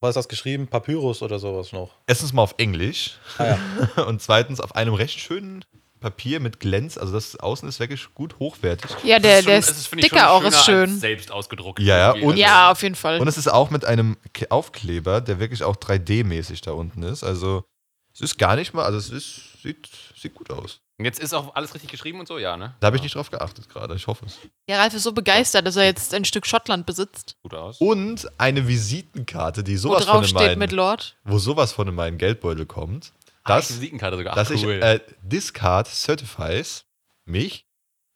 C: Was ist das geschrieben? Papyrus oder sowas noch?
B: Erstens mal auf Englisch
C: Ah, ja.
B: und zweitens auf einem recht schönen Papier mit Glänz. Also das Außen ist wirklich gut hochwertig.
A: Ja, der, der
D: schon- ich,
A: Sticker auch ist schön.
D: Selbst ausgedruckt.
B: Ja, und-
A: Ja, auf jeden Fall.
B: Und es ist auch mit einem Aufkleber, der wirklich auch 3D-mäßig da unten ist. Also es ist gar nicht mal, also es ist, sieht, sieht gut aus.
D: Und jetzt ist auch alles richtig geschrieben und so, ja, ne?
B: Da habe ich nicht drauf geachtet gerade, ich hoffe es.
A: Ja, Ralf ist so begeistert, dass er jetzt ein Stück Schottland besitzt,
D: Gut aus.
B: Und eine Visitenkarte, die
A: wo
B: sowas von
A: drauf
B: in
A: steht
B: meinen,
A: mit Lord.
B: wo sowas von in meinen Geldbeutel kommt.
D: Ah,
B: Das,
D: die Visitenkarte sogar. Ach,
B: dass ich,
D: cool.
B: äh, this card certifies mich,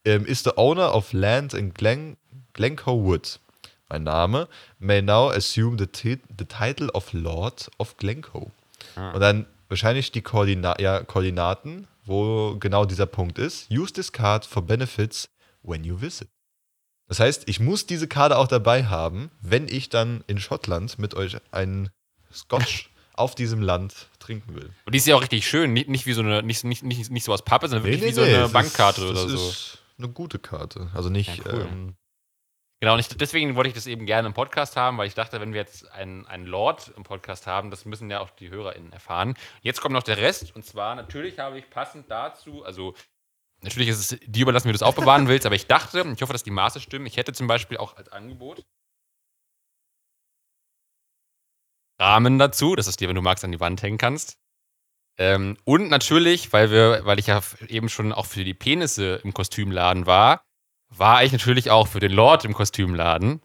B: ähm, is the owner of land in Glen, Glencoe Wood. Mein Name may now assume the, the title of Lord of Glencoe.
D: Ah.
B: Und dann wahrscheinlich die Koordina ja, Koordinaten, wo genau dieser Punkt ist. Use this card for benefits when you visit. Das heißt, ich muss diese Karte auch dabei haben, wenn ich dann in Schottland mit euch einen Scotch auf diesem Land trinken will.
D: Und die ist ja auch richtig schön. Nicht, nicht wie so eine, nicht, nicht, nicht, nicht so aus Pappe, sondern wirklich wie so
B: es
D: eine
B: ist-
D: Bankkarte
B: das
D: oder so.
B: ist eine gute Karte. Also nicht.
D: Ja, cool.
B: ähm,
D: Genau, und ich, deswegen wollte ich das eben gerne im Podcast haben, weil ich dachte, wenn wir jetzt einen, einen Lord im Podcast haben, das müssen ja auch die HörerInnen erfahren. Jetzt kommt noch der Rest, und zwar natürlich habe ich passend dazu, also natürlich ist es dir überlassen, wie du das aufbewahren willst, aber ich dachte, ich hoffe, dass die Maße stimmen, ich hätte zum Beispiel auch als Angebot Rahmen dazu, dass es dir, wenn du magst, an die Wand hängen kannst. Ähm, und natürlich, weil wir, weil ich ja eben schon auch für die Penisse im Kostümladen war, war ich natürlich auch für den Lord im Kostümladen.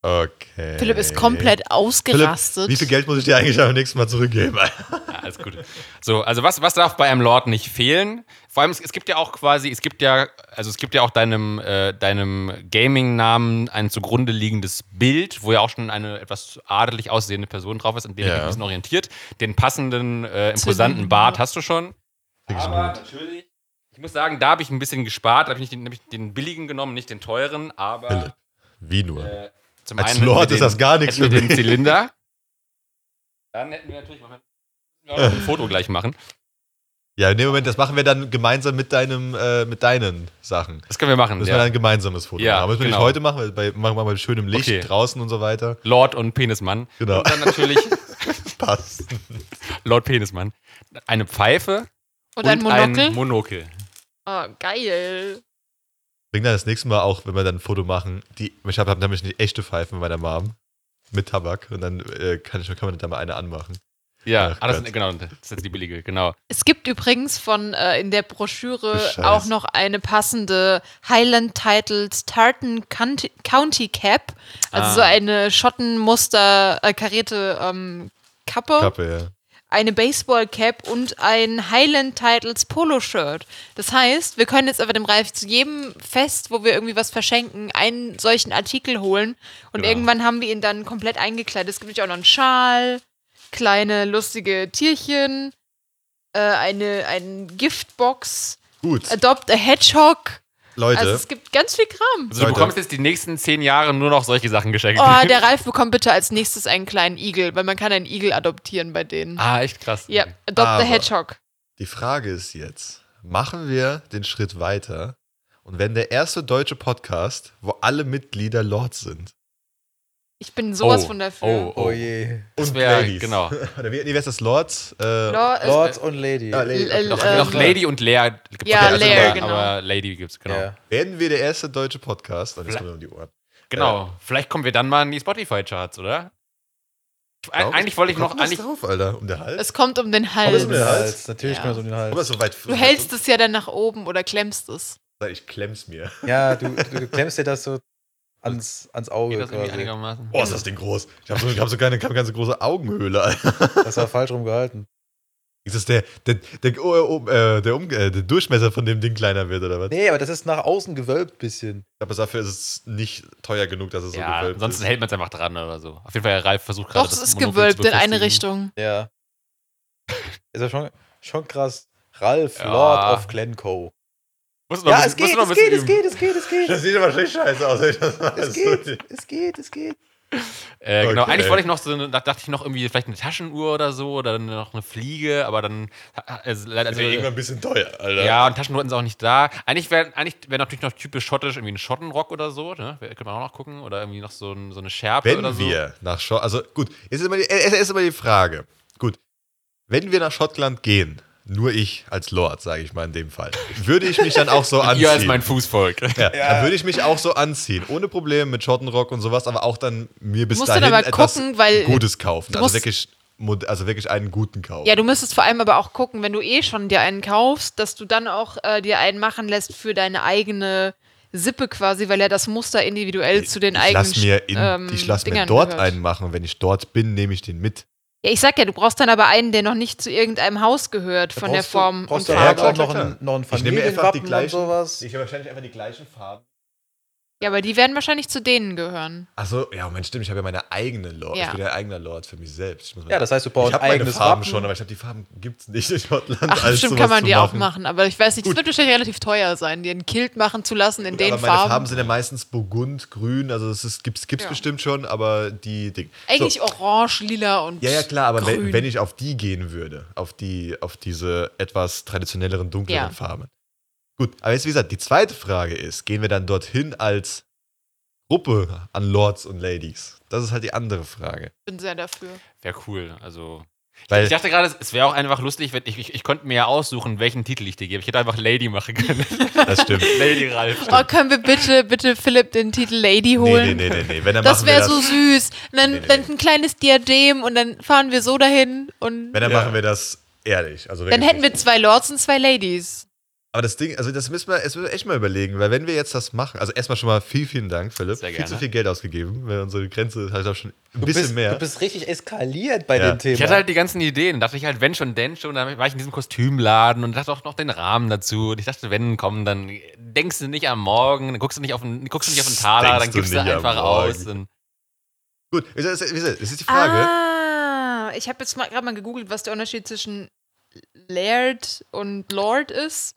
B: Okay.
A: Philipp ist komplett ausgerastet.
B: Wie viel Geld muss ich dir eigentlich am nächsten Mal zurückgeben?
D: Ja, alles gut. So, also was, was darf bei einem Lord nicht fehlen? Vor allem, es, es gibt ja auch quasi, es gibt ja, also es gibt ja auch deinem, äh, deinem Gaming-Namen ein zugrunde liegendes Bild, wo ja auch schon eine etwas adelig aussehende Person drauf ist, an dem
B: Ja.
D: ich ein bisschen orientiert. Den passenden, äh, imposanten. Bart hast du schon.
B: Ich
D: Aber natürlich, ich muss sagen, da habe ich ein bisschen gespart, da habe ich nicht den, nämlich den billigen genommen, nicht den teuren, aber
B: Philipp. Wie nur?
D: äh, zum
B: Als
D: einen
B: Lord
D: mit
B: ist
D: den-
B: das gar nichts für
D: den
B: mich.
D: Zylinder. Dann hätten wir natürlich mal ein Foto gleich machen.
B: Ja, in dem Moment, das machen wir dann gemeinsam mit deinem, äh, mit deinen Sachen.
D: Das können wir machen.
B: Müssen
D: ja.
B: wir dann ein gemeinsames Foto
D: Ja,
B: machen. Aber müssen wir
D: genau.
B: nicht heute machen, weil bei, machen wir mal mit schönem Licht
D: Okay.
B: draußen und so weiter.
D: Lord und Penismann.
B: Genau.
D: Und dann natürlich
B: Passt.
D: Lord Penismann. Eine Pfeife
A: und ein Monokel.
D: ein Monokel.
A: oh, geil.
B: Bring dann das nächste Mal auch, wenn wir dann ein Foto machen, die, ich habe hab nämlich eine echte Pfeife mit meiner Mom. Mit Tabak. Und dann äh, kann, ich, kann man da mal eine anmachen.
D: Ja,
B: Ach
D: ah, das, genau, das ist jetzt die billige, genau.
A: Es gibt übrigens von äh, in der Broschüre
B: Scheiß.
A: auch noch eine passende Highland Titles Tartan County, County Cap, also
D: Ah.
A: so eine Schottenmuster äh, karierte ähm, Kappe,
B: Kappe, ja.
A: eine Baseball Cap und ein Highland Titles Polo Shirt. Das heißt, wir können jetzt aber dem Ralf zu jedem Fest, wo wir irgendwie was verschenken, einen solchen Artikel holen und
D: Genau.
A: irgendwann haben wir ihn dann komplett eingekleidet. Es gibt natürlich auch noch einen Schal, kleine lustige Tierchen, äh, eine, eine Giftbox,
B: Gut,
A: Adopt a Hedgehog.
B: Leute,
A: Also es gibt ganz viel Kram.
D: Also du
B: Leute.
D: bekommst jetzt die nächsten zehn Jahre nur noch solche Sachen geschenkt.
A: Oh, der Ralf bekommt bitte als nächstes einen kleinen Igel, weil man kann einen Igel adoptieren bei denen.
D: ah, echt krass.
A: Ja, Adopt
B: Aber-
A: a Hedgehog.
B: die Frage ist jetzt, machen wir den Schritt weiter und werden der erste deutsche Podcast, wo alle Mitglieder Lords sind?
A: Ich bin sowas
D: Oh,
A: von dafür.
D: oh,
C: Oh je.
D: Das wär-
B: Ladies.
D: genau.
B: Oder wie, nee, wer ist das? Lords? Äh,
A: Lord,
C: Lords und Lady.
B: ah, Lady.
A: L-
D: Noch,
A: Äh,
D: noch Lady und Lea gibt's
A: Ja,
D: noch,
A: Lea,
D: aber,
A: genau.
D: aber Lady gibt's, genau.
C: Ja.
B: Werden wir der erste deutsche Podcast? Und
D: Vielleicht-
B: kommen wir um die Ohren.
D: Genau. Vielleicht kommen wir dann mal in die Spotify-Charts, oder?
B: Glaubst
D: Eigentlich wollte ich noch,
B: kommt
D: eigentlich,
B: drauf, Alter, um den Hals?
A: es kommt um den Hals.
B: es um den Hals?
C: Natürlich
A: Ja.
C: kommt es um den
B: Aber
C: Hals.
B: so weit.
A: Du hältst es ja dann nach oben oder klemmst es.
B: Ich klemm's mir.
C: Ja, du, du klemmst dir das so ans, ans Auge
D: geht das irgendwie
C: quasi.
D: einigermaßen.
B: Oh, ist das Ding groß. Ich habe so, ich hab so keine, keine ganze große Augenhöhle, Alter.
C: Das war falsch rum gehalten.
B: Ist das der, der, der, oh, oh, äh, der, um, äh, der Durchmesser von dem Ding kleiner wird, oder was?
C: Nee, aber das ist nach außen gewölbt bisschen.
B: Aber dafür ist es nicht teuer genug, dass es so
D: Ja,
B: gewölbt
D: ansonsten
B: ist.
D: hält man es einfach dran oder so. Auf jeden Fall, Ralf versucht gerade
A: Doch, es ist
D: Monopol
A: gewölbt in eine. Richtung.
C: Ja. Ist ja schon, schon krass. Ralf,
D: Ja.
C: Lord of Glencoe.
D: Musst du noch
C: Ja, es geht,
D: musst du
C: es geht, es geht, es geht, es geht.
B: Das sieht aber richtig scheiße aus. wenn ich das
C: Es geht, es geht, es geht.
D: Äh, genau,
B: Okay.
D: eigentlich wollte ich noch so, eine- da dachte ich noch irgendwie vielleicht eine Taschenuhr oder so oder dann noch eine Fliege, aber dann, also, leider-
B: Das ist ja irgendwann ein bisschen teuer, Alter.
D: Ja, und Taschenuhr sind auch nicht da. Eigentlich wäre eigentlich wär natürlich noch typisch schottisch irgendwie ein Schottenrock oder so, ne? Könnte man auch noch gucken. Oder irgendwie noch so, ein, so eine Schärpe
B: Wenn
D: oder so.
B: wir nach Schottland, also gut, jetzt ist, immer die, es ist immer die Frage. Gut, wenn wir nach Schottland gehen, nur ich als Lord, sage ich mal in dem Fall, würde ich mich dann auch so anziehen.
D: Ihr als mein Fußvolk.
B: ja, Dann würde ich mich auch so anziehen, ohne Probleme mit Schottenrock und sowas, aber auch dann mir bis
A: musst dann
B: dahin
A: aber
B: etwas
A: gucken, weil-
B: Gutes kaufen. Also wirklich, also wirklich einen guten kaufen.
A: Ja, du müsstest vor allem aber auch gucken, wenn du eh schon dir einen kaufst, dass du dann auch äh, dir einen machen lässt für deine eigene Sippe quasi, weil ja das Muster individuell zu den
B: ich
A: eigenen
B: lass mir, in,
A: ähm,
B: ich lass mir dort
A: gehört.
B: einen machen und wenn ich dort bin, nehme ich den mit.
A: Ja, ich sag ja, du brauchst dann aber einen, der noch nicht zu irgendeinem Haus gehört
C: Da
A: von der
C: brauchst du-
A: Form
C: brauchst
A: und
C: du halt
A: Farbe.
C: auch
B: klar,
C: noch
B: klar.
C: ein, noch ein
B: Ich nehme mir einfach die
C: Familienwappen und
B: gleichen,
C: sowas.
B: ich habe wahrscheinlich einfach die gleichen Farben.
A: Ja, aber die werden wahrscheinlich zu denen gehören.
B: Achso, ja, Moment, stimmt, ich habe ja meine eigene Lord.
A: Ja.
B: Ich bin ja eigener Lord für mich selbst. Ich muss mal-
C: Ja, das heißt, du brauchst
B: ich
C: eigenes
B: Farben
C: Wappen.
B: schon, aber ich glaube, die Farben gibt es nicht in Schottland.
A: Ach,
B: sowas
A: kann man die auch machen, aber ich weiß nicht, das
B: Gut.
A: wird wahrscheinlich relativ teuer sein, dir ein Kilt machen zu lassen in
B: Gut,
A: den
B: aber meine
A: Farben.
B: Farben sind ja meistens Burgund, Grün, also es gibt es
A: Ja.
B: bestimmt schon, aber die Ding.
A: Eigentlich
B: so.
A: orange, lila und
B: Ja, ja, klar, aber wenn,
A: grün.
B: wenn ich auf die gehen würde, auf die, auf diese etwas traditionelleren, dunkleren
A: Ja.
B: Farben. Gut, aber jetzt wie gesagt, die zweite Frage ist, gehen wir dann dorthin als Gruppe an Lords und Ladies? Das ist halt die andere Frage.
A: bin sehr dafür.
D: Wäre cool. Also.
B: Weil
D: ich dachte gerade, es wäre auch einfach lustig, wenn ich, ich, ich konnte mir ja aussuchen, welchen Titel ich dir gebe. Ich hätte einfach Lady machen können.
B: das stimmt.
D: Lady Ralf.
A: Oh, können wir bitte, bitte Philipp den Titel Lady
B: Nee,
A: holen?
B: nee, nee, nee, nee. Wenn, dann
A: Das
B: machen wir
A: wäre so süß. Und dann,
B: Nee, nee,
A: dann
B: nee.
A: ein kleines Diadem und dann fahren wir so dahin und
B: Wenn, dann
D: Ja.
B: machen wir das ehrlich. Also
A: dann hätten wir zwei Lords und zwei Ladies.
B: Aber das Ding, also das müssen wir, das müssen wir echt mal überlegen, weil wenn wir jetzt das machen, also erstmal schon mal vielen, vielen Dank, Philipp.
D: Sehr
B: Viel
D: gerne.
B: zu viel Geld ausgegeben, weil unsere Grenze ist halt auch schon ein
C: Du
B: bisschen
C: bist,
B: mehr.
C: Du bist richtig eskaliert bei
B: Ja.
C: dem Thema.
D: Ich hatte halt die ganzen Ideen. Dachte ich halt, wenn schon, denn schon. Dann war ich in diesem Kostümladen und dachte auch noch den Rahmen dazu. Und ich dachte, wenn, komm, dann denkst du nicht am Morgen, dann guckst du nicht auf den, guckst du nicht auf den Taler, dann
B: du
D: gibst du
B: am
D: einfach aus. Und
B: Gut, es ist, es ist die Frage.
A: Ah, ich habe jetzt mal gerade mal gegoogelt, was der Unterschied zwischen Laird und Lord ist.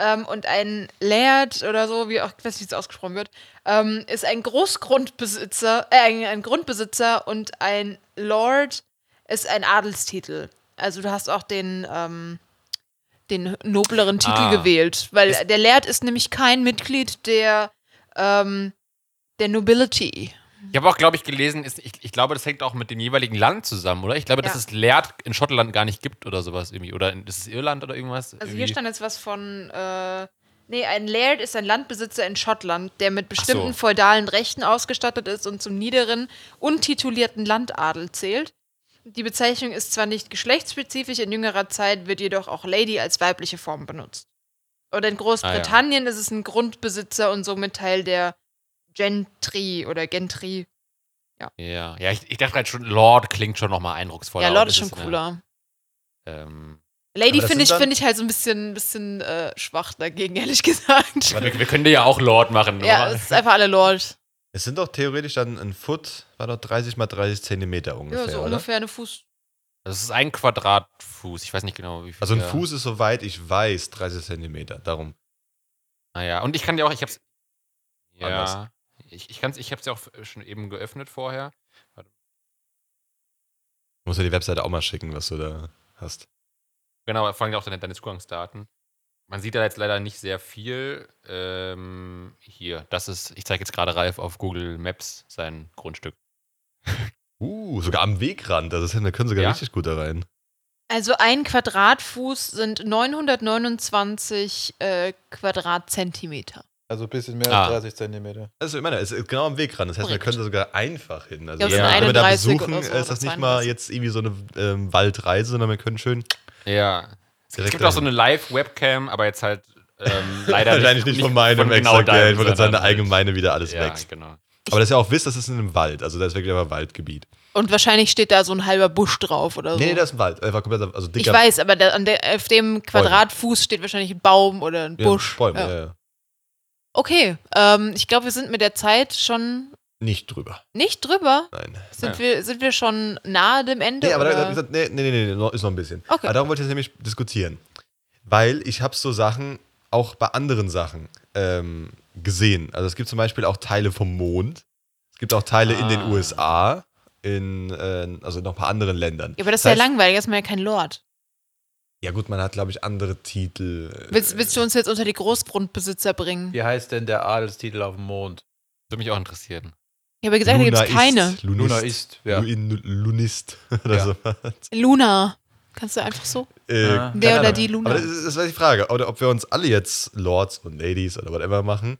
A: Ähm, und ein Laird oder so, wie auch, ich weiß nicht, wie es ausgesprochen wird, ähm, ist ein Großgrundbesitzer, äh, ein, ein Grundbesitzer und ein Lord ist ein Adelstitel. Also du hast auch den, ähm, den nobleren Titel
D: Ah.
A: gewählt, weil
D: Ist-
A: der Laird ist nämlich kein Mitglied der, ähm, der Nobility.
D: Ich habe auch, glaube ich, gelesen, ist, ich, ich glaube, das hängt auch mit dem jeweiligen Land zusammen, oder? Ich glaube, dass
A: Ja.
D: es Laird in Schottland gar nicht gibt oder sowas irgendwie. Oder in, ist es Irland oder irgendwas?
A: Also hier
D: Irgendwie.
A: stand jetzt was von, äh, nee, ein Laird ist ein Landbesitzer in Schottland, der mit bestimmten
D: so.
A: feudalen Rechten ausgestattet ist und zum niederen, untitulierten Landadel zählt. Die Bezeichnung ist zwar nicht geschlechtsspezifisch, in jüngerer Zeit wird jedoch auch Lady als weibliche Form benutzt. Und in Großbritannien ist es ein Grundbesitzer und somit Teil der Gentry oder Gentry.
D: Ja, ja ich, ich dachte gerade schon, Lord klingt schon nochmal eindrucksvoller.
A: ja, Lord ist schon
D: eine,
A: cooler.
D: Ähm,
A: Lady finde ich, find ich halt so ein bisschen, bisschen äh, schwach dagegen, ehrlich gesagt.
D: wir, wir können dir ja auch Lord machen.
A: ja,
D: oder?
A: es ist einfach alle Lord.
B: Es sind doch theoretisch dann ein Foot, war doch 30 mal 30 Zentimeter ungefähr,
A: Ja, so
B: oder?
A: ungefähr eine Fuß.
D: Das ist ein Quadratfuß. Ich weiß nicht genau, wie viel.
B: Also ein Fuß ist, soweit ich weiß, 30 Zentimeter. Darum.
D: Naja, und ich kann dir auch, ich hab's.
B: Anders.
D: Ich, ich, kann's, ich hab's ja auch schon eben geöffnet vorher.
B: Muss ja die Webseite auch mal schicken, was du da hast.
D: Genau, vor allem auch deine, deine Zugangsdaten. Man sieht da jetzt leider nicht sehr viel. Ähm, hier, das ist, ich zeige jetzt gerade Ralf auf Google Maps sein Grundstück.
B: Uh, sogar am Wegrand. Also da können sogar
D: Ja?
B: richtig gut da rein.
A: Also ein Quadratfuß sind 929 äh, Quadratzentimeter.
C: Also ein bisschen mehr
D: Ah.
C: als 30 Zentimeter.
B: Also ich meine, es ist genau am Wegrand. Das heißt, wir
A: Korrekt.
B: können da sogar einfach hin. Also
A: Ja,
B: wenn wir da
A: 31
B: besuchen,
A: so,
B: ist das nicht mal
A: 32.
B: jetzt irgendwie so eine ähm, Waldreise, sondern wir können schön
D: Ja. Es gibt auch so eine Live-Webcam, aber jetzt halt ähm, leider
B: wahrscheinlich nicht von meinem
D: von
B: extra
D: deinem,
B: Geld, wo dann seine allgemeine wieder alles
D: Ja,
B: wächst.
D: genau.
B: Aber das ist ja auch wisst, das ist in einem Wald. Also da ist wirklich aber Waldgebiet.
A: Und wahrscheinlich steht da so ein halber Busch drauf oder so.
B: Nee, das ist ein Wald. Einfach komplett, also
A: ich
B: dicker
A: weiß, aber da, an der, auf dem Quadratfuß steht wahrscheinlich ein Baum oder ein
B: ja,
A: Busch.
B: Bäume.
A: Ja.
B: Ja. Ja,
A: Okay, ähm, ich glaube, wir sind mit der Zeit schon
B: Nicht drüber.
A: nicht drüber.
B: Nein.
A: Sind,
D: Ja.
A: wir, sind wir schon nahe dem Ende?
B: Nee, aber da,
A: oder?
B: da, nee, nee, nee, nee, noch- ist noch ein bisschen.
A: Okay.
B: Aber darum wollte ich jetzt nämlich diskutieren. Weil ich habe so Sachen auch bei anderen Sachen ähm, gesehen. Also es gibt zum Beispiel auch Teile vom Mond. Es gibt auch Teile in den
D: Ah.
B: USA, in, äh, also noch ein paar anderen Ländern.
A: ja, aber das ist
B: Das
A: ja
B: heißt-
A: langweilig, das ist man ja kein Lord.
B: Ja gut, man hat, glaube ich, andere Titel. äh,
A: Willst, willst du uns jetzt unter die Großgrundbesitzer bringen?
C: Wie heißt denn der Adelstitel auf dem Mond?
D: Würde mich auch interessieren.
A: Ich habe gesagt, da gibt es keine.
B: Lunist,
C: Luna ist, ja.
B: Lu- Lunist oder
C: Ja.
B: so.
A: Luna. Kannst du einfach so?
B: Äh,
A: Der oder die Luna.
B: Aber das ist, das ist die Frage. Oder ob wir uns alle jetzt Lords und Ladies oder whatever machen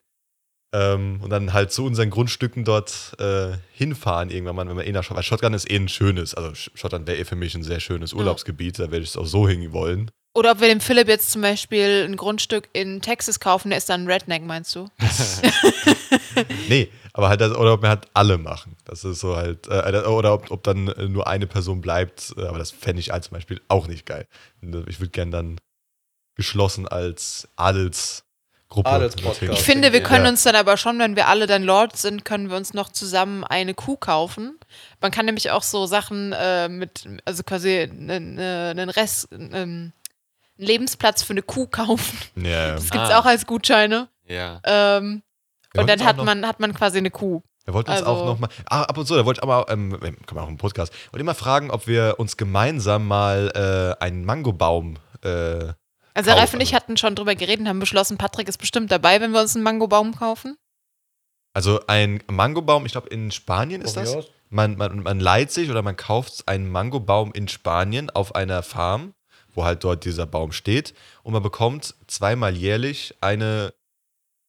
B: ähm, und dann halt zu unseren Grundstücken dort äh, hinfahren irgendwann mal, wenn wir eh nach Schottland. Weil Schottland ist eh ein schönes, also Sch- Schottland wäre eh für mich ein sehr schönes Urlaubsgebiet, da werde ich es auch so hin wollen.
A: Oder ob wir dem Philipp jetzt zum Beispiel ein Grundstück in Texas kaufen, der ist dann ein Redneck, meinst du?
B: Nee, aber halt, das, oder ob wir halt alle machen. Das ist so halt, äh, oder ob, ob dann äh, nur eine Person bleibt, äh, aber das fände ich als zum Beispiel auch nicht geil. Ich würde gern dann geschlossen als Adelsgruppe.
C: Adelspodcast.
A: Ich finde, wir
C: Ja.
A: können uns dann aber schon, wenn wir alle dann Lords sind, können wir uns noch zusammen eine Kuh kaufen. Man kann nämlich auch so Sachen äh, mit, also quasi einen einen Rest, ähm, einen Lebensplatz für eine Kuh kaufen.
B: Ja,
A: Das gibt's
D: Ah.
A: auch als Gutscheine.
D: Ja.
A: Ähm, und dann hat man, hat man quasi eine Kuh.
B: Wir wollten uns
A: Also-
B: auch noch mal, ah, ab und zu, da wollte ich aber, ähm, kann man auch im Podcast, wollte ich mal fragen, ob wir uns gemeinsam mal äh, einen Mangobaum, äh,
A: Also Ralf und ich hatten schon drüber geredet und haben beschlossen, Patrick ist bestimmt dabei, wenn wir uns einen Mangobaum kaufen.
B: also ein Mangobaum, ich glaube in Spanien ist das. Man, man, man leiht sich oder man kauft einen Mangobaum in Spanien auf einer Farm, wo halt dort dieser Baum steht und man bekommt zweimal jährlich eine,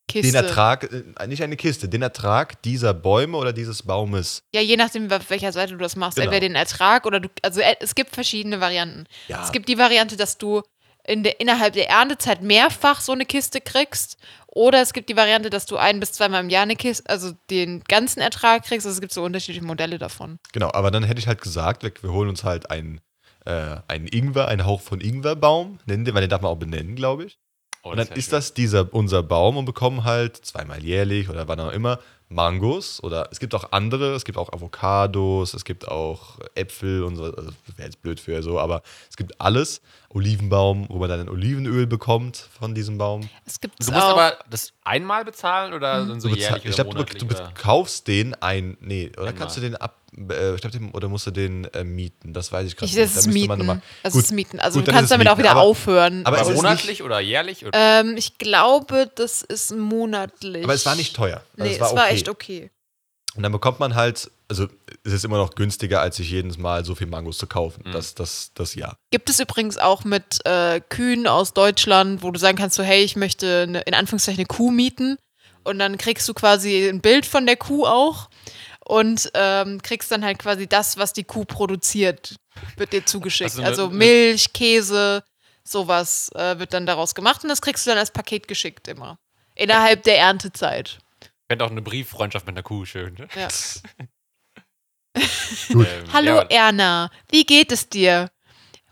A: Kiste.
B: den Ertrag, äh, nicht eine Kiste, den Ertrag dieser Bäume oder dieses Baumes.
A: Ja, je nachdem, auf welcher Seite du das machst.
B: Genau.
A: Entweder den Ertrag oder du. Also äh, es gibt verschiedene Varianten.
B: Ja,
A: Es gibt die Variante, dass du in der, innerhalb der Erntezeit mehrfach so eine Kiste kriegst. Oder es gibt die Variante, dass du ein bis zweimal im Jahr eine Kiste, also den ganzen Ertrag kriegst. Also es gibt so unterschiedliche Modelle davon.
B: Genau, aber dann hätte ich halt gesagt, wir, wir holen uns halt einen, äh, einen Ingwer, einen Hauch von Ingwerbaum, nennen den, weil den darf man auch benennen, glaube ich.
D: Oh,
B: Und dann
D: ja
B: ist das dieser unser Baum und bekommen halt zweimal jährlich oder wann auch immer Mangos oder es gibt auch andere, es gibt auch Avocados, es gibt auch Äpfel und so, also wäre jetzt blöd für so, aber es gibt alles. Olivenbaum, wo man dann ein Olivenöl bekommt von diesem Baum.
A: Es gibt
D: Du musst
A: auch.
D: aber das einmal bezahlen oder dann so
B: Du
D: jährlich
B: ich glaube, du, du kaufst den ein, nee, oder
D: Einmal.
B: kannst du den ab, äh, den- oder musst du den äh, mieten? Das weiß ich gerade
A: ich,
B: nicht.
A: das
B: Da
A: ist Mieten.
B: nochmal-
A: Das
B: Gut,
A: ist Mieten. Also
B: gut,
A: du kannst damit auch
B: Mieten,
A: wieder
B: aber-
A: aufhören.
B: aber
D: Aber monatlich oder jährlich? Oder?
A: ähm, ich glaube, das ist monatlich.
B: Aber es war nicht teuer. Also
A: Nee,
B: es war,
A: es war
B: okay.
A: echt okay.
B: Und dann bekommt man halt, also es ist immer noch günstiger, als sich jedes Mal so viel Mangos zu kaufen.
D: Mhm.
B: Das, das, das ja.
A: Gibt es übrigens auch mit äh, Kühen aus Deutschland, wo du sagen kannst, so, hey, ich möchte eine, in Anführungszeichen eine Kuh mieten. Und dann kriegst du quasi ein Bild von der Kuh auch. Und ähm, kriegst dann halt quasi das, was die Kuh produziert, wird dir zugeschickt.
D: Also
A: Also Milch, Käse, sowas äh, wird dann daraus gemacht und das kriegst du dann als Paket geschickt immer. Innerhalb der Erntezeit.
D: Ich fände auch eine Brieffreundschaft mit einer Kuh schön. Ne?
A: Ja.
D: Ähm,
A: Hallo
D: ja,
A: Erna, wie geht es dir?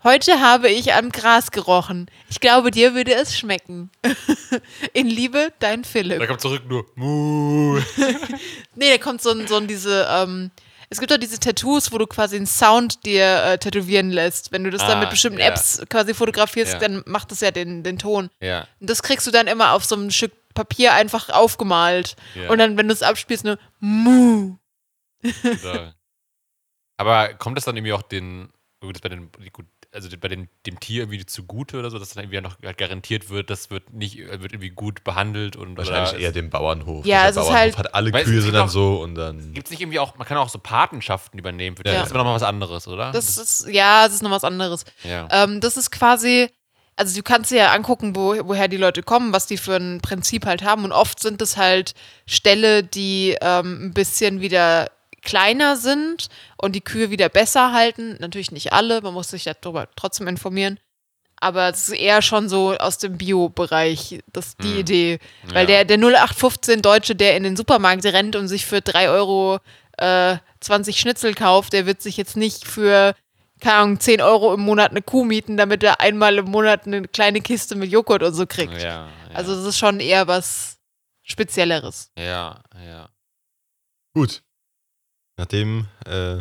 A: Heute habe ich am Gras gerochen. Ich glaube, dir würde es schmecken. In Liebe, dein
D: da
A: Philipp.
D: kommt zurück nur Muh.
A: Nee, da kommt so ein, so ein diese, ähm, es gibt doch diese Tattoos, wo du quasi einen Sound dir äh, tätowieren lässt. Wenn du das dann
D: Ah,
A: mit bestimmten
D: ja.
A: Apps quasi fotografierst,
D: Ja.
A: dann macht das ja den, den Ton.
D: Ja.
A: Und das kriegst du dann immer auf so einem Stück Papier einfach aufgemalt.
D: ja.
A: Und dann, wenn du es abspielst, nur Mu.
D: Da. Aber kommt das dann irgendwie auch den, gut, das bei den, gut, also bei den, dem Tier irgendwie zugute oder so, dass dann irgendwie noch halt garantiert wird, das wird nicht, wird irgendwie gut behandelt und
B: Wahrscheinlich
D: oder
B: eher dem Bauernhof.
A: Ja,
B: Der
A: es ist
B: Bauernhof
A: halt-
B: hat alle
D: es
B: Kühe sind dann
D: auch-
B: so und dann.
D: Gibt es nicht irgendwie auch, man kann auch so Patenschaften übernehmen. Für
B: Ja.
D: Das ist aber nochmal was anderes, oder?
A: Das ist, ja, das ist noch was anderes.
D: ja.
A: Ähm, das ist quasi, also du kannst dir ja angucken, wo, woher die Leute kommen, was die für ein Prinzip halt haben. Und oft sind es halt Ställe, die ähm, ein bisschen wieder kleiner sind und die Kühe wieder besser halten. Natürlich nicht alle, man muss sich darüber trotzdem informieren. Aber es ist eher schon so aus dem Bio-Bereich, das ist die
D: Hm.
A: Idee. Weil
D: Ja.
A: der, der 0815 Deutsche, der in den Supermarkt rennt und sich für 3 Euro äh, 20 Schnitzel kauft, der wird sich jetzt nicht für, keine Ahnung, 10 Euro im Monat eine Kuh mieten, damit er einmal im Monat eine kleine Kiste mit Joghurt und so kriegt.
D: Ja, ja.
A: Also das ist schon eher was Spezielleres.
D: ja, ja.
B: Gut. Nachdem äh,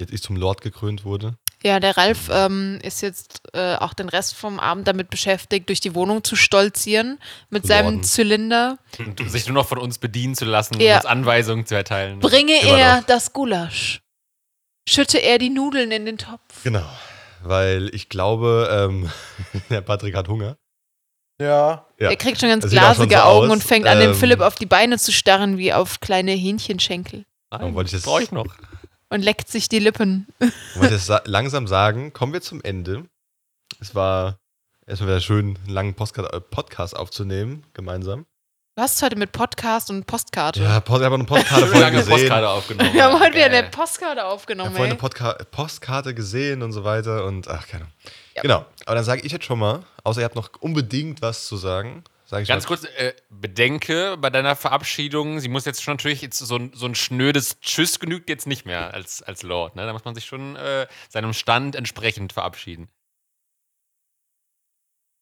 B: jetzt ich zum Lord gekrönt wurde.
A: Ja, der Ralf ähm, ist jetzt äh, auch den Rest vom Abend damit beschäftigt, durch die Wohnung zu stolzieren mit
B: Zu
A: seinem lorden.Zylinder.
D: Und sich nur noch von uns bedienen zu lassen
A: Ja.
D: und uns Anweisungen zu erteilen.
A: Bringe
B: Immer
A: er
B: noch.
A: das Gulasch. Schütte er die Nudeln in den Topf.
B: Genau. Weil ich glaube, ähm, der Patrick hat Hunger.
C: Ja.
B: Ja.
A: Er kriegt schon ganz
B: Das schon
A: glasige
B: so
A: Augen
B: aus.
A: und fängt an, dem
B: Ähm,
A: Philipp auf die Beine zu starren, wie auf kleine Hähnchenschenkel.
B: Warum wollte ich das-
D: brauche ich noch.
A: Und leckt sich die Lippen.
B: Ich wollte jetzt sa langsam sagen, kommen wir zum Ende. Es war erstmal wieder schön, einen langen Postcard äh, Podcast aufzunehmen, gemeinsam.
A: Du hast heute mit Podcast und Postkarte.
B: Ja, Post, ich habe eine Postkarte vorhin gesehen.
D: Postkarte aufgenommen.
A: Wir haben heute wieder eine Postkarte
B: Ich
A: aufgenommen,
B: habe vorhin eine. Podca Postkarte gesehen und so weiter und ach, keine Ahnung.
A: Ja.
B: Genau, aber dann sage ich jetzt schon mal, außer ihr habt noch unbedingt was zu sagen, sage ich
D: Ganz
B: mal,
D: kurz, äh, bedenke bei deiner Verabschiedung, sie muss jetzt schon natürlich jetzt so, ein- so ein schnödes Tschüss genügt jetzt nicht mehr als, als Lord. Ne? Da muss man sich schon äh, seinem Stand entsprechend verabschieden.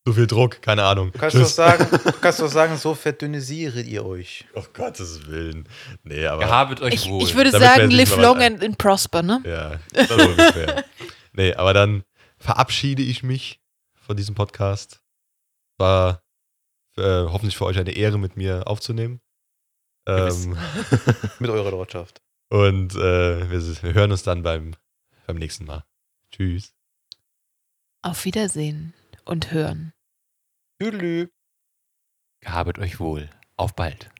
B: so viel Druck, keine Ahnung.
C: Du kannst doch sagen, du kannst doch sagen, so verdünnisiert ihr euch.
B: Oh Gottes Willen. Nee, aber.
D: Gehabet euch
A: Ich,
D: wohl.
A: ich würde
B: Damit
A: sagen, live long and in prosper, ne?
B: Ja, so ungefähr. Nee, aber dann verabschiede ich mich von diesem Podcast. War äh, hoffentlich für euch eine Ehre, mit mir aufzunehmen. Ähm,
C: Mit eurer Lordschaft.
B: und äh, wir, wir hören uns dann beim, beim nächsten Mal. Tschüss.
A: Auf Wiedersehen und hören.
C: Tüdelü.
D: Gehabet euch wohl. Auf bald.